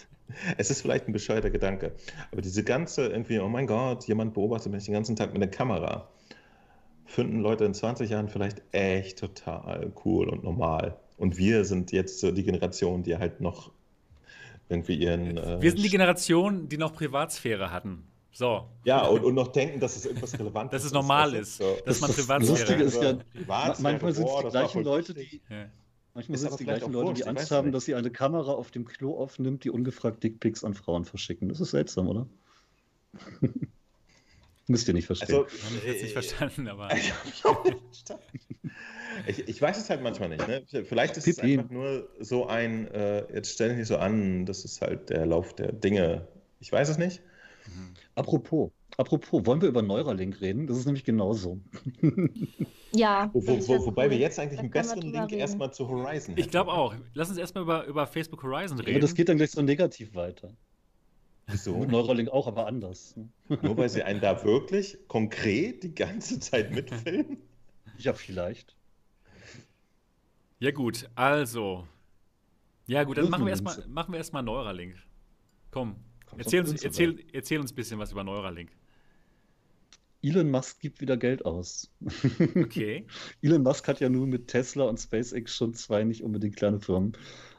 es ist vielleicht ein bescheuerter Gedanke, aber diese ganze irgendwie, oh mein Gott, jemand beobachtet mich den ganzen Tag mit der Kamera, finden Leute in 20 Jahren vielleicht echt total cool und normal. Und wir sind jetzt so die Generation, die halt noch irgendwie ihren. Äh, wir sind die Generation, die noch Privatsphäre hatten. So. Ja, und, und noch denken, dass es irgendwas Relevantes ist. dass es normal ist, so. dass das man Privatsphäre hat. ist ja, manchmal sind es die gleichen Leute, die. Ja. Manchmal sind es die gleichen Leute, die Angst haben, dass sie eine Kamera auf dem Klo aufnimmt, die ungefragt Dickpics an Frauen verschicken. Das ist seltsam, oder? Müsst ihr nicht verstehen. Also, ich habe es nicht verstanden, aber. ich, ich, weiß es halt manchmal nicht. Ne? Vielleicht ist Pipi. es einfach nur so ein, äh, jetzt stell dich nicht so an, das ist halt der Lauf der Dinge. Ich weiß es nicht. Mhm. Apropos, apropos, wollen wir über Neuralink reden? Das ist nämlich genauso. ja. Wo, wo, wo, wobei wir jetzt eigentlich einen besseren Link erstmal zu Horizon haben. Ich glaube auch. Lass uns erstmal über, über Facebook Horizon reden. Aber das geht dann gleich so negativ weiter. Wieso? Neuralink auch, aber anders. Nur weil sie einen da wirklich konkret die ganze Zeit mitfilmen? Ja, vielleicht. Ja, gut, also. Ja, gut, dann machen wir erstmal machen wir erstmal Neuralink. Komm, erzähl uns, erzähl, erzähl uns ein bisschen was über Neuralink. Elon Musk gibt wieder Geld aus. Okay. Elon Musk hat ja nur mit Tesla und SpaceX schon zwei nicht unbedingt kleine Firmen.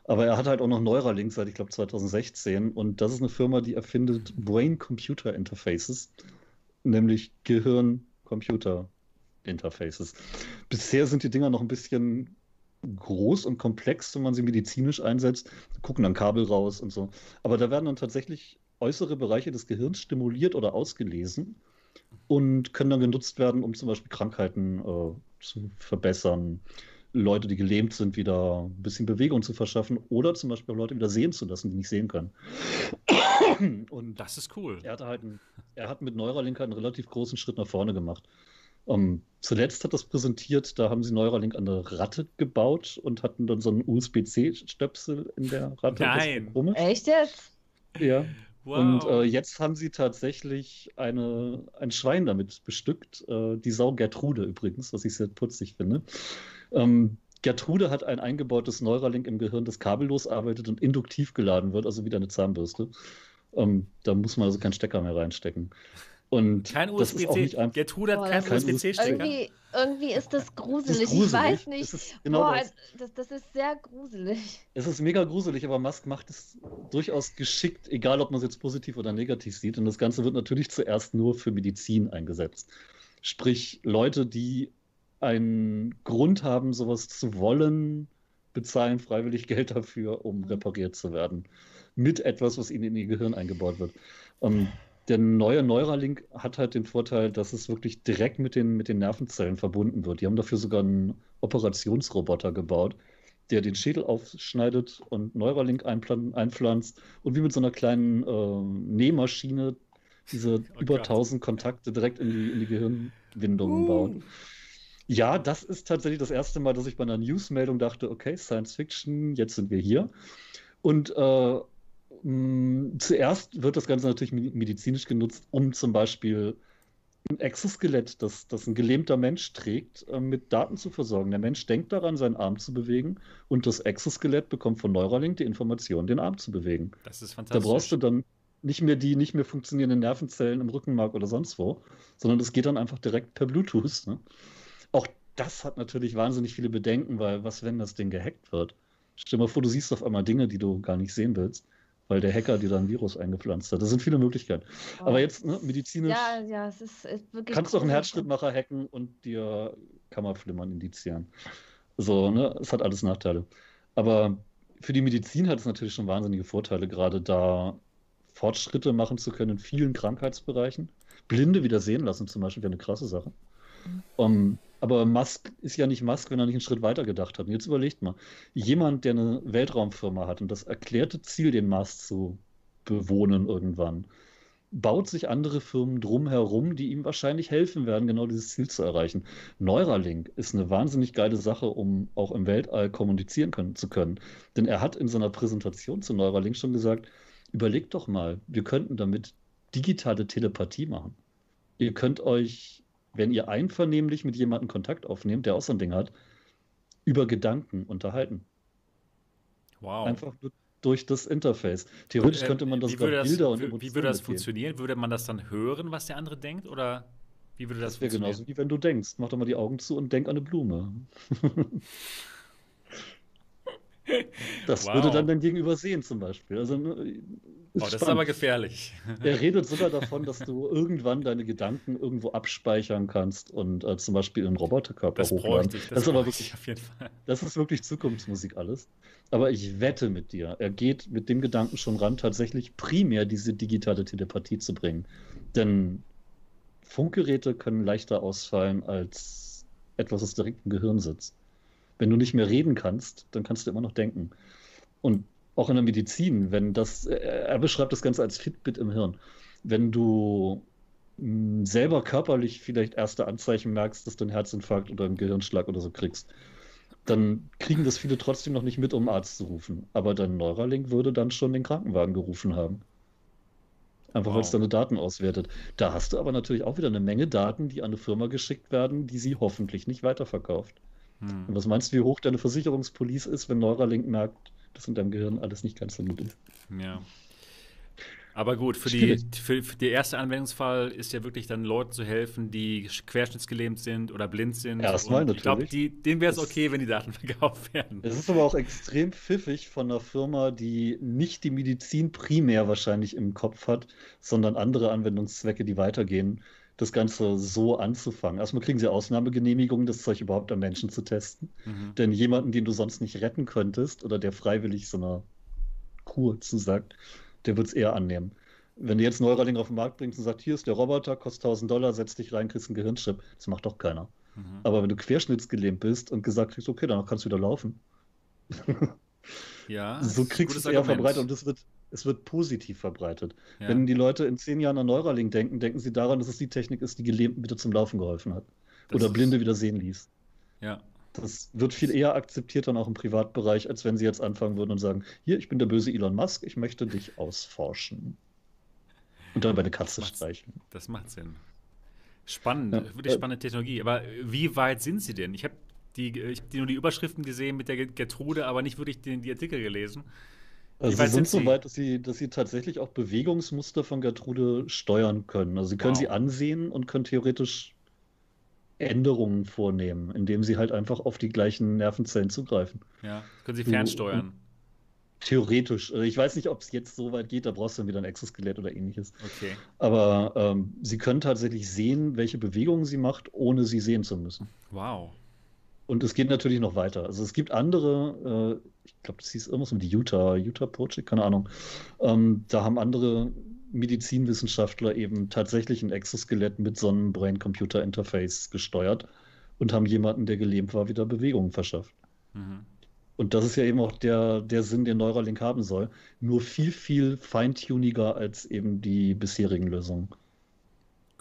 Aber er hat halt auch noch Neuralink seit, ich glaube, 2016. Und das ist eine Firma, die erfindet Brain-Computer-Interfaces, nämlich Gehirn-Computer-Interfaces. Bisher sind die Dinger noch ein bisschen groß und komplex, wenn man sie medizinisch einsetzt. Gucken dann Kabel raus und so. Aber da werden dann tatsächlich äußere Bereiche des Gehirns stimuliert oder ausgelesen und können dann genutzt werden, um zum Beispiel Krankheiten äh, zu verbessern, Leute, die gelähmt sind, wieder ein bisschen Bewegung zu verschaffen oder zum Beispiel auch Leute wieder sehen zu lassen, die nicht sehen können. Und das ist cool. Er, hatte halt ein, er hat mit Neuralink halt einen relativ großen Schritt nach vorne gemacht. Um, ähm, zuletzt hat das präsentiert, da haben sie Neuralink an eine Ratte gebaut und hatten dann so einen USB-C-Stöpsel in der Ratte. Nein. Echt jetzt? Ja. Wow. Und äh, jetzt haben sie tatsächlich eine, ein Schwein damit bestückt. Äh, die Sau Gertrude übrigens, was ich sehr putzig finde. Ähm, Gertrude hat ein eingebautes Neuralink im Gehirn, das kabellos arbeitet und induktiv geladen wird, also wieder eine Zahnbürste. Ähm, da muss man also keinen Stecker mehr reinstecken. Und kein USB-C. Gertrude hat keinen USB-C-Stecker. Irgendwie, irgendwie, ist das gruselig. Ist gruselig. Ich weiß nicht. Genau Boah, das. Das, das. ist sehr gruselig. Es ist mega gruselig, aber Musk macht es durchaus geschickt, egal ob man es jetzt positiv oder negativ sieht. Und das Ganze wird natürlich zuerst nur für Medizin eingesetzt. Sprich, Leute, die einen Grund haben, sowas zu wollen, bezahlen freiwillig Geld dafür, um mhm. repariert zu werden. Mit etwas, was ihnen in ihr Gehirn eingebaut wird. Um, der neue Neuralink hat halt den Vorteil, dass es wirklich direkt mit den, mit den Nervenzellen verbunden wird. Die haben dafür sogar einen Operationsroboter gebaut, der den Schädel aufschneidet und Neuralink einpflanzt und wie mit so einer kleinen äh, Nähmaschine diese oh über 1000 Kontakte direkt in die, in die Gehirnwindungen uh. baut. Ja, das ist tatsächlich das erste Mal, dass ich bei einer Newsmeldung dachte, okay, Science Fiction, jetzt sind wir hier. Und äh, mh, zuerst wird das Ganze natürlich medizinisch genutzt, um zum Beispiel ein Exoskelett, das, das ein gelähmter Mensch trägt, äh, mit Daten zu versorgen. Der Mensch denkt daran, seinen Arm zu bewegen und das Exoskelett bekommt von Neuralink die Information, den Arm zu bewegen. Das ist fantastisch. Da brauchst du dann nicht mehr die nicht mehr funktionierenden Nervenzellen im Rückenmark oder sonst wo, sondern das geht dann einfach direkt per Bluetooth. Ne? Das hat natürlich wahnsinnig viele Bedenken, weil was, wenn das Ding gehackt wird? Stell dir mal vor, du siehst auf einmal Dinge, die du gar nicht sehen willst weil der Hacker dir da ein Virus eingepflanzt hat. Das sind viele Möglichkeiten. Oh. Aber jetzt ne, medizinisch. Ja, ja, es ist, ist wirklich. Kannst du auch einen Herzschrittmacher hacken und dir Kammerflimmern indizieren. So, ne? Es hat alles Nachteile. Aber für die Medizin hat es natürlich schon wahnsinnige Vorteile, gerade da Fortschritte machen zu können in vielen Krankheitsbereichen. Blinde wieder sehen lassen zum Beispiel wäre eine krasse Sache. Mhm. Um, aber Musk ist ja nicht Musk, wenn er nicht einen Schritt weiter gedacht hat. Und jetzt überlegt mal, jemand, der eine Weltraumfirma hat und das erklärte Ziel, den Mars zu bewohnen irgendwann, baut sich andere Firmen drumherum, die ihm wahrscheinlich helfen werden, genau dieses Ziel zu erreichen. Neuralink ist eine wahnsinnig geile Sache, um auch im Weltall kommunizieren können, zu können. Denn er hat in seiner Präsentation zu Neuralink schon gesagt, überlegt doch mal, wir könnten damit digitale Telepathie machen. Ihr könnt euch wenn ihr einvernehmlich mit jemandem Kontakt aufnehmt, der auch so ein Ding hat, über Gedanken unterhalten. Wow. Einfach nur durch das Interface. Theoretisch äh, könnte man das über Bilder und Wie, wie würde das funktionieren? Würde man das dann hören, was der andere denkt? Oder wie würde das, das wäre genauso wie wenn du denkst. Mach doch mal die Augen zu und denk an eine Blume. Das wow. würde dann dein Gegenüber sehen zum Beispiel. Also, ne, oh, das ist aber gefährlich. Er redet sogar davon, dass du irgendwann deine Gedanken irgendwo abspeichern kannst und äh, zum Beispiel in einen Roboterkörper das hochladen. Ich, das, das ist aber wirklich, auf jeden Fall. Das ist wirklich Zukunftsmusik alles. Aber ich wette mit dir, er geht mit dem Gedanken schon ran, tatsächlich primär diese digitale Telepathie zu bringen. Denn Funkgeräte können leichter ausfallen als etwas, das direkt im Gehirn sitzt. Wenn du nicht mehr reden kannst, dann kannst du immer noch denken. Und auch in der Medizin, wenn das, er beschreibt das Ganze als Fitbit im Hirn. Wenn du hm, selber körperlich vielleicht erste Anzeichen merkst, dass du einen Herzinfarkt oder einen Gehirnschlag oder so kriegst, dann kriegen das viele trotzdem noch nicht mit, um einen Arzt zu rufen. Aber dein Neuralink würde dann schon den Krankenwagen gerufen haben. Einfach wow. weil es deine Daten auswertet. Da hast du aber natürlich auch wieder eine Menge Daten, die an eine Firma geschickt werden, die sie hoffentlich nicht weiterverkauft. Hm. Und was meinst du, wie hoch deine Versicherungspolice ist, wenn Neuralink merkt, dass in deinem Gehirn alles nicht ganz so gut ist? Ja. Aber gut, für, die, für, für der erste Anwendungsfall ist ja wirklich dann Leuten zu helfen, die querschnittsgelähmt sind oder blind sind. Erstmal natürlich. Ich glaube, denen wäre es okay, wenn die Daten verkauft werden. Es ist aber auch extrem pfiffig von einer Firma, die nicht die Medizin primär wahrscheinlich im Kopf hat, sondern andere Anwendungszwecke, die weitergehen das Ganze so anzufangen. Erstmal kriegen sie Ausnahmegenehmigungen, das Zeug überhaupt am Menschen zu testen. Mhm. Denn jemanden, den du sonst nicht retten könntest oder der freiwillig so einer Kur zusagt, der wird es eher annehmen. Wenn du jetzt Neuralink auf den Markt bringst und sagst, hier ist der Roboter, kostet 1000 Dollar, setz dich rein, kriegst einen Gehirnchip, das macht doch keiner. Mhm. Aber wenn du querschnittsgelähmt bist und gesagt kriegst, okay, dann kannst du wieder laufen. ja. so kriegst du es eher verbreitet und es wird, es wird positiv verbreitet. Ja. Wenn die Leute in zehn Jahren an Neuralink denken, denken sie daran, dass es die Technik ist, die Gelähmten wieder zum Laufen geholfen hat. Das Oder Blinde wieder sehen ließ. Ja. Das wird viel eher akzeptiert dann auch im Privatbereich, als wenn sie jetzt anfangen würden und sagen, hier, ich bin der böse Elon Musk, ich möchte dich ausforschen. Und dann bei der Katze das streichen. Das macht Sinn. Spannend, ja, wirklich spannende Technologie. Aber wie weit sind sie denn? Ich habe die, ich hab nur die Überschriften gesehen mit der Gertrude, aber nicht wirklich die, die Artikel gelesen. Also sie sind so weit, dass sie, dass sie tatsächlich auch Bewegungsmuster von Gertrude steuern können. Also sie können wow. sie ansehen und können theoretisch Änderungen vornehmen, indem sie halt einfach auf die gleichen Nervenzellen zugreifen. Ja, können sie fernsteuern. Theoretisch. Also ich weiß nicht, ob es jetzt so weit geht, da brauchst du dann wieder ein Exoskelett oder ähnliches. Okay. Aber ähm, sie können tatsächlich sehen, welche Bewegungen sie macht, ohne sie sehen zu müssen. Wow. Und es geht natürlich noch weiter. Also es gibt andere, äh, ich glaube, das hieß irgendwas um die Utah, Utah Project, keine Ahnung. Ähm, da haben andere Medizinwissenschaftler eben tatsächlich ein Exoskelett mit so einem Brain-Computer-Interface gesteuert und haben jemanden, der gelähmt war, wieder Bewegungen verschafft. Mhm. Und das ist ja eben auch der, der Sinn, den Neuralink haben soll. Nur viel, viel feintuniger als eben die bisherigen Lösungen.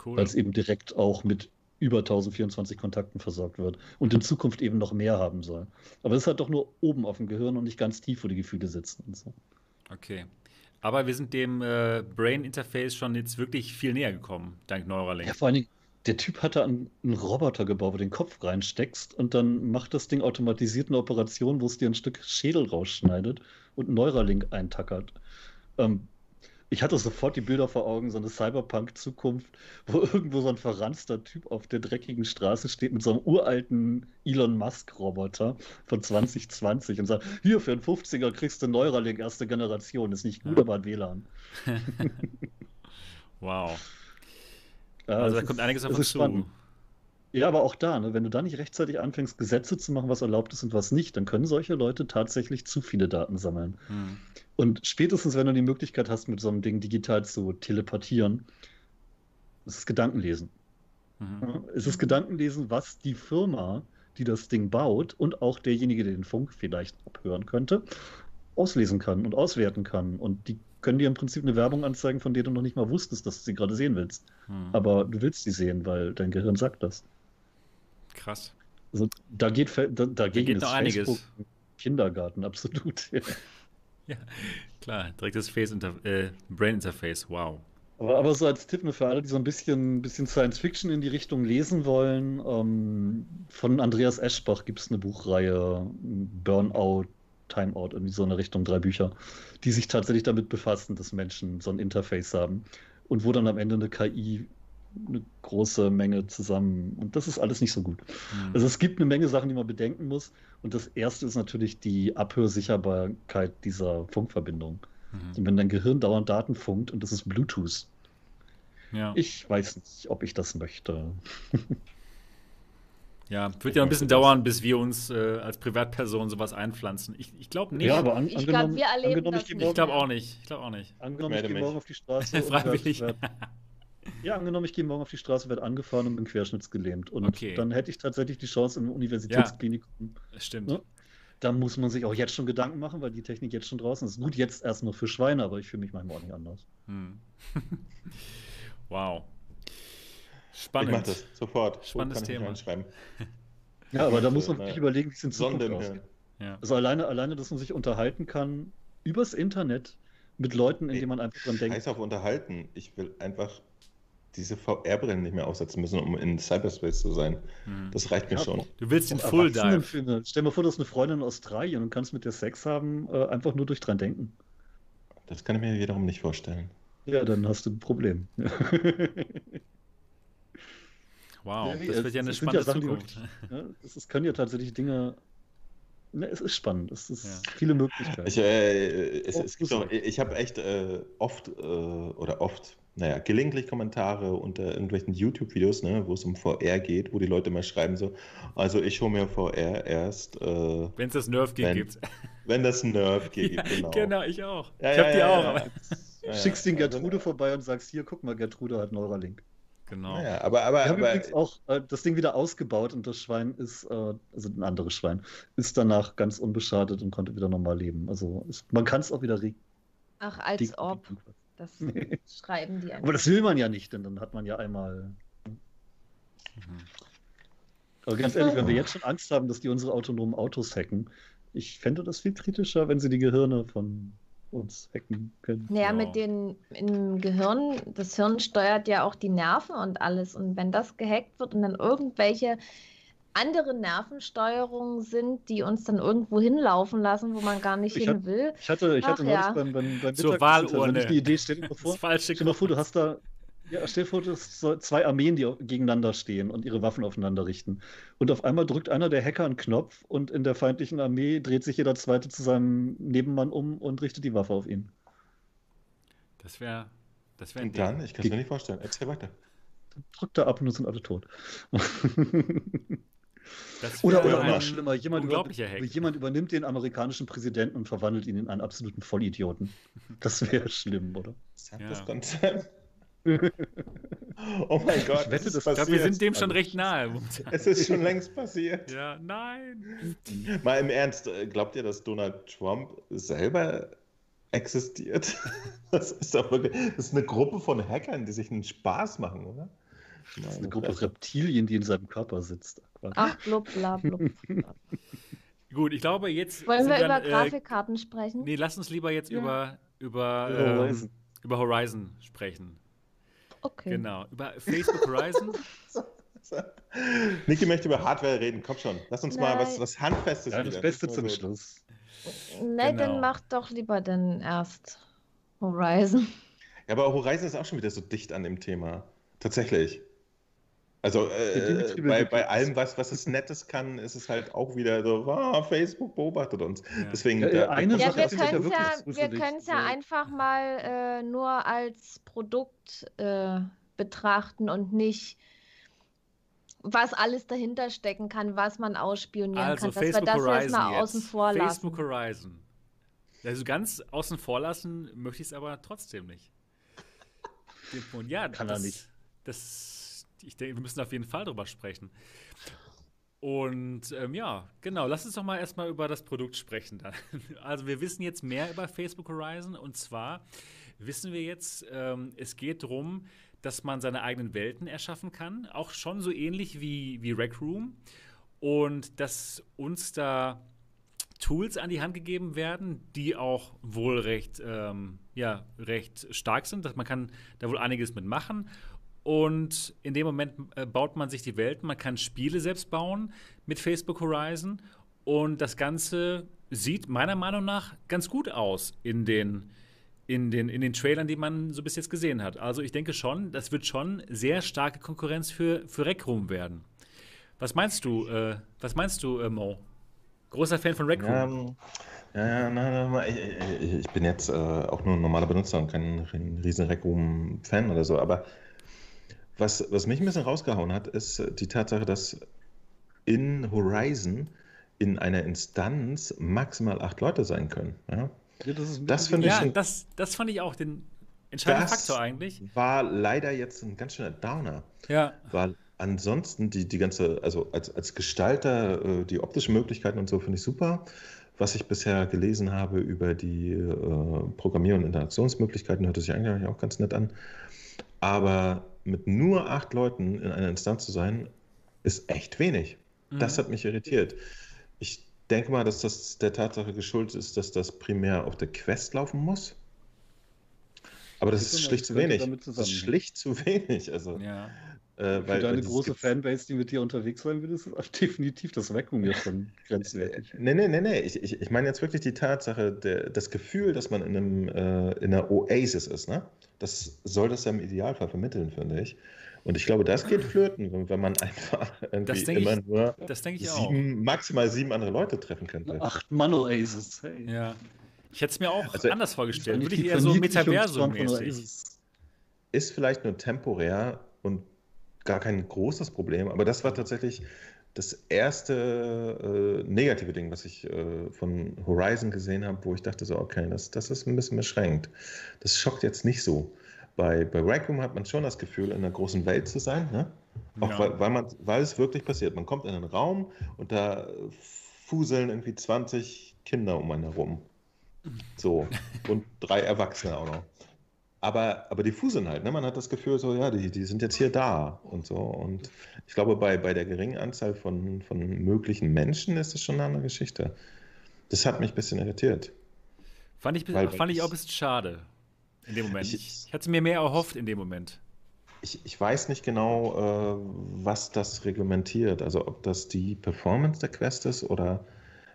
Cool. Weil es eben direkt auch mit über 1024 Kontakten versorgt wird und in Zukunft eben noch mehr haben soll. Aber es ist halt doch nur oben auf dem Gehirn und nicht ganz tief, wo die Gefühle sitzen und so. Okay. Aber wir sind dem äh, Brain Interface schon jetzt wirklich viel näher gekommen, dank Neuralink. Ja, vor allen Dingen, der Typ hat da einen, einen, Roboter gebaut, wo du den Kopf reinsteckst und dann macht das Ding automatisiert eine Operation, wo es dir ein Stück Schädel rausschneidet und Neuralink eintackert. Ähm, ich hatte sofort die Bilder vor Augen, so eine Cyberpunk-Zukunft, wo irgendwo so ein verranzter Typ auf der dreckigen Straße steht mit so einem uralten Elon Musk-Roboter von 2020 und sagt, hier für einen 50er kriegst du Neuralink erste Generation, ist nicht gut, ja. aber ein WLAN. wow. Also da kommt einiges auf uns zu. Spannend. Ja, aber auch da, ne, wenn du da nicht rechtzeitig anfängst, Gesetze zu machen, was erlaubt ist und was nicht, dann können solche Leute tatsächlich zu viele Daten sammeln. Hm. Und spätestens, wenn du die Möglichkeit hast, mit so einem Ding digital zu teleportieren, ist es Gedankenlesen. Mhm. Ja, es ist Gedankenlesen, was die Firma, die das Ding baut und auch derjenige, der den Funk vielleicht abhören könnte, auslesen kann und auswerten kann. Und die können dir im Prinzip eine Werbung anzeigen, von der du noch nicht mal wusstest, dass du sie gerade sehen willst. Hm. Aber du willst sie sehen, weil dein Gehirn sagt das. Krass. Also da geht da, dagegen da geht noch einiges. Kindergarten, absolut. ja, klar, direktes Face -Inter äh, Brain Interface, wow. Aber, aber, so als Tipp nur für alle, die so ein bisschen, bisschen Science Fiction in die Richtung lesen wollen, ähm, von Andreas Eschbach gibt es eine Buchreihe, Burnout, Timeout, irgendwie so eine Richtung, drei Bücher, die sich tatsächlich damit befassen, dass Menschen so ein Interface haben und wo dann am Ende eine KI eine große Menge zusammen. Und das ist alles nicht so gut. Mhm. Also es gibt eine Menge Sachen, die man bedenken muss. Und das erste ist natürlich die Abhörsicherbarkeit dieser Funkverbindung. Mhm. wenn dein Gehirn dauernd Daten funkt und das ist Bluetooth. Ja. Ich weiß nicht, ob ich das möchte. Ja, wird ja ein bisschen dauern, bis wir uns äh, als Privatperson sowas einpflanzen. Ich, ich glaube nicht. Ja, aber an, ich glaube, wir erleben das nicht. Ich glaube auch nicht. Ich glaube auch nicht. Angenommen, ich gehe morgen auf die Straße. Freiwillig. Werd, ja, angenommen, ich gehe morgen auf die Straße, werde angefahren und bin querschnittsgelähmt. Und okay. dann hätte ich tatsächlich die Chance im Universitätsklinikum. Ja, stimmt. Ne? Da muss man sich auch jetzt schon Gedanken machen, weil die Technik jetzt schon draußen ist. Gut, jetzt erst nur für Schweine, aber ich fühle mich manchmal auch nicht anders. Hm. wow. Spannend. Ich mach das sofort. Spannendes Thema. Ja, aber da muss man wirklich überlegen, wie es in Zukunft aussieht. Ja. Also alleine, alleine, dass man sich unterhalten kann übers Internet mit Leuten, in denen man einfach dran denkt. Heißt auf unterhalten. Ich will einfach diese VR-Brillen nicht mehr aufsetzen müssen, um in Cyberspace zu sein. Hm. Das reicht mir ja, schon. Du willst den Full Dive. Stell dir mal vor, du hast eine Freundin in Australien und kannst mit der Sex haben, äh, einfach nur durch dran denken. Das kann ich mir wiederum nicht vorstellen. Ja, dann hast du ein Problem. wow, ja, das wird ja eine spannende ja Sachen, Zukunft. Wirklich, es, es können ja tatsächlich Dinge Ne, es ist spannend. Es ist ja. viele Möglichkeiten. Ich, äh, es, es gibt auch, ich habe echt äh, oft äh, oder oft, naja, gelegentlich Kommentare unter irgendwelchen YouTube-Videos, ne, wo es um VR geht, wo die Leute mal schreiben so, also ich hole mir VR erst. Äh, wenn es das Nerf gibt. Wenn das Nerf gibt, ja, genau. Genau, ich auch. Ja, ich habe die auch. Schickst den Gertrude vorbei und sagst, hier, guck mal, Gertrude hat Neuralink. Genau. Ja, aber, aber, Wir haben aber, übrigens auch äh, das Ding wieder ausgebaut und das Schwein ist, äh, also ein anderes Schwein, ist danach ganz unbeschadet und konnte wieder normal leben. Also ist, man kann es auch wieder re Ach, als ob. Das schreiben die einfach. Aber das will man ja nicht, denn dann hat man ja einmal. Mhm. Aber ganz ehrlich, wenn wir jetzt schon Angst haben, dass die unsere autonomen Autos hacken, ich fände das viel kritischer, wenn sie die Gehirne von uns hacken können. Naja, genau. mit den im Gehirn, das Hirn steuert ja auch die Nerven und alles. Und wenn das gehackt wird und dann irgendwelche andere Nervensteuerungen sind, die uns dann irgendwo hinlaufen lassen, wo man gar nicht ich hin hat, will. Ich hatte, ich Ach, hatte ja. beim, beim, beim Zur Wahlurne. Die Idee, stell dir mal vor, stell dir mal vor, du hast da ja, stell dir vor, das zwei Armeen, die gegeneinander stehen und ihre Waffen aufeinander richten. Und auf einmal drückt einer der Hacker einen Knopf und in der feindlichen Armee dreht sich jeder Zweite zu seinem Nebenmann um und richtet die Waffe auf ihn. Das wäre. Das wär und dann? Ich kann es mir nicht vorstellen. Erzähl weiter. Dann drückt er ab und sind alle tot. oder oder noch schlimmer, jemand, über, jemand, übernimmt den amerikanischen Präsidenten und verwandelt ihn in einen absoluten Vollidioten. Das wäre schlimm, oder? Ja. Oh mein Gott, Ich wette, das- Ich glaube, wir sind dem Also, schon recht nahe. Es ist schon längst passiert. Ja, nein. Mal im Ernst, äh, glaubt ihr, dass Donald Trump selber existiert? Das ist doch wirklich, das ist eine Gruppe von Hackern, die sich einen Spaß machen, oder? Das ist eine Gruppe Reptilien, die in seinem Körper sitzt. Ach, blub, bla, blub. Gut, ich glaube, jetzt. Wollen wir über dann, äh, Grafikkarten sprechen? Nee, lass uns lieber jetzt Ja. über, über, Über ähm, Horizon. über Horizon sprechen. Okay. Genau. Über Facebook Horizon. Niki möchte über Hardware reden, komm schon. Lass uns mal was, Nein. was Handfestes Ja, das wieder. Beste zum Schluss. Nee, Genau. dann mach doch lieber dann erst Horizon. Ja, aber Horizon ist auch schon wieder so dicht an dem Thema. Tatsächlich. Also äh, bei, bei allem, was, was es Nettes kann, ist es halt auch wieder so, ah, Facebook beobachtet uns. Ja. Deswegen, Ja, da- ja, eine Ja, Sache wir können es ja, wir ja einfach mal äh, nur als Produkt äh, betrachten und nicht, was alles dahinter stecken kann, was man ausspionieren Also kann. Dass wir Facebook das Horizon jetzt mal jetzt. außen vor lassen. Facebook Horizon. Also ganz außen vor lassen möchte ich es aber trotzdem nicht. Den Punkt, ja, Kann er das, nicht. Das, ich denke, wir müssen auf jeden Fall drüber sprechen. Und ähm, ja, genau, lass uns doch mal erstmal über das Produkt sprechen. Dann. Also wir wissen jetzt mehr über Facebook Horizon und zwar wissen wir jetzt, ähm, es geht darum, dass man seine eigenen Welten erschaffen kann, auch schon so ähnlich wie, wie Rec Room und dass uns da Tools an die Hand gegeben werden, die auch wohl recht, ähm, ja, recht stark sind. Man kann da wohl einiges mitmachen. Und in dem Moment äh, baut man sich die Welten, man kann Spiele selbst bauen mit Facebook Horizon. Und das Ganze sieht meiner Meinung nach ganz gut aus in den, in den, in den Trailern, die man so bis jetzt gesehen hat. Also ich denke schon, das wird schon sehr starke Konkurrenz für, für Rec Room werden. Was meinst du, äh, was meinst du, äh, Mo? Großer Fan von Rec Room. Ja, nein, nein, ich, ich, bin jetzt äh, auch nur ein normaler Benutzer und kein, riesen Rec Room-Fan oder so, aber was, was mich ein bisschen rausgehauen hat, ist äh, die Tatsache, dass in Horizon in einer Instanz maximal acht Leute sein können. Ja? Ja, das Das finde ich Ja, das, das fand ich auch den entscheidenden Das- Faktor eigentlich. War leider jetzt ein ganz schöner Downer. Ja. Weil ansonsten die, die ganze, also als, als Gestalter, äh, die optischen Möglichkeiten und so finde ich super. Was ich bisher gelesen habe über die äh, Programmier- und Interaktionsmöglichkeiten, hört sich eigentlich auch ganz nett an. Aber mit nur acht Leuten in einer Instanz zu sein, ist echt wenig. Das Mhm. hat mich irritiert. Ich denke mal, dass das der Tatsache geschuldet ist, dass das primär auf der Quest laufen muss. Aber das Siehst ist schlicht das zu wenig. Das ist schlicht zu wenig. Also, ja. Äh, Für weil, deine weil große Fanbase, die mit dir unterwegs sein will, ist definitiv das Vakuum jetzt schon grenzwertig. Nee, nee, nee, nee. Ich, ich, ich meine jetzt wirklich die Tatsache, der, das Gefühl, dass man in, einem, äh, in einer Oasis ist, ne? Das soll das ja im Idealfall vermitteln, finde ich. Und ich glaube, das geht flöten, wenn, wenn man einfach irgendwie immer ich- nur sieben, maximal sieben andere Leute treffen könnte. Acht Manno-Aces. Hey. Ja. Ich hätte es mir auch Also, anders vorgestellt. Würde ich eher so Metaversum-mäßig. Oasis. Ist vielleicht nur temporär und gar kein großes Problem, aber das war tatsächlich das erste äh, negative Ding, was ich äh, von Horizon gesehen habe, wo ich dachte so, okay, das, das ist ein bisschen beschränkt. Das schockt jetzt nicht so. Bei, bei Rec Room hat man schon das Gefühl, in einer großen Welt zu sein, ne? Auch Ja. weil, weil, man, weil es wirklich passiert. Man kommt in einen Raum und da fuseln irgendwie 20 Kinder um einen herum. So. Und drei Erwachsene auch noch. Aber, aber die fuseln halt, ne? Man hat das Gefühl, so, ja, die, die sind jetzt hier da und so. Und ich glaube, bei, bei der geringen Anzahl von, von möglichen Menschen ist das schon eine andere Geschichte. Das hat mich ein bisschen irritiert. Fand ich, Weil- fand ich auch ein bisschen schade in dem Moment. Ich- Ich, ich hatte mir mehr erhofft in dem Moment. Ich, ich weiß nicht genau, äh, was das reglementiert. Also ob das die Performance der Quest ist oder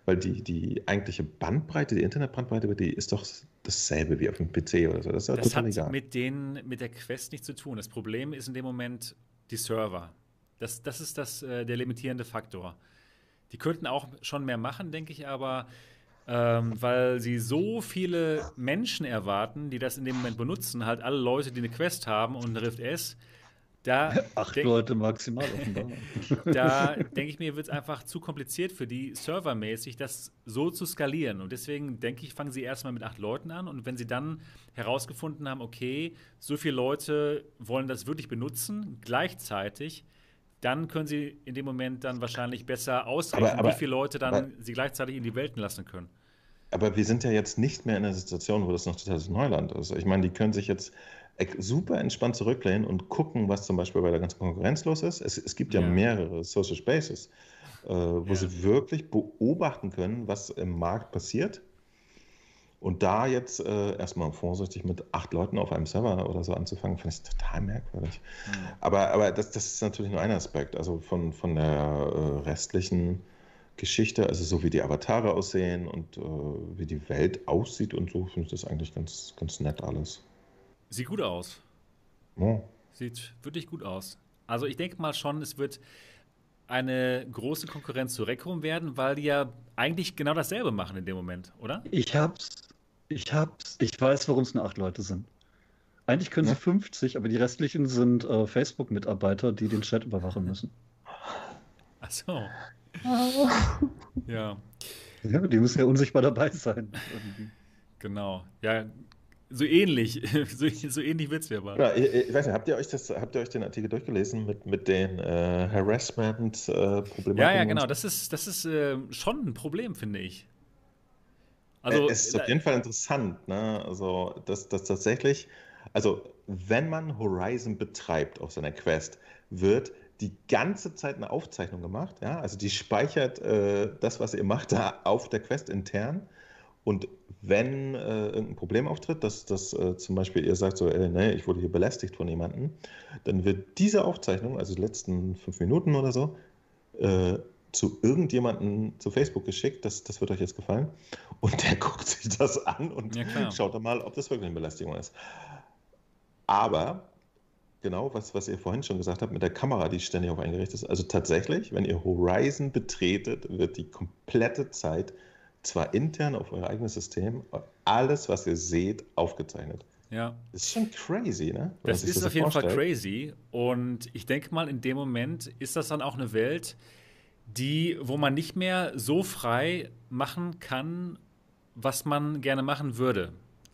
weil die, die eigentliche Bandbreite, die Internetbandbreite, die ist doch dasselbe wie auf dem PC oder so. Das ist Das total hat egal. mit, den, mit der Quest nichts zu tun. Das Problem ist in dem Moment die Server. Das, das ist das, äh, der limitierende Faktor. Die könnten auch schon mehr machen, denke ich, aber ähm, weil sie so viele Menschen erwarten, die das in dem Moment benutzen, halt alle Leute, die eine Quest haben und eine Rift S, Da Acht denk- Leute maximal offenbar. da denke ich mir, wird es einfach zu kompliziert für die servermäßig, das so zu skalieren. Und deswegen denke ich, fangen sie erstmal mit acht Leuten an. Und wenn sie dann herausgefunden haben, okay, so viele Leute wollen das wirklich benutzen, gleichzeitig, dann können sie in dem Moment dann wahrscheinlich besser ausrechnen, Aber- aber- wie viele Leute dann aber- sie gleichzeitig in die Welt lassen können. Aber wir sind ja jetzt nicht mehr in einer Situation, wo das noch totales Neuland ist. Ich meine, die können sich jetzt super entspannt zurücklehnen und gucken, was zum Beispiel bei der ganzen Konkurrenz los ist. Es, es gibt ja, Ja. mehrere Social Spaces, äh, wo Ja. sie wirklich beobachten können, was im Markt passiert. Und da jetzt äh, erstmal vorsichtig mit acht Leuten auf einem Server oder so anzufangen, finde ich total merkwürdig. Aber, aber das, das ist natürlich nur ein Aspekt. Also von, von der äh, restlichen Geschichte, also so wie die Avatare aussehen und äh, wie die Welt aussieht und so, finde ich das eigentlich ganz, ganz nett alles. Sieht gut aus. Ja. Sieht wirklich gut aus. Also ich denke mal schon, es wird eine große Konkurrenz zu Recrum werden, weil die ja eigentlich genau dasselbe machen in dem Moment, oder? Ich hab's. Ich hab's. Ich weiß, warum es nur acht Leute sind. Eigentlich können Ja. sie 50, aber die restlichen sind äh, Facebook-Mitarbeiter, die den Chat überwachen müssen. Ach so. Ja, Ja, die müssen ja unsichtbar dabei sein. irgendwie. genau. Ja, so ähnlich. so, so ähnlich wird es ja mal. Ja, ich, ich weiß nicht, habt ihr euch, das, habt ihr euch den Artikel durchgelesen mit, mit den äh, Harassment-Problematiken? Ja, ja, genau. Das ist, das ist äh, schon ein Problem, finde ich. Also, es ist auf jeden Fall interessant, ne? Also, dass, dass tatsächlich, also wenn man Horizon betreibt auf seiner Quest, wird die ganze Zeit eine Aufzeichnung gemacht, ja? Also die speichert äh, das, was ihr macht, da auf der Quest intern. Und wenn äh, irgendein Problem auftritt, dass, dass äh, zum Beispiel ihr sagt so, äh, nee, ich wurde hier belästigt von jemandem, dann wird diese Aufzeichnung, also die letzten fünf Minuten oder so, äh, zu irgendjemandem zu Facebook geschickt, das, das wird euch jetzt gefallen. Und der guckt sich das an und Ja, schaut dann mal, ob das wirklich eine Belästigung ist. Aber genau, was, was ihr vorhin schon gesagt habt, mit der Kamera, die ständig auf eingerichtet ist, also tatsächlich, wenn ihr Horizon betretet, wird die komplette Zeit zwar intern auf euer eigenes System, alles, was ihr seht, aufgezeichnet. ja. Das ist schon crazy, ne? Wenn Das ist so auf jeden Fall vorstellt. crazy. Und ich denke mal, in dem Moment ist das dann auch eine Welt, die, wo man nicht mehr so frei machen kann, was man gerne machen würde.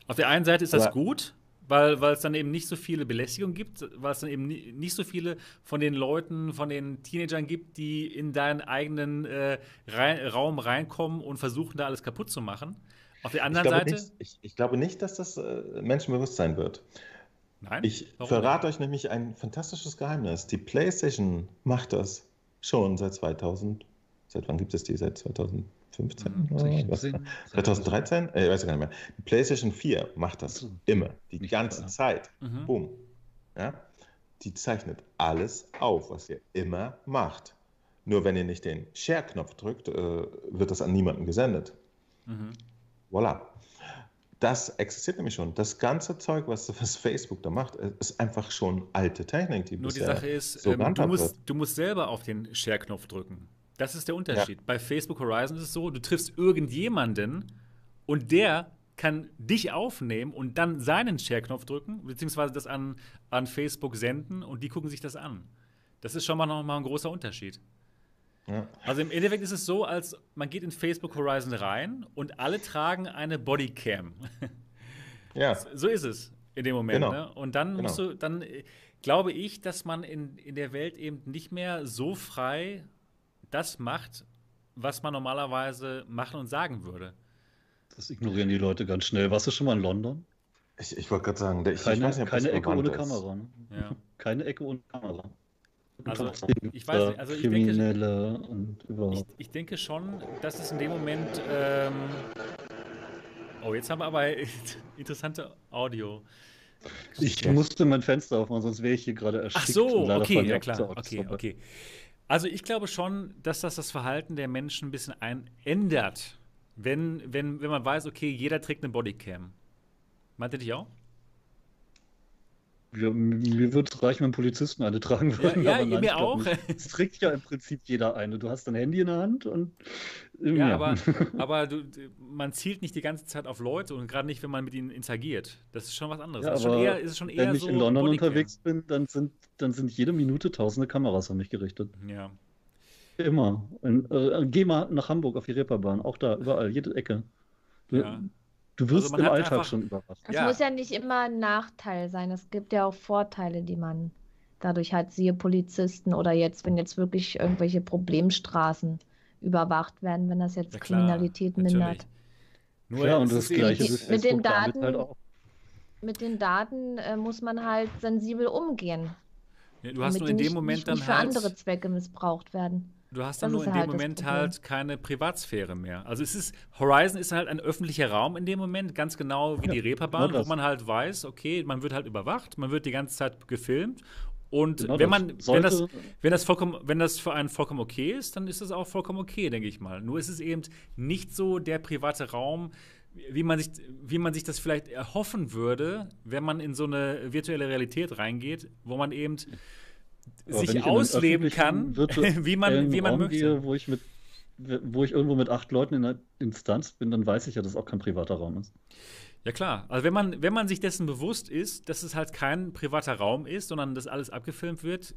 Auf der einen Seite ist das Aber- gut, weil, es dann eben nicht so viele Belästigungen gibt, weil es dann eben nie, nicht so viele von den Leuten, von den Teenagern gibt, die in deinen eigenen äh, rein, Raum reinkommen und versuchen, da alles kaputt zu machen. Auf der anderen ich Seite. Nicht, ich, ich, glaube nicht, dass das äh, Menschen bewusst sein wird. Nein. Ich Warum? verrate euch nämlich ein fantastisches Geheimnis. Die PlayStation macht das schon seit 2000. Seit wann gibt es die? Seit 2000? 15 oder 16, 2013? Äh, weiß gar nicht mehr. Die PlayStation 4 macht das immer, die nicht ganze klar. Zeit. Mhm. Bumm. Ja? Die zeichnet alles auf, was ihr immer macht. Nur wenn ihr nicht den Share-Knopf drückt, äh, wird das an niemanden gesendet. Mhm. Voilà. Das existiert nämlich schon. Das ganze Zeug, was, was Facebook da macht, äh, ist einfach schon alte Technik. Die Nur die Sache ist, so ähm, du, musst, du musst selber auf den Share-Knopf drücken. Das ist der Unterschied. Bei Facebook Horizon ist es so, du triffst irgendjemanden und der kann dich aufnehmen und dann seinen Share-Knopf drücken, beziehungsweise das an, an Facebook senden und die gucken sich das an. Das ist schon mal noch mal ein großer Unterschied. Ja. Also im Endeffekt ist es so, als man geht in Facebook Horizon rein und alle tragen eine Bodycam. ja. So ist es in dem Moment. Genau. Ne? Und dann Genau. musst du, dann äh, glaube ich, dass man in, in der Welt eben nicht mehr so frei das macht, was man normalerweise machen und sagen würde. Das ignorieren die Leute ganz schnell. Warst du schon mal in London? Ich, ich wollte gerade sagen, der- ich, Keine, ich weiß nicht, ob keine Ecke ohne ist. Kamera. Ne? Ja. Keine Ecke ohne Kamera. Also, Und ich weiß nicht, also ich denke- Kriminelle und Ich, überhaupt. ich denke schon, dass es in dem Moment. Ähm oh, jetzt haben wir aber interessante Audio. Ich, musste mein Fenster aufmachen, sonst wäre ich hier gerade erstickt. Ach so, und okay, ja klar. Okay, okay. Also ich glaube schon, dass das das Verhalten der Menschen ein bisschen ein ändert, wenn, wenn, wenn man weiß, okay, jeder trägt eine Bodycam. Meint ihr dich auch? Ja, mir würde es reichen, wenn Polizisten eine tragen würden. Ja, ja nein, mir ich auch. Es trägt ja im Prinzip jeder eine. Du hast dein Handy in der Hand und ähm, Ja, aber, aber du, man zielt nicht die ganze Zeit auf Leute und gerade nicht, wenn man mit ihnen interagiert. Das ist schon was anderes. Ja, das ist, schon eher, ist schon eher wenn ich so in London unterwegs bin, dann sind, dann sind jede Minute tausende Kameras auf mich gerichtet. Ja. Immer. Und, äh, geh mal nach Hamburg auf die Reeperbahn. Auch da, überall, jede Ecke. Du, Ja. Du wirst Also im Alltag einfach- schon überrascht. Es Ja. muss ja nicht immer ein Nachteil sein. Es gibt ja auch Vorteile, die man dadurch hat, siehe Polizisten oder jetzt, wenn jetzt wirklich irgendwelche Problemstraßen überwacht werden, wenn das jetzt Ja, klar, Kriminalität natürlich. mindert. Nur Ja, und es das Gleiche mit- ist mit den Daten- halt auch. Mit den Daten äh, muss man halt sensibel umgehen, Ja, du hast damit nur in dem nicht, Moment nicht, dann nicht für halt. andere Zwecke missbraucht werden. Du hast Das dann nur ist in dem halt das Moment halt keine Privatsphäre mehr. Also es ist, Horizon ist halt ein öffentlicher Raum in dem Moment, ganz genau wie Ja, die Reeperbahn, wo das. man halt weiß, okay, man wird halt überwacht, man wird die ganze Zeit gefilmt. Und Genau wenn das. man, wenn Sollte- das, wenn das vollkommen, wenn das für einen vollkommen okay ist, dann ist das auch vollkommen okay, denke ich mal. Nur ist es eben nicht so der private Raum, wie man sich, wie man sich das vielleicht erhoffen würde, wenn man in so eine virtuelle Realität reingeht, wo man eben Aber sich ausleben kann, wie man, wie man Raum möchte. Gehe, wo ich mit wo ich irgendwo mit acht Leuten in einer Instanz bin, dann weiß ich ja, dass es auch kein privater Raum ist. Ja klar, also wenn man, wenn man sich dessen bewusst ist, dass es halt kein privater Raum ist, sondern dass alles abgefilmt wird,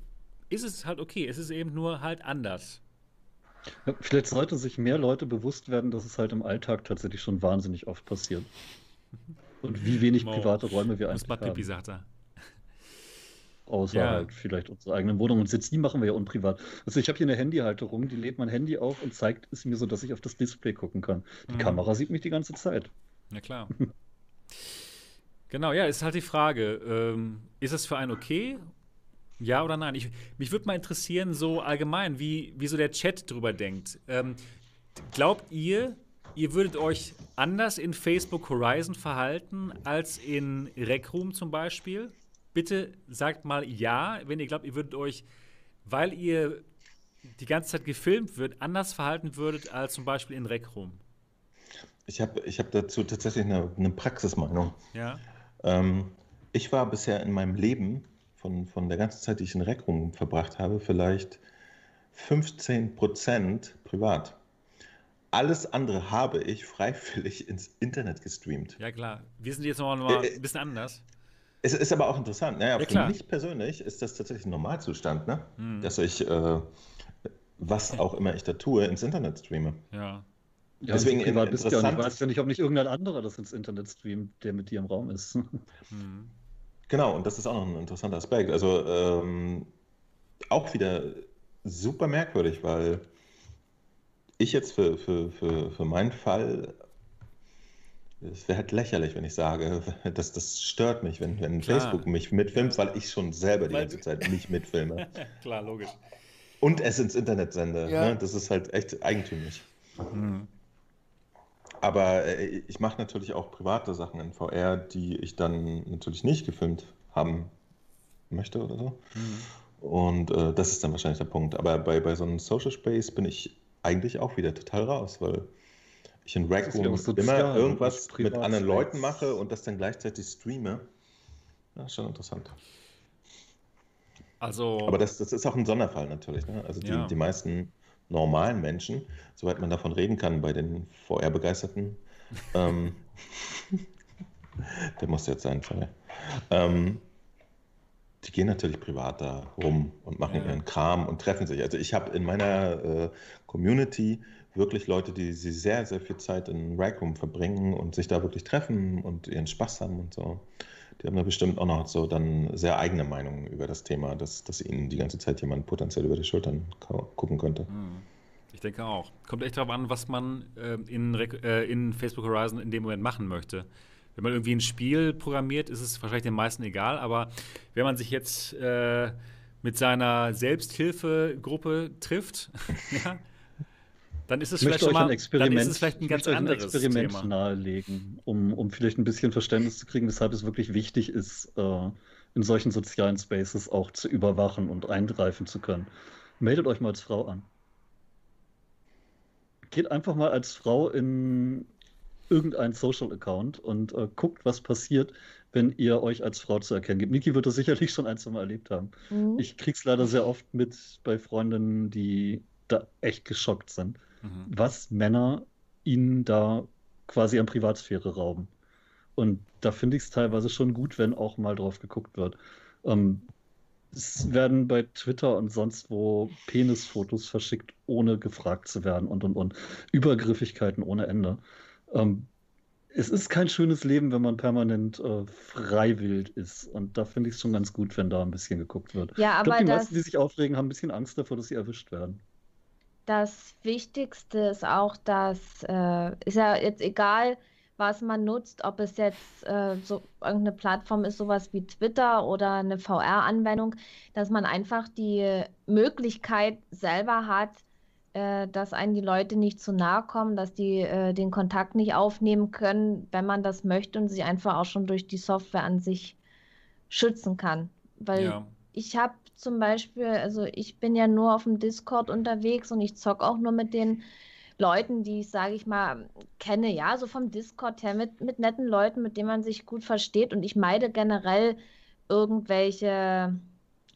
ist es halt okay. Es ist eben nur halt anders. Ja, vielleicht sollten sich mehr Leute bewusst werden, dass es halt im Alltag tatsächlich schon wahnsinnig oft passiert. Und wie wenig private Räume wir eigentlich mal Pipi, haben. sagt er. Außer Ja. halt vielleicht unsere eigenen Wohnungen. Und jetzt die machen wir ja unprivat. Also ich habe hier eine Handyhalterung, die lädt mein Handy auf und zeigt es mir so, dass ich auf das Display gucken kann. Die Mhm. Kamera sieht mich die ganze Zeit. Ja klar. genau, ja, ist halt die Frage, ähm, ist es für einen okay? Ja oder nein? Ich, mich würde mal interessieren, so allgemein, wie, wie so der Chat drüber denkt. Ähm, glaubt ihr, ihr würdet euch anders in Facebook Horizon verhalten als in Rec Room zum Beispiel? Bitte sagt mal ja, wenn ihr glaubt, ihr würdet euch, weil ihr die ganze Zeit gefilmt wird, anders verhalten würdet als zum Beispiel in Rec Room. Ich habe ich hab dazu tatsächlich eine, eine Praxismeinung. Ja? Ähm, ich war bisher in meinem Leben, von, von der ganzen Zeit, die ich in Rec Room verbracht habe, vielleicht 15% privat. Alles andere habe ich freiwillig ins Internet gestreamt. Ja, klar. Wir sind jetzt noch mal Äh, ein bisschen anders. Es ist aber auch interessant. Naja, Ja, für mich persönlich ist das tatsächlich ein Normalzustand, ne? Hm. dass ich, äh, was auch immer ich da tue, ins Internet streame. Ja. Ja, Deswegen privat bist du ja. Und ich interessant- weiß ja nicht, ob nicht irgendein anderer das ins Internet streamt, der mit dir im Raum ist. Hm. Genau, und das ist auch noch ein interessanter Aspekt. Also ähm, auch wieder super merkwürdig, weil ich jetzt für, für, für, für meinen Fall, es wäre halt lächerlich, wenn ich sage, dass das stört mich, wenn, wenn Klar. Facebook mich mitfilmt, weil ich schon selber die Weil ganze Zeit nicht mitfilme. klar, logisch. Und es ins Internet sende. Ja. Ne? Das ist halt echt eigentümlich. Hm. Aber äh, ich mache natürlich auch private Sachen in VR, die ich dann natürlich nicht gefilmt haben möchte oder so. Hm. Und äh, das ist dann wahrscheinlich der Punkt. Aber bei, bei so einem Social Space bin ich eigentlich auch wieder total raus, weil ich in ja Room immer irgendwas mit anderen. Leuten mache und das dann gleichzeitig streame. Ja, ist schon interessant. Also, Aber das, das ist auch ein Sonderfall natürlich. Ne? Also die, Ja. die meisten normalen Menschen, soweit man davon reden kann, bei den VR-Begeisterten, ähm, der muss jetzt sein, sorry. Ähm, die gehen natürlich privat da rum und machen Ja. ihren Kram und treffen sich. Also ich habe in meiner äh, Community wirklich Leute, die sie sehr, sehr viel Zeit in Rec Room verbringen und sich da wirklich treffen und ihren Spaß haben und so. Die haben da bestimmt auch noch so dann sehr eigene Meinungen über das Thema, dass, dass ihnen die ganze Zeit jemand potenziell über die Schultern gucken könnte. hm. ich denke auch. Kommt echt darauf an, was man ähm, in, äh, in Facebook Horizon in dem Moment machen möchte. Wenn man irgendwie ein Spiel programmiert, ist es wahrscheinlich den meisten egal, aber wenn man sich jetzt äh, mit seiner Selbsthilfegruppe trifft, ja, dann ist es Ich vielleicht möchte schon euch mal, ein dann Experiment, ist es vielleicht ein ganz euch ein anderes Experiment Thema. nahelegen, um, um vielleicht ein bisschen Verständnis zu kriegen, weshalb es wirklich wichtig ist, äh, in solchen sozialen Spaces auch zu überwachen und eingreifen zu können. Meldet euch mal als Frau an. Geht einfach mal als Frau in irgendeinen Social-Account und äh, guckt, was passiert, wenn ihr euch als Frau zu erkennen gibt. Niki wird das sicherlich schon ein, zwei Mal erlebt haben. Mhm. Ich krieg's leider sehr oft mit bei Freundinnen, die da echt geschockt sind, mhm. was Männer ihnen da quasi an Privatsphäre rauben. Und da finde ich es teilweise schon gut, wenn auch mal drauf geguckt wird. Ähm, es werden bei Twitter und sonst wo Penisfotos verschickt, ohne gefragt zu werden und und und. Übergriffigkeiten ohne Ende. Ähm, es ist kein schönes Leben, wenn man permanent äh, freiwillig ist. Und da finde ich es schon ganz gut, wenn da ein bisschen geguckt wird. Ja, aber ich glaube, die das, meisten, die sich aufregen, haben ein bisschen Angst davor, dass sie erwischt werden. Das Wichtigste ist auch, dass äh, ist ja jetzt egal, was man nutzt, ob es jetzt äh, so irgendeine Plattform ist, sowas wie Twitter oder eine VR-Anwendung, dass man einfach die Möglichkeit selber hat, äh, dass einen die Leute nicht zu nahe kommen, dass die äh, den Kontakt nicht aufnehmen können, wenn man das möchte und sich einfach auch schon durch die Software an sich schützen kann. Weil ja. ich habe zum Beispiel, also ich bin ja nur auf dem Discord unterwegs und ich zocke auch nur mit den Leuten, die ich, sage ich mal, kenne, ja, so vom Discord her, mit, mit netten Leuten, mit denen man sich gut versteht. Und ich meide generell irgendwelche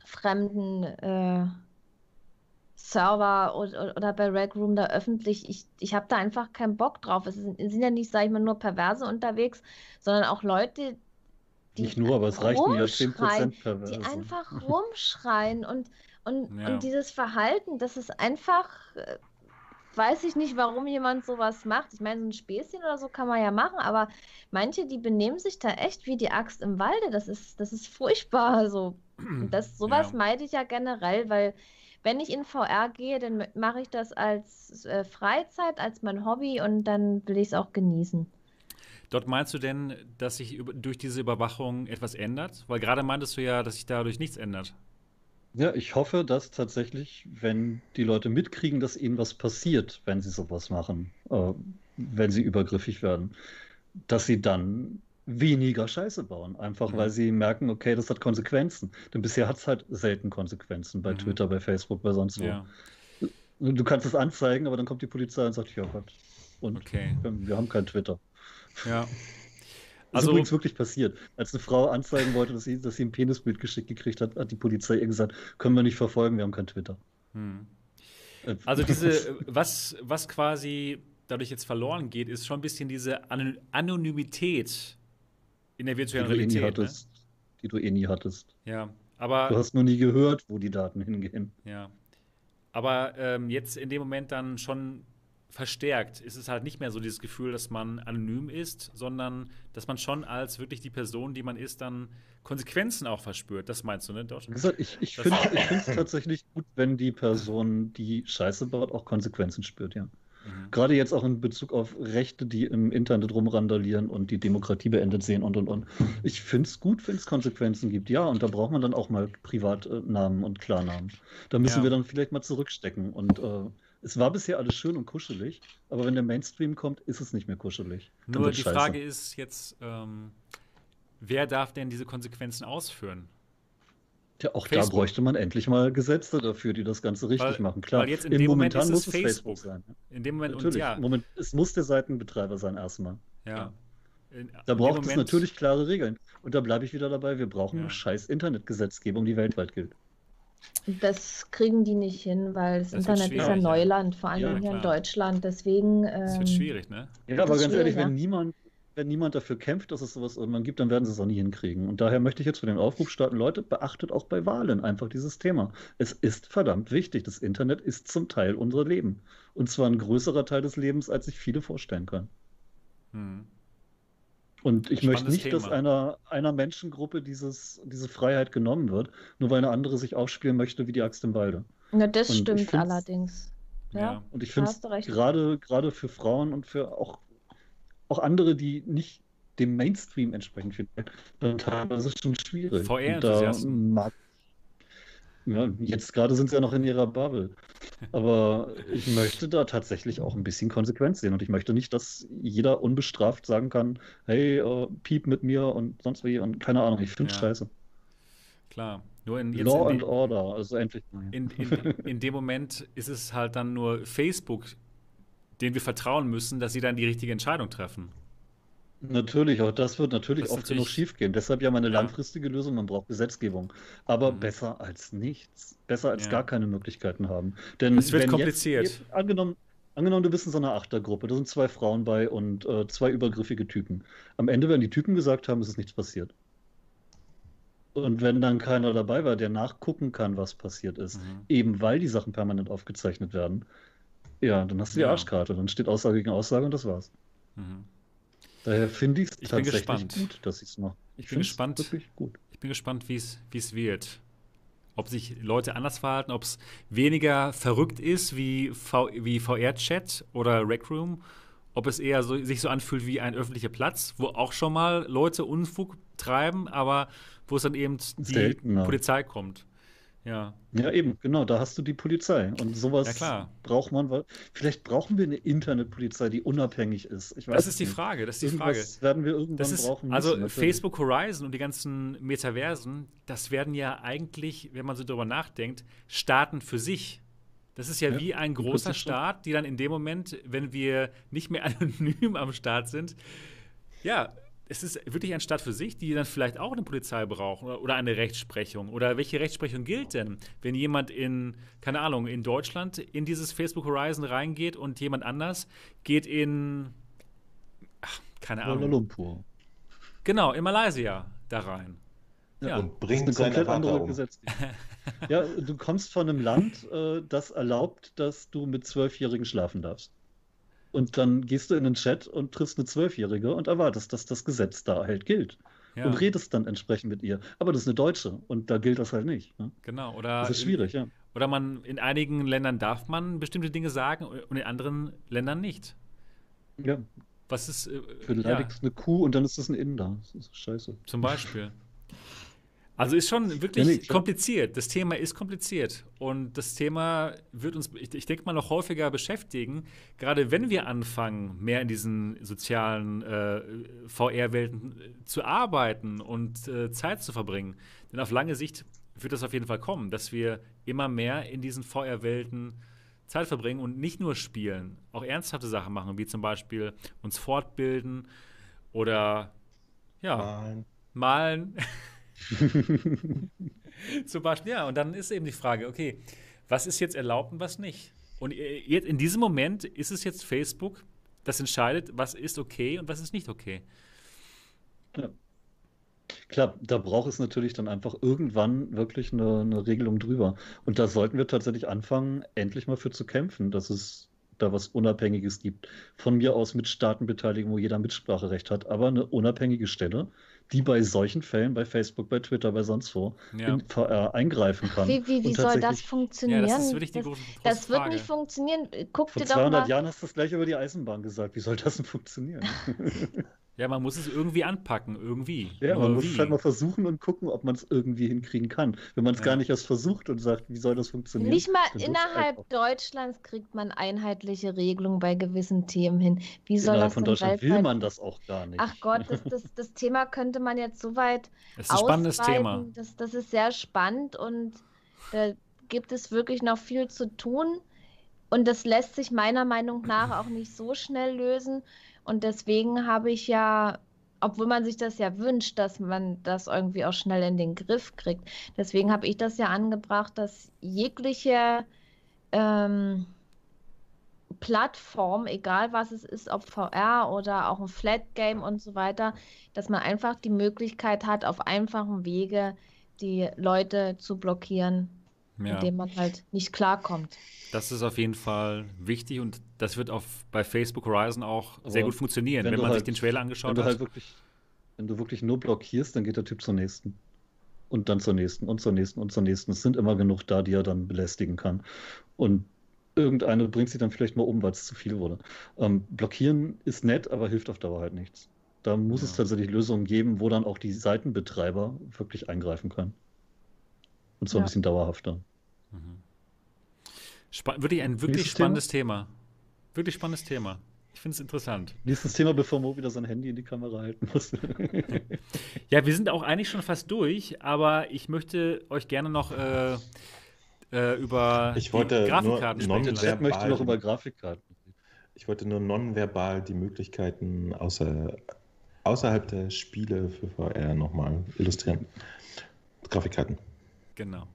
fremden äh, Server oder, oder bei Rec Room da öffentlich. Ich, ich habe da einfach keinen Bock drauf. Es sind, sind ja nicht, sage ich mal, nur Perverse unterwegs, sondern auch Leute, die nicht nur, aber es reicht mir ja 10% Perverse. Die einfach rumschreien und, und, ja. und dieses Verhalten, das ist einfach, äh, weiß ich nicht, warum jemand sowas macht. Ich meine, so ein Späßchen oder so kann man ja machen, aber manche, die benehmen sich da echt wie die Axt im Walde. Das ist, das ist furchtbar. Also, das, sowas ja. meide ich ja generell, weil wenn ich in VR gehe, dann mache ich das als äh, Freizeit, als mein Hobby und dann will ich es auch genießen. Dort meinst du denn, dass sich durch diese Überwachung etwas ändert? Weil gerade meintest du ja, dass sich dadurch nichts ändert. Ja, ich hoffe, dass tatsächlich, wenn die Leute mitkriegen, dass ihnen was passiert, wenn sie sowas machen, äh, wenn sie übergriffig werden, dass sie dann weniger Scheiße bauen. Einfach mhm. weil sie merken, okay, das hat Konsequenzen. Denn bisher hat es halt selten Konsequenzen bei mhm. Twitter, bei Facebook, bei sonst wo. Ja. Du kannst es anzeigen, aber dann kommt die Polizei und sagt, ja Gott. Und okay. wir, wir haben kein Twitter. Ja. Also, ist übrigens wirklich passiert. Als eine Frau anzeigen wollte, dass sie, dass sie ein Penisbild geschickt gekriegt hat, hat die Polizei ihr gesagt, können wir nicht verfolgen, wir haben kein Twitter. Hm. Äh, also diese, was, was quasi dadurch jetzt verloren geht, ist schon ein bisschen diese Anonymität in der virtuellen die Realität. Eh hattest, ne? Die du eh nie hattest. Ja, aber. Du hast nur nie gehört, wo die Daten hingehen. Ja. Aber ähm, jetzt in dem Moment dann schon verstärkt ist es halt nicht mehr so dieses Gefühl, dass man anonym ist, sondern dass man schon als wirklich die Person, die man ist, dann Konsequenzen auch verspürt. Das meinst du, ne? Doch, ich ich finde es tatsächlich gut, wenn die Person, die Scheiße baut, auch Konsequenzen spürt, ja. Mhm. Gerade jetzt auch in Bezug auf Rechte, die im Internet rumrandalieren und die Demokratie beendet sehen und und und. Ich finde es gut, wenn es Konsequenzen gibt, ja, und da braucht man dann auch mal Privatnamen und Klarnamen. Da müssen ja. wir dann vielleicht mal zurückstecken. Und äh, es war bisher alles schön und kuschelig, aber wenn der Mainstream kommt, ist es nicht mehr kuschelig. Nur die scheiße. Frage ist jetzt, ähm, wer darf denn diese Konsequenzen ausführen? Ja, auch Facebook. da bräuchte man endlich mal Gesetze dafür, die das Ganze richtig weil, machen. Klar, weil jetzt in dem Moment muss es Facebook. Facebook sein. In dem Moment natürlich. Und ja. Moment, es muss der Seitenbetreiber sein erstmal. Ja. ja. In, da braucht es natürlich klare Regeln. Und da bleibe ich wieder dabei, wir brauchen ja. eine scheiß Internetgesetzgebung, die weltweit gilt. Das kriegen die nicht hin, weil das, das Internet ist ja Neuland, vor allem ja, hier in Deutschland. Deswegen. Ähm, das wird ähm, schwierig, ne? Ja, aber ganz ehrlich, wenn niemand wenn niemand dafür kämpft, dass es sowas irgendwann gibt, dann werden sie es auch nie hinkriegen. Und daher möchte ich jetzt für den Aufruf starten, Leute, beachtet auch bei Wahlen einfach dieses Thema. Es ist verdammt wichtig. Das Internet ist zum Teil unser Leben. Und zwar ein größerer Teil des Lebens, als sich viele vorstellen können. Hm. Und ich möchte nicht, Thema. dass einer, einer Menschengruppe dieses, diese Freiheit genommen wird, nur weil eine andere sich aufspielen möchte wie die Axt im Walde. Ja, das stimmt allerdings. Ja, und ich finde gerade, gerade für Frauen und für auch auch andere, die nicht dem Mainstream entsprechen, dann teilweise schon schwierig. VR-Enthusiasten. Ja, jetzt gerade sind sie ja noch in ihrer Bubble. Aber ich möchte da tatsächlich auch ein bisschen Konsequenz sehen. Und ich möchte nicht, dass jeder unbestraft sagen kann, hey, uh, piep mit mir und sonst wie und keine Ahnung, ich finde es ja. scheiße. Klar. Nur in, Law in and Order, also endlich. In, in, in, dem Moment ist es halt dann nur Facebook, denen wir vertrauen müssen, dass sie dann die richtige Entscheidung treffen. Natürlich, auch das wird natürlich Das oft genug schief gehen. Deshalb ja meine Ja. langfristige Lösung, man braucht Gesetzgebung. Aber Mhm. besser als nichts. Besser als Ja. gar keine Möglichkeiten haben. Denn Es wird kompliziert. Jetzt, jetzt, angenommen, angenommen, du bist in so einer Achtergruppe, da sind zwei Frauen bei und äh, zwei übergriffige Typen. Am Ende werden die Typen gesagt haben, es ist nichts passiert. Und wenn dann keiner dabei war, der nachgucken kann, was passiert ist, Mhm. eben weil die Sachen permanent aufgezeichnet werden, ja, dann hast du die Ja. Arschkarte. Dann steht Aussage gegen Aussage und das war's. Mhm. Daher finde ich es Ich bin tatsächlich gut, dass sie es machen. Ich bin find's gespannt. Wirklich gut. Ich bin gespannt, wie es wie es wird. Ob sich Leute anders verhalten, ob es weniger verrückt ist wie, v, wie VR-Chat oder Rec Room, ob es eher so, sich so anfühlt wie ein öffentlicher Platz, wo auch schon mal Leute Unfug treiben, aber wo es dann eben die Seltener. Polizei kommt. Ja, Ja, eben, genau, da hast du die Polizei. Und sowas Ja, klar. braucht man. weil- Vielleicht brauchen wir eine Internetpolizei, die unabhängig ist. Ich weiß das ist die nicht. Frage, das ist die Frage. Irgendwas werden wir irgendwann ist, brauchen also müssen, natürlich. Facebook Horizon und die ganzen Metaversen, das werden ja eigentlich, wenn man so drüber nachdenkt, Staaten für sich. Das ist ja, Ja, wie ein großer. Staat, die dann in dem Moment, wenn wir nicht mehr anonym am Start sind, ja, es ist wirklich ein Staat für sich, die dann vielleicht auch eine Polizei brauchen oder, eine Rechtsprechung. Oder welche Rechtsprechung gilt denn, wenn jemand in, keine Ahnung, in Deutschland in dieses Facebook Horizon reingeht und jemand anders geht in, ach, keine Kuala Ahnung, Lumpur. Genau, in Malaysia da rein. Ja. Und Das bringt ist eine komplett andere um. Gesetzgebung. ja, du kommst von einem Land, äh, das erlaubt, dass du mit Zwölfjährigen schlafen darfst. Und dann gehst du in den Chat und triffst eine Zwölfjährige und erwartest, dass das Gesetz da halt gilt. Ja, Und redest dann entsprechend mit ihr. Aber das ist eine Deutsche und da gilt das halt nicht. Ne? genau. Oder, Das ist schwierig, ja. Oder man, in einigen Ländern darf man bestimmte Dinge sagen und in anderen Ländern nicht. Ja, Was ist, äh, du ja, eine Kuh und dann ist das ein Inder. Das ist scheiße. zum Beispiel. Also ist schon Ja, wirklich nee, klar. kompliziert. Das Thema ist kompliziert. Und das Thema wird uns, ich, ich denke mal, noch häufiger beschäftigen. Gerade wenn wir anfangen, mehr in diesen sozialen äh, VR-Welten äh, zu arbeiten und äh, Zeit zu verbringen. Denn auf lange Sicht wird das auf jeden Fall kommen, dass wir immer mehr in diesen VR-Welten Zeit verbringen und nicht nur spielen, auch ernsthafte Sachen machen, wie zum Beispiel uns fortbilden oder ja, Malen. malen. Zum Beispiel, ja, und dann ist eben die Frage, okay, was ist jetzt erlaubt und was nicht? Und äh, jetzt in diesem Moment ist es jetzt Facebook, das entscheidet, was ist okay und was ist nicht okay. Klar, da braucht es natürlich dann einfach irgendwann wirklich eine, eine Regelung drüber. Und da sollten wir tatsächlich anfangen, endlich mal für zu kämpfen, dass es da was Unabhängiges gibt. Von mir aus mit Staatenbeteiligung, wo jeder Mitspracherecht hat, aber eine unabhängige Stelle, die bei solchen Fällen, bei Facebook, bei Twitter, bei sonst wo, Ja, in VR eingreifen kann. Wie, wie, wie soll das funktionieren? ja das ist wirklich die das, das wird nicht funktionieren. Guck Vor dir doch 200 mal. Jahren hast du das gleich über die Eisenbahn gesagt. Wie soll das denn funktionieren? Ja, man muss es irgendwie anpacken, irgendwie. Ja, Nur man muss wie? es halt mal versuchen und gucken, ob man es irgendwie hinkriegen kann. Wenn man es Ja. gar nicht erst versucht und sagt, wie soll das funktionieren? Nicht mal innerhalb. Deutschlands kriegt man einheitliche Regelungen bei gewissen Themen hin. Wie soll Innerhalb das von Deutschland will weltweit- man das auch gar nicht. Ach Gott, das, das, das Thema könnte man jetzt so weit Das ist ein spannendes. Thema. Das, das ist sehr spannend und da gibt es wirklich noch viel zu tun. Und das lässt sich meiner Meinung nach auch nicht so schnell lösen. Und deswegen habe ich ja, obwohl man sich das ja wünscht, dass man das irgendwie auch schnell in den Griff kriegt, deswegen habe ich das ja angebracht, dass jegliche ähm, Plattform, egal was es ist, ob VR oder auch ein Flat Game und so weiter, dass man einfach die Möglichkeit hat, auf einfachem Wege die Leute zu blockieren, Ja. indem man halt nicht klarkommt. Das ist auf jeden Fall wichtig und das wird auf, bei Facebook Horizon auch sehr Aber gut funktionieren, wenn wenn du man sich halt- den Trailer wenn angeschaut du hat. halt wirklich, wenn du wirklich nur blockierst, dann geht der Typ zur nächsten. Und dann zur nächsten und zur nächsten und zur nächsten. Es sind immer genug da, die er dann belästigen kann. Und irgendeine bringt sie dann vielleicht mal um, weil es zu viel wurde. Ähm, blockieren ist nett, aber hilft auf Dauer halt nichts. Da muss Ja. es tatsächlich Lösungen geben, wo dann auch die Seitenbetreiber wirklich eingreifen können. Und zwar Ja. ein bisschen dauerhafter. Mhm. Spa wirklich ein wirklich Nächstes Thema? spannendes Thema. Wirklich spannendes Thema. Ich finde es interessant. Nächstes Thema, bevor Mo wieder sein Handy in die Kamera halten muss. Ja, wir sind auch eigentlich schon fast durch, aber ich möchte euch gerne noch äh, äh, über Ich die wollte Grafikkarten nur sprechen. Chat möchte noch über Grafikkarten. Ich wollte nur nonverbal die Möglichkeiten außer außerhalb der Spiele für VR nochmal illustrieren. Grafikkarten. Genau.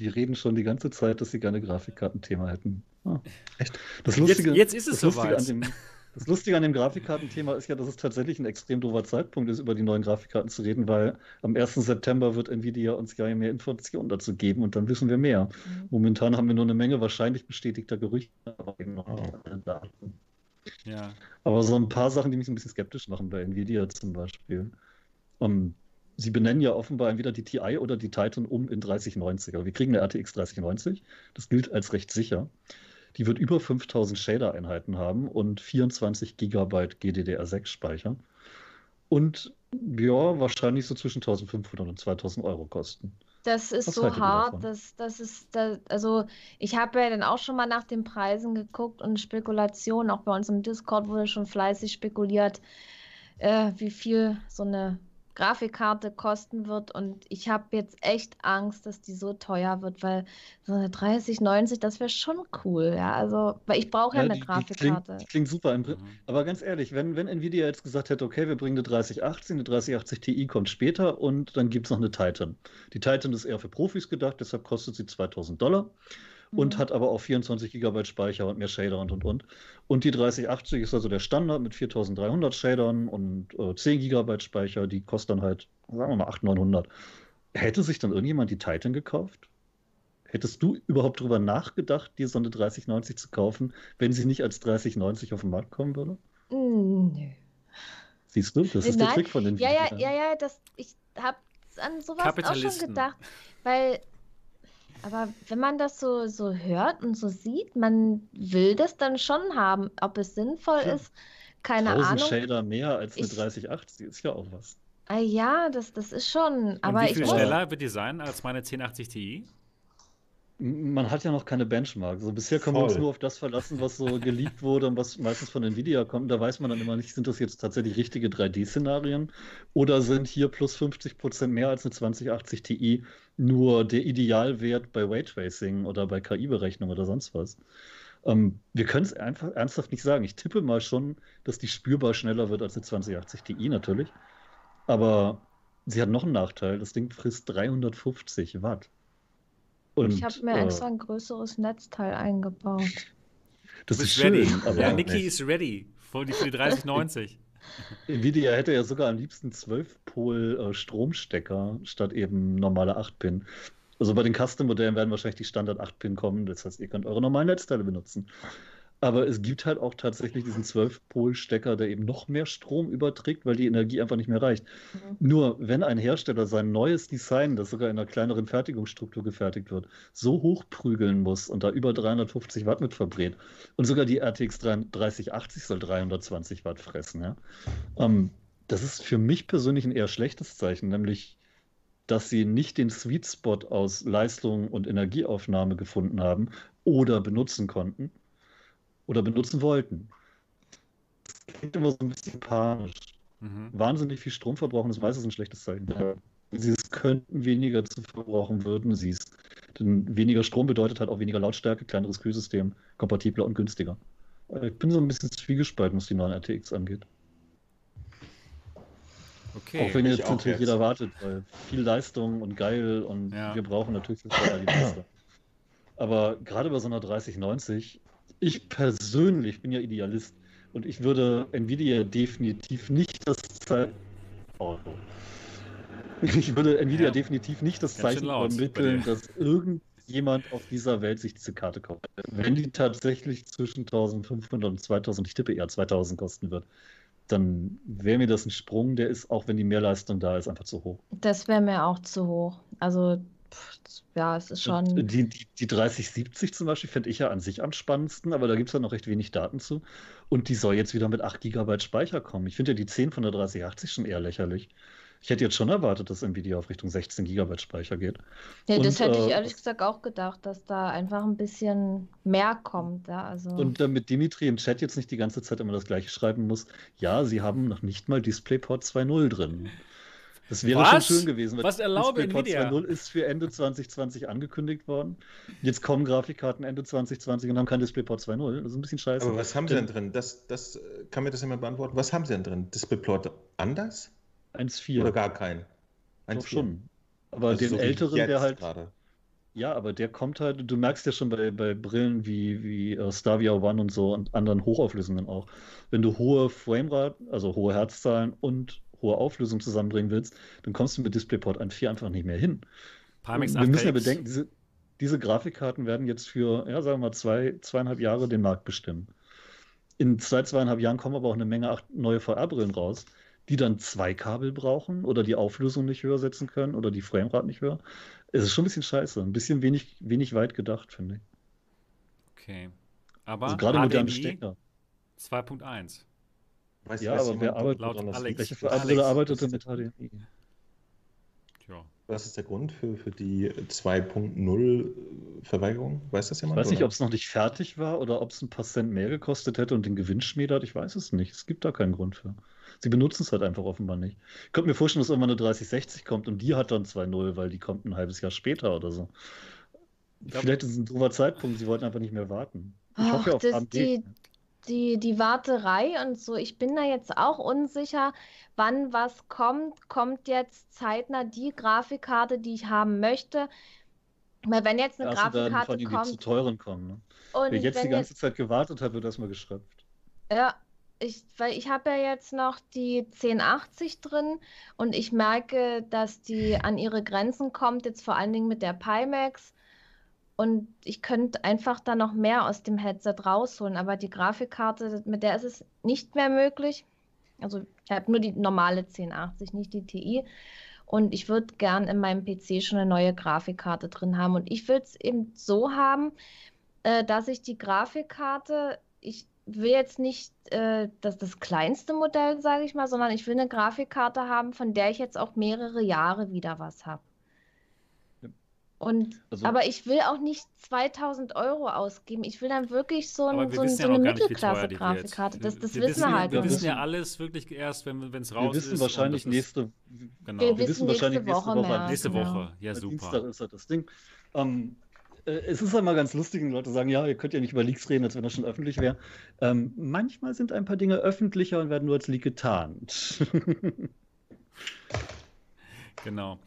Die reden schon die ganze Zeit, dass sie gerne Grafikkartenthema hätten. Ah. Echt? Das Lustige, jetzt, jetzt ist es das Lustige soweit. an dem, das Lustige an dem Grafikkartenthema ist ja, dass es tatsächlich ein extrem doofer Zeitpunkt ist, über die neuen Grafikkarten zu reden, weil am 1. September wird Nvidia uns ja mehr Informationen dazu geben und dann wissen wir mehr. Mhm. Momentan haben wir nur eine Menge wahrscheinlich bestätigter Gerüchte, aber eben noch nicht alle Daten. Ja. Aber so ein paar Sachen, die mich ein bisschen skeptisch machen bei Nvidia zum Beispiel. Um, sie benennen ja offenbar entweder die TI oder die Titan um in 3090. Aber wir kriegen eine RTX 3090. Das gilt als recht sicher. Die wird über 5000 Shader-Einheiten haben und 24 GB GDDR6-Speicher. Und ja, wahrscheinlich so zwischen 1500 und 2000 Euro kosten. Das ist Was so hart, das, das ist, da, also ich habe ja dann auch schon mal nach den Preisen geguckt und Spekulationen, auch bei uns im Discord wurde schon fleißig spekuliert, äh, wie viel so eine Grafikkarte kosten wird und ich habe jetzt echt Angst, dass die so teuer wird, weil so eine 3090, das wäre schon cool, ja, also, weil ich brauche ja Ja, eine die, die, Grafikkarte. klingt, die klingt super. Im Prin- Mhm. Aber ganz ehrlich, wenn, wenn Nvidia jetzt gesagt hätte, okay, wir bringen eine 3080, eine 3080 Ti kommt später und dann gibt es noch eine Titan. Die Titan ist eher für Profis gedacht, deshalb kostet sie 2000 Dollar und Mhm. hat aber auch 24 GB Speicher und mehr Shader und und und. Und die 3080 ist also der Standard mit 4300 Shadern und äh, 10 GB Speicher, die kostet dann halt, sagen wir mal, 800, 900. Hätte sich dann irgendjemand die Titan gekauft? Hättest du überhaupt darüber nachgedacht, dir so eine 3090 zu kaufen, wenn sie nicht als 3090 auf den Markt kommen würde? Mm, Nö. Siehst du, das ist der Nein, Trick von den Ja, ja, ja, ja, das, ich habe an sowas auch schon gedacht, weil, aber wenn man das so, so hört und so sieht, man will das dann schon haben. Ob es sinnvoll Ja. ist, keine 1000 Ahnung. Shader mehr als eine Ich- 3080 ist ja auch was. Ah, ja, das, das ist schon, Und aber wie ich viel muss, schneller wird die sein als meine 1080 Ti? Man hat ja noch keine Benchmark. Also bisher können wir uns Voll. nur auf das verlassen, was so geleakt wurde und was meistens von Nvidia kommt. Da weiß man dann immer nicht, sind das jetzt tatsächlich richtige 3D-Szenarien oder sind hier plus 50% mehr als eine 2080 Ti nur der Idealwert bei Raytracing oder bei KI-Berechnung oder sonst was. Ähm, wir können es einfach ernsthaft nicht sagen. Ich tippe mal schon, dass die spürbar schneller wird als eine 2080 Ti natürlich. Aber sie hat noch einen Nachteil. Das Ding frisst 350 Watt. Und, ich habe mir äh, extra ein größeres Netzteil eingebaut. Das ist bist ready. schön, aber ja, Niki ist ready für die, für die 3090. Nvidia hätte ja sogar am liebsten 12-Pol-Stromstecker statt eben normale 8-Pin. Also bei den Custom-Modellen werden wahrscheinlich die Standard 8-Pin kommen, das heißt, ihr könnt eure normalen Netzteile benutzen. Aber es gibt halt auch tatsächlich diesen 12-Pol-Stecker, der eben noch mehr Strom überträgt, weil die Energie einfach nicht mehr reicht. Mhm. Nur wenn ein Hersteller sein neues Design, das sogar in einer kleineren Fertigungsstruktur gefertigt wird, so hochprügeln muss und da über 350 Watt mit verbrät und sogar die RTX 3080 soll 320 Watt fressen, ja. Ähm, das ist für mich persönlich ein eher schlechtes Zeichen, nämlich dass sie nicht den Sweet Spot aus Leistung und Energieaufnahme gefunden haben oder benutzen konnten oder benutzen wollten. Das klingt immer so ein bisschen panisch Mhm. wahnsinnig viel Strom verbrauchen, ist meistens ein schlechtes Zeichen. Sie es könnten weniger zu verbrauchen würden, sie es. Denn weniger Strom bedeutet halt auch weniger Lautstärke, kleineres Kühlsystem, kompatibler und günstiger. Ich bin so ein bisschen zwiegespalten, was die neuen RTX angeht. Okay. auch wenn jetzt auch natürlich jetzt. jeder wartet, weil viel Leistung und geil und Ja. wir brauchen natürlich das VR die Beste. Aber gerade bei so einer 3090, ich persönlich bin ja Idealist und ich würde Nvidia definitiv nicht das Zeichen. Oh. Ich würde Nvidia Ja. definitiv nicht das Ganz Zeichen dir. dass irgendjemand auf dieser Welt sich diese Karte kauft. Wenn die tatsächlich zwischen 1500 und 2000, ich tippe eher 2000 kosten wird, dann wäre mir das ein Sprung, der ist, auch wenn die Mehrleistung da ist, einfach zu hoch. Das wäre mir auch zu hoch. Also, ja, es ist schon. Die, die, die 3070 zum Beispiel fände ich ja an sich am spannendsten, aber da gibt es ja noch recht wenig Daten zu. Und die soll jetzt wieder mit 8 GB Speicher kommen. Ich finde ja die 10 von der 3080 schon eher lächerlich. Ich hätte jetzt schon erwartet, dass Nvidia auf Richtung 16 GB Speicher geht. Ja, das Und, hätte ich äh, ehrlich gesagt auch gedacht, dass da einfach ein bisschen mehr kommt. Ja, also. Und damit Dimitri im Chat jetzt nicht die ganze Zeit immer das gleiche schreiben muss, ja, sie haben noch nicht mal DisplayPort 2.0 drin. Das wäre Was? schon schön gewesen. Was DisplayPort Nvidia? 2.0 ist für Ende 2020 angekündigt worden. Jetzt kommen Grafikkarten Ende 2020 und haben kein DisplayPort 2.0. Das ist ein bisschen scheiße. Aber was haben Sie denn drin? Das, das äh, kann mir das jemand beantworten. Was haben Sie denn drin? Displayplot anders? 1.4. Oder gar kein? Doch 1.4. schon. Aber Also den so älteren, der halt. gerade. Ja, aber der kommt halt, du merkst ja schon bei, bei Brillen wie, wie äh, Stavia One und so und anderen Hochauflösungen auch. Wenn du hohe Framerate, also hohe Herzzahlen und hohe Auflösung zusammenbringen willst, dann kommst du mit DisplayPort 1.4 einfach nicht mehr hin. Pimax wir müssen ja 8X. bedenken, diese, diese Grafikkarten werden jetzt für, ja, sagen wir mal, zwei, zweieinhalb Jahre den Markt bestimmen. In zwei, zweieinhalb Jahren kommen aber auch eine Menge ach- neue VR-Brillen raus, die dann zwei Kabel brauchen oder die Auflösung nicht höher setzen können oder die Framerate nicht höher. Es ist schon ein bisschen scheiße, ein bisschen wenig, wenig weit gedacht, finde ich. Okay. Aber Also gerade HDMI Stecker. 2.1. Weiß, Ja, weiß aber wer arbeitet- das Alex. liegt? Welche was arbeitete mit HDMI? Tja. Was ist der Grund für, für die 2.0 Verweigerung? Weiß das Ich jemand? weiß nicht, ob es noch nicht fertig war oder ob es ein paar Cent mehr gekostet hätte und den Gewinn schmälert. Ich weiß es nicht. Es gibt da keinen Grund für. Sie benutzen es halt einfach offenbar nicht. Ich könnte mir vorstellen, dass irgendwann eine 3060 kommt und die hat dann 2.0, weil die kommt ein halbes Jahr später oder so. glaub- Vielleicht ist es ein doofer Zeitpunkt, sie wollten einfach nicht mehr warten. Ich hoffe Ach, auf das- AMD. die- die, die Warterei und so, ich bin da jetzt auch unsicher, wann was kommt. Kommt jetzt zeitnah die Grafikkarte, die ich haben möchte? Weil wenn jetzt eine werden Grafikkarte von ihnen die zu kommt teuren kommen. Ne? Wer jetzt die ganze jetzt, Zeit gewartet hat, wird erstmal geschröpft. ja, ich, weil ich habe ja jetzt noch die 1080 drin und ich merke, dass die an ihre Grenzen kommt, jetzt vor allen Dingen mit der Pimax. Und ich könnte einfach da noch mehr aus dem Headset rausholen, aber die Grafikkarte, mit der ist es nicht mehr möglich. Also ich habe nur die normale 1080, nicht die TI. Und ich würde gern in meinem PC schon eine neue Grafikkarte drin haben. Und ich will es eben so haben, äh, dass ich die Grafikkarte, ich will jetzt nicht äh, das, das kleinste Modell, sage ich mal, sondern ich will eine Grafikkarte haben, von der ich jetzt auch mehrere Jahre wieder was habe. Ja. Und, Also- aber ich will auch nicht 2000 Euro ausgeben. Ich will dann wirklich so, ein, wir so, ein, wissen so ja eine. Mittelklasse-Grafikkarte. Das, das wir wissen wissen, wir ja- halt Wir wissen ja alles wirklich erst, wenn es Wir raus wissen ist. wahrscheinlich und das ist- nächste, Genau. wir Wir wissen wissen wahrscheinlich nächste Woche mehr. Nächste genau. Woche. Ja, Bei super. Dienstag ist halt das Ding. Ähm, äh, es ist immer ganz lustig, wenn Leute sagen, ja, ihr könnt ja nicht über Leaks reden, als wenn das schon öffentlich wäre. Ähm, manchmal sind ein paar Dinge öffentlicher und werden nur als Leak getarnt. Genau.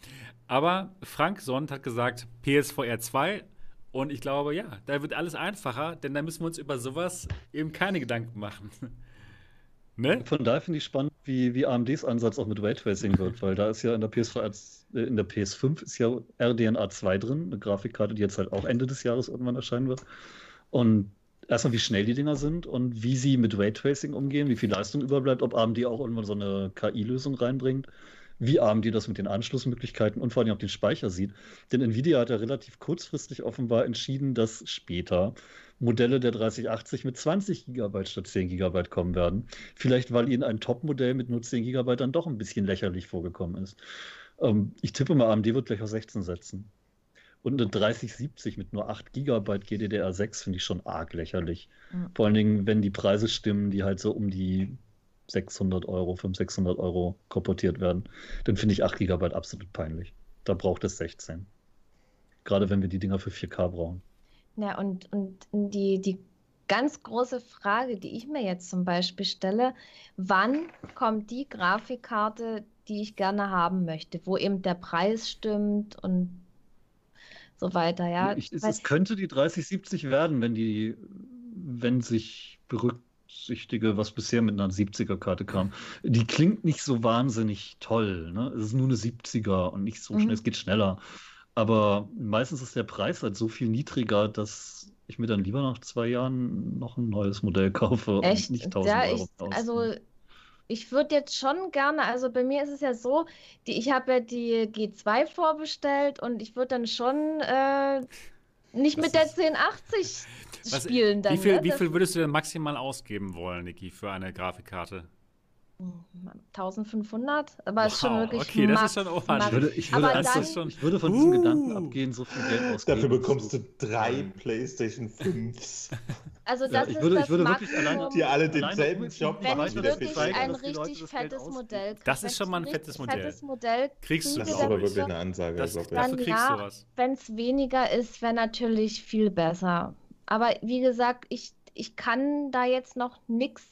Aber Frank Sond hat gesagt, PSVR 2. Und ich glaube, ja, da wird alles einfacher, denn da müssen wir uns über sowas eben keine Gedanken machen. ne? Von daher finde ich spannend, wie, wie AMDs Ansatz auch mit Raytracing wird, weil da ist ja in der PS4 als, äh, in der PS5 ist ja RDNA 2 drin, eine Grafikkarte, die jetzt halt auch Ende des Jahres irgendwann erscheinen wird. Und erstmal, wie schnell die Dinger sind und wie sie mit Raytracing umgehen, wie viel Leistung überbleibt, ob AMD auch irgendwann so eine KI-Lösung reinbringt, wie AMD das mit den Anschlussmöglichkeiten und vor allem auch den Speicher sieht. Denn Nvidia hat ja relativ kurzfristig offenbar entschieden, dass später Modelle der 3080 mit 20 GB statt 10 GB kommen werden. Vielleicht, weil ihnen ein Top-Modell mit nur 10 GB dann doch ein bisschen lächerlich vorgekommen ist. Ähm, ich tippe mal, AMD wird gleich auf 16 setzen. Und eine 3070 mit nur 8 GB GDDR6 finde ich schon arg lächerlich. Mhm. Vor allen Dingen, wenn die Preise stimmen, die halt so um die 600 Euro, 500, 600 Euro korportiert werden, dann finde ich 8 GB absolut peinlich. Da braucht es 16. Gerade wenn wir die Dinger für 4K brauchen. Ja, und, und die, die ganz große Frage, die ich mir jetzt zum Beispiel stelle, wann kommt die Grafikkarte, die ich gerne haben möchte, wo eben der Preis stimmt und so weiter, ja. Ich, es, es könnte die 3070 werden, wenn die, wenn sich berücksichtige, was bisher mit einer 70er-Karte kam. Die klingt nicht so wahnsinnig toll. Ne? Es ist nur eine 70er und nicht so Mhm. schnell, es geht schneller. Aber meistens ist der Preis halt so viel niedriger, dass ich mir dann lieber nach zwei Jahren noch ein neues Modell kaufe und Echt? nicht 1000 Ja, Euro ich, also ich würde jetzt schon gerne, also bei mir ist es ja so, die, ich habe ja die G2 vorbestellt und ich würde dann schon äh, nicht mit der ist- 1080 Was- spielen dann, Wie viel, ne? wie viel würdest du denn maximal ausgeben wollen, Niki, für eine Grafikkarte? 1500, aber ist schon Wow, wirklich okay, das ist schon ordentlich. Ich würde, ich würde, dann- schon- ich würde von diesem Gedanken Uh. abgehen, so viel Geld ausgeben. Dafür bekommst du drei PlayStation 5s. Also Ja, das ich ist würde- das ich würde wirklich alleine- Die alle denselben Job wenn machen der wirklich Fischler. ein Leute richtig das Geld fettes ausgeben. Modell Das wenn ist schon mal ein fettes Modell. fettes Modell Kriegst du das Das ist aber wirklich eine Ansage, Das, dafür Dann kriegst ja. du was. wenn es weniger ist, wäre natürlich viel besser. Aber wie gesagt, ich, ich kann da jetzt noch nichts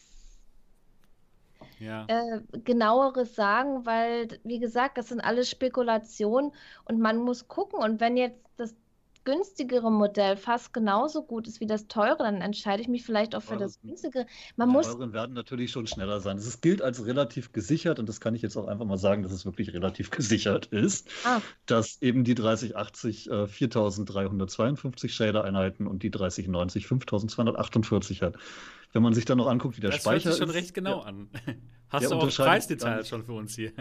Ja. äh, genaueres sagen, weil, wie gesagt, das sind alles Spekulationen und man muss gucken. Und wenn jetzt das günstigere Modell fast genauso gut ist wie das teure, dann entscheide ich mich vielleicht auch für Teure das günstigere. Man Die muss, teuren werden natürlich schon schneller sein. Es gilt als relativ gesichert und das kann ich jetzt auch einfach mal sagen, dass es wirklich relativ gesichert ist, Ah. dass eben die 3080 äh, 4352 Shader-Einheiten und die 3090 5248 hat. Wenn man sich dann noch anguckt, wie der Das hört Speicher sich schon ist, recht genau ja, an. Hast Der du auch Preisdetails schon für uns hier?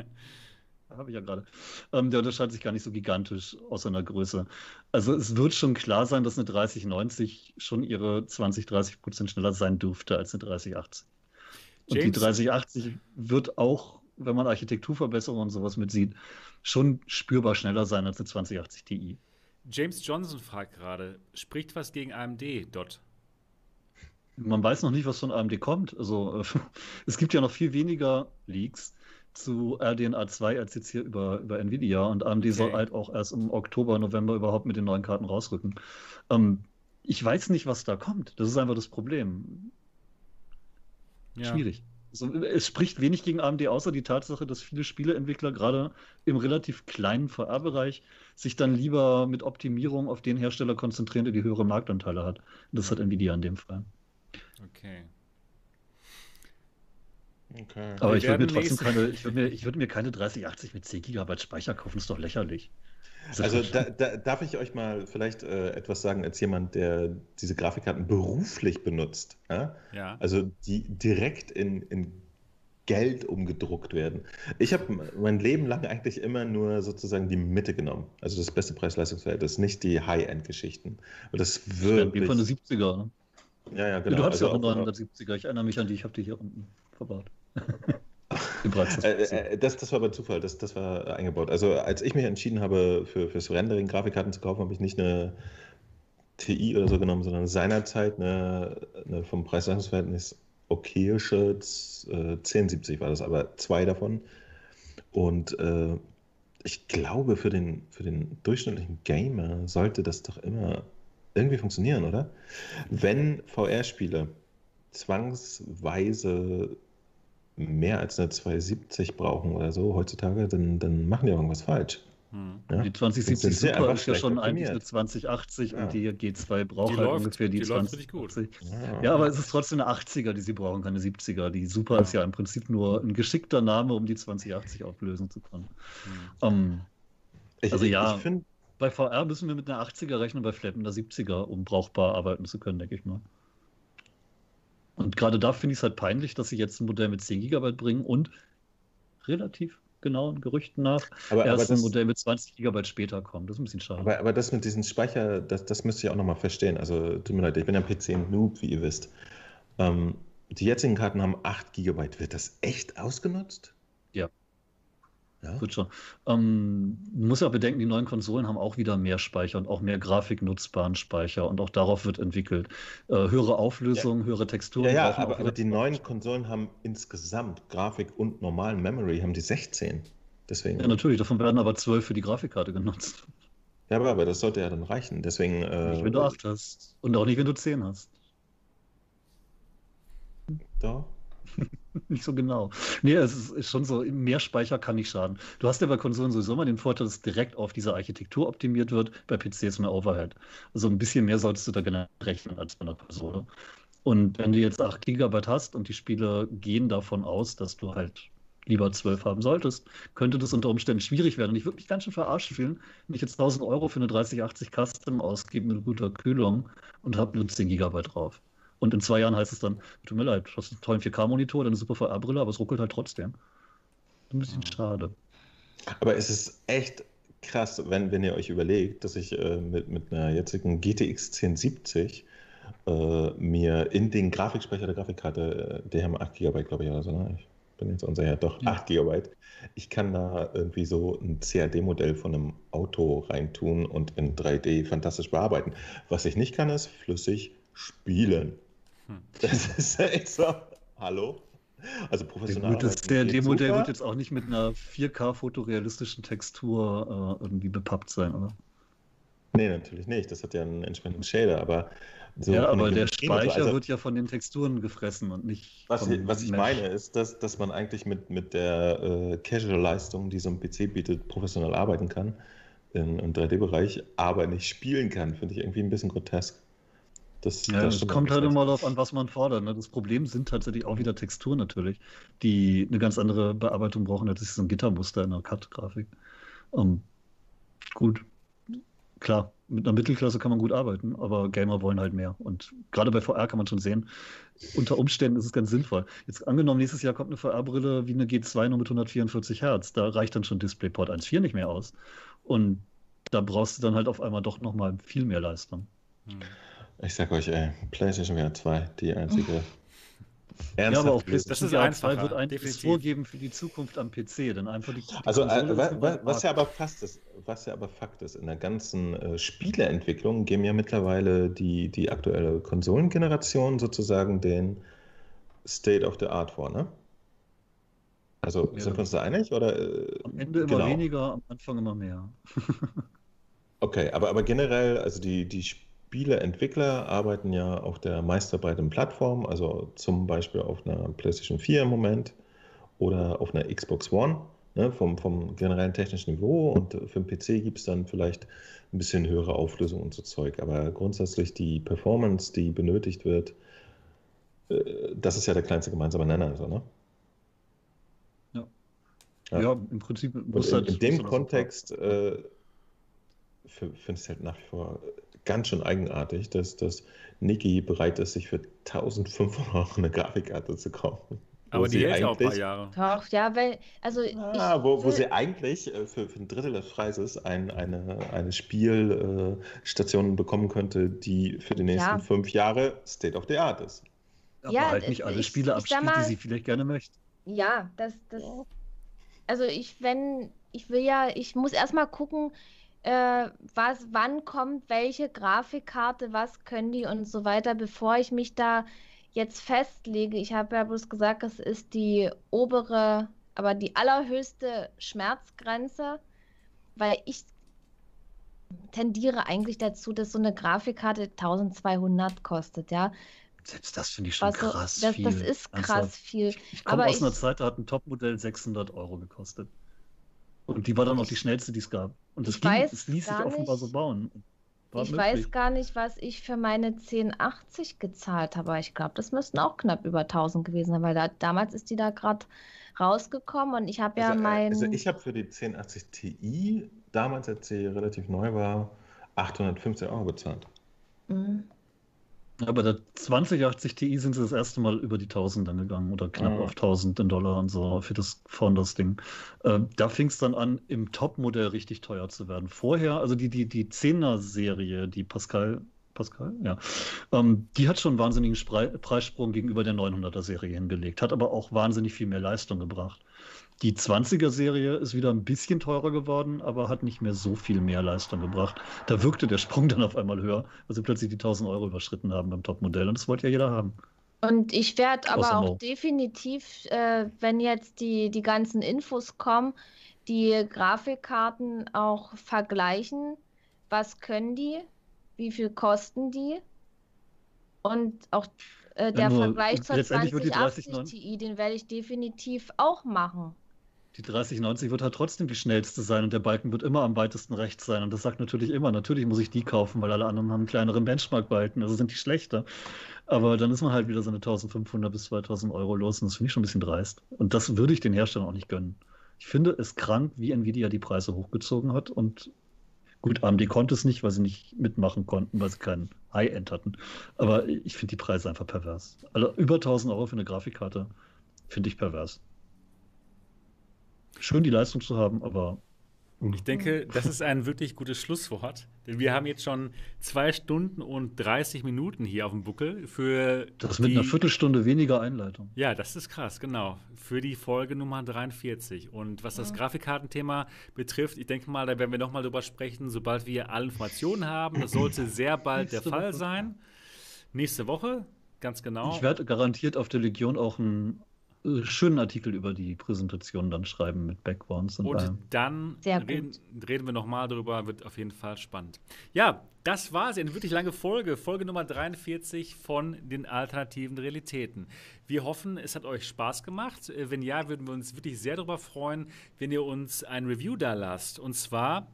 Habe ich ja gerade. Ähm, der unterscheidet sich gar nicht so gigantisch aus seiner Größe. Also es wird schon klar sein, dass eine 3090 schon ihre 20, 30 Prozent schneller sein dürfte als eine 3080. Und die James? 3080 wird auch, wenn man Architekturverbesserungen und sowas mit sieht, schon spürbar schneller sein als eine 2080 Ti. James Johnson fragt gerade, spricht was gegen AMD, Dot? Man weiß noch nicht, was von AMD kommt. Also es gibt ja noch viel weniger Leaks zu RDNA 2 als jetzt hier über, über Nvidia und AMD soll Okay. halt auch erst im Oktober, November überhaupt mit den neuen Karten rausrücken. Ähm, ich weiß nicht, was da kommt. Das ist einfach das Problem. Ja. Schwierig. Also, es spricht wenig gegen AMD, außer die Tatsache, dass viele Spieleentwickler gerade im relativ kleinen VR-Bereich sich dann lieber mit Optimierung auf den Hersteller konzentrieren, der die höhere Marktanteile hat. Das hat Nvidia in dem Fall. Okay. Okay. Aber Wir ich würde mir trotzdem keine, ich würde mir, ich würde mir keine 3080 mit 10 GB Speicher kaufen, ist doch lächerlich. Ist Also da, da, darf ich euch mal vielleicht äh, etwas sagen als jemand, der diese Grafikkarten beruflich benutzt. Ja? Ja. Also die direkt in, in Geld umgedruckt werden. Ich habe mein Leben lang eigentlich immer nur sozusagen die Mitte genommen. Also das beste Preis-Leistungsverhältnis, nicht die High-End-Geschichten. Das wie wirklich. von der 70er. Ne? Ja, ja, Ja, genau. du ja auch Also eine auch- 970er. Ich erinnere mich an die, ich habe die hier unten verbaut. Preis. Äh, äh, das, das war aber Zufall, das, das war äh, eingebaut. Also als ich mich entschieden habe, für, fürs Rendering Grafikkarten zu kaufen, habe ich nicht eine TI oder so genommen, sondern seinerzeit eine, eine vom Preis-Leistungsverhältnis okayische äh, 1070 war das, aber zwei davon. Und äh, ich glaube, für den, für den durchschnittlichen Gamer sollte das doch immer irgendwie funktionieren, oder? Wenn VR-Spiele zwangsweise mehr als eine 270 brauchen oder so heutzutage, dann, dann machen die auch irgendwas falsch. Hm. Ja? Die Sind 2070 sie Super ist ja schon eigentlich eine 2080 Ja. und die G2 braucht Die halt läuft- ungefähr die, die läuft richtig gut. 2080. Ja, aber es ist trotzdem eine 80er, die sie brauchen, keine 70er. Die Super Ja. ist ja im Prinzip nur ein geschickter Name, um die 2080 auflösen zu können. Hm. Ähm, Ich, Also ich- ja. Ich finde, bei VR müssen wir mit einer 80er rechnen, bei Flap einer 70er, um brauchbar arbeiten zu können, denke ich mal. Und gerade da finde ich es halt peinlich, dass sie jetzt ein Modell mit 10 GB bringen und relativ genauen Gerüchten nach aber, aber, erst ein das, Modell mit 20 GB später kommt. Das ist ein bisschen schade. aber, aber das mit diesem Speicher, das, das müsst ihr auch nochmal verstehen. Also, tut mir leid, ich bin ja PC-Noob, wie ihr wisst. Ähm, die jetzigen Karten haben 8 GB. Wird das echt ausgenutzt? Ja. Ja? Wird schon. Ähm, man muss ja bedenken, die neuen Konsolen haben auch wieder mehr Speicher und auch mehr grafiknutzbaren Speicher und auch darauf wird entwickelt. Äh, höhere Auflösung, höhere Texturen. Ja, ja, aber, aber die neuen. Konsolen haben insgesamt Grafik und normalen Memory haben die 16. Deswegen. Ja, natürlich, davon werden aber 12 für die Grafikkarte genutzt. Ja, aber, aber das sollte ja dann reichen. Deswegen. Äh, Nicht, wenn du 8 hast. Und auch nicht, wenn du 10 hast. Doch. Nicht so genau. Nee, es ist, schon so, mehr Speicher kann nicht schaden. Du hast ja bei Konsolen sowieso immer den Vorteil, dass direkt auf diese Architektur optimiert wird. Bei PC ist mehr Overhead. Also ein bisschen mehr solltest du da generell rechnen als bei einer Konsole. Und wenn du jetzt 8 GB hast und die Spiele gehen davon aus, dass du halt lieber 12 haben solltest, könnte das unter Umständen schwierig werden. Und ich würde mich ganz schön verarscht fühlen, wenn ich jetzt 1000 Euro für eine 3080 Custom ausgebe mit guter Kühlung und habe nur 10 GB drauf. Und in zwei Jahren heißt es dann, tut mir leid, du hast einen tollen 4K-Monitor, eine super VR-Brille, aber es ruckelt halt trotzdem. Ein bisschen schade. Aber es ist echt krass, wenn, wenn ihr euch überlegt, dass ich äh, mit, mit einer jetzigen GTX 1070 äh, mir in den Grafikspeicher der Grafikkarte, äh, die haben 8 GB, glaube ich, oder so, ne? Ich bin jetzt unsicher, doch, Ja. 8 GB. Ich kann da irgendwie so ein CAD-Modell von einem Auto reintun und in 3D fantastisch bearbeiten. Was ich nicht kann, ist flüssig spielen. Hm. Das ist ja echt so. Hallo? Also professionell. Das, der Demo-Modell wird jetzt auch nicht mit einer 4K-fotorealistischen Textur äh, irgendwie bepappt sein, oder? Nee, natürlich nicht. Das hat ja einen entsprechenden Shader, aber so ja, aber der Speicher also, wird ja von den Texturen gefressen und nicht. Was, ich, was ich meine, ist, dass, dass man eigentlich mit, mit der äh, Casual-Leistung, die so ein PC bietet, professionell arbeiten kann in, im 3D-Bereich, aber nicht spielen kann, finde ich irgendwie ein bisschen grotesk. Das, ja, das kommt halt immer darauf an, was man fordert. Ne? Das Problem sind tatsächlich auch wieder Texturen natürlich, die eine ganz andere Bearbeitung brauchen als so ein Gittermuster in einer Cut-Grafik. Um, ähm, gut, klar, mit einer Mittelklasse kann man gut arbeiten, aber Gamer wollen halt mehr. Und gerade bei VR kann man schon sehen, unter Umständen ist es ganz sinnvoll. Jetzt angenommen, nächstes Jahr kommt eine VR-Brille wie eine G2 nur mit 144 Hertz. Da reicht dann schon DisplayPort 1.4 nicht mehr aus. Und da brauchst du dann halt auf einmal doch nochmal viel mehr Leistung. Ich sag euch, ey, PlayStation VR 2, die einzige Ernsthaft ja, aber auch PlayStation das ist einfacher, wird eigentlich vorgeben für die Zukunft am PC, denn einfach die, die Also äh, was, was, ja aber fast ist, was ja aber Fakt ist, in der ganzen äh, Spieleentwicklung geben ja mittlerweile die, die aktuelle Konsolengeneration sozusagen den State of the Art vor, ne? Also ja, sind wir uns da einig? Oder, äh, am Ende immer genau. weniger, am Anfang immer mehr. okay, aber, aber generell, also die, die Spiele Spieleentwickler arbeiten ja auf der meistverbreiteten Plattform, also zum Beispiel auf einer PlayStation 4 im Moment oder auf einer Xbox One, ne, vom, vom generellen technischen Niveau. Und für den PC gibt es dann vielleicht ein bisschen höhere Auflösung und so Zeug. Aber grundsätzlich die Performance, die benötigt wird, äh, das ist ja der kleinste gemeinsame Nenner. So, ne? ja. ja. ja. im Prinzip muss halt, in, in dem Kontext äh, finde ich es halt nach wie vor ganz schön eigenartig, dass, dass Niki bereit ist, sich für 1500 Euro eine Grafikkarte zu kaufen. Aber die hält auch ein paar Jahre. Doch, ja, weil, also. Ah, wo, wo sie eigentlich äh, für, für ein Drittel des Preises ein, eine, eine Spielstation bekommen könnte, die für die nächsten ja. fünf Jahre State of the Art ist. Aber ja, halt nicht alle Spiele abspielt, mal, die sie vielleicht gerne möchte. Ja, das, das. Also ich, wenn, ich will ja, ich muss erstmal gucken, äh, was, wann kommt welche Grafikkarte, was können die und so weiter, bevor ich mich da jetzt festlege. Ich habe ja bloß gesagt, es ist die obere, aber die allerhöchste Schmerzgrenze, weil ich tendiere eigentlich dazu, dass so eine Grafikkarte 1200 kostet, ja. Selbst das finde ich schon also, krass das, viel. Das ist krass also, viel. Ich, ich komme aus einer Zeit, da hat ein Topmodell 600 Euro gekostet. Und die war dann auch die schnellste, die es gab. Und das, ging, das ließ sich offenbar nicht, so bauen. War ich möglich. weiß gar nicht, was ich für meine 1080 gezahlt habe. Ich glaube, das müssten auch knapp über 1000 gewesen sein, weil da, damals ist die da gerade rausgekommen und ich habe ja also, mein. Also ich habe für die 1080 Ti, damals als sie relativ neu war, 850 Euro bezahlt. Mhm. Aber der 2080 Ti sind sie das erste Mal über die 1000 dann gegangen oder knapp mhm. auf 1000 in Dollar und so für das Founders-Ding. Äh, da fing es dann an, im Top-Modell richtig teuer zu werden. Vorher, also die, die, die 10er-Serie, die Pascal, Pascal, ja, ähm, die hat schon einen wahnsinnigen Spre Preissprung gegenüber der 900er-Serie hingelegt, hat aber auch wahnsinnig viel mehr Leistung gebracht. Die 20er-Serie ist wieder ein bisschen teurer geworden, aber hat nicht mehr so viel mehr Leistung gebracht. Da wirkte der Sprung dann auf einmal höher, weil sie plötzlich die 1000 Euro überschritten haben beim Topmodell. Und das wollte ja jeder haben. Und ich werde aber auch definitiv, äh, wenn jetzt die, die ganzen Infos kommen, die Grafikkarten auch vergleichen. Was können die? Wie viel kosten die? Und auch äh, der ja, Vergleich zur 2080 Ti, den werde ich definitiv auch machen die 3090 wird halt trotzdem die schnellste sein und der Balken wird immer am weitesten rechts sein. Und das sagt natürlich immer, natürlich muss ich die kaufen, weil alle anderen haben einen kleineren Benchmark-Balken, also sind die schlechter. Aber dann ist man halt wieder so eine 1500 bis 2000 Euro los und das finde ich schon ein bisschen dreist. Und das würde ich den Herstellern auch nicht gönnen. Ich finde es krank, wie Nvidia die Preise hochgezogen hat und gut, AMD konnte es nicht, weil sie nicht mitmachen konnten, weil sie keinen High-End hatten. Aber ich finde die Preise einfach pervers. Also über 1000 Euro für eine Grafikkarte finde ich pervers schön die Leistung zu haben, aber. Ich denke, das ist ein wirklich gutes Schlusswort. Denn wir haben jetzt schon zwei Stunden und 30 Minuten hier auf dem Buckel für. Das die, mit einer Viertelstunde weniger Einleitung. Ja, das ist krass, genau. Für die Folge Nummer 43. Und was das ja. Grafikkartenthema betrifft, ich denke mal, da werden wir nochmal drüber sprechen, sobald wir alle Informationen haben. Das sollte sehr bald der Fall Woche. sein. Nächste Woche Ganz genau. Ich werde garantiert auf der Legion auch äh, schönen Artikel über die Präsentation dann schreiben mit Backgrounds und, Und allem. dann reden, reden wir nochmal darüber, wird auf jeden Fall spannend. Ja, das war sie, eine wirklich lange Folge, Folge Nummer 43 von den alternativen Realitäten. Wir hoffen, es hat euch Spaß gemacht. Äh, Wenn ja, würden wir uns wirklich sehr darüber freuen, wenn ihr uns ein Review da lasst. Und zwar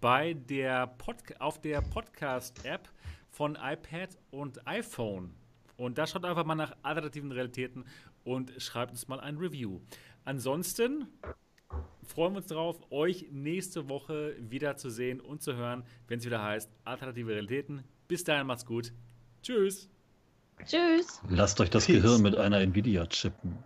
bei der Pod auf der Podcast-App von iPad und iPhone. Und da schaut einfach mal nach alternativen Realitäten und schreibt uns mal ein Review. Ansonsten freuen wir uns darauf, euch nächste Woche wieder zu sehen und zu hören, wenn es wieder heißt Alternative Realitäten. Bis dahin macht's gut. Tschüss. Tschüss. Lasst euch das Peace. Gehirn mit einer Nvidia chippen.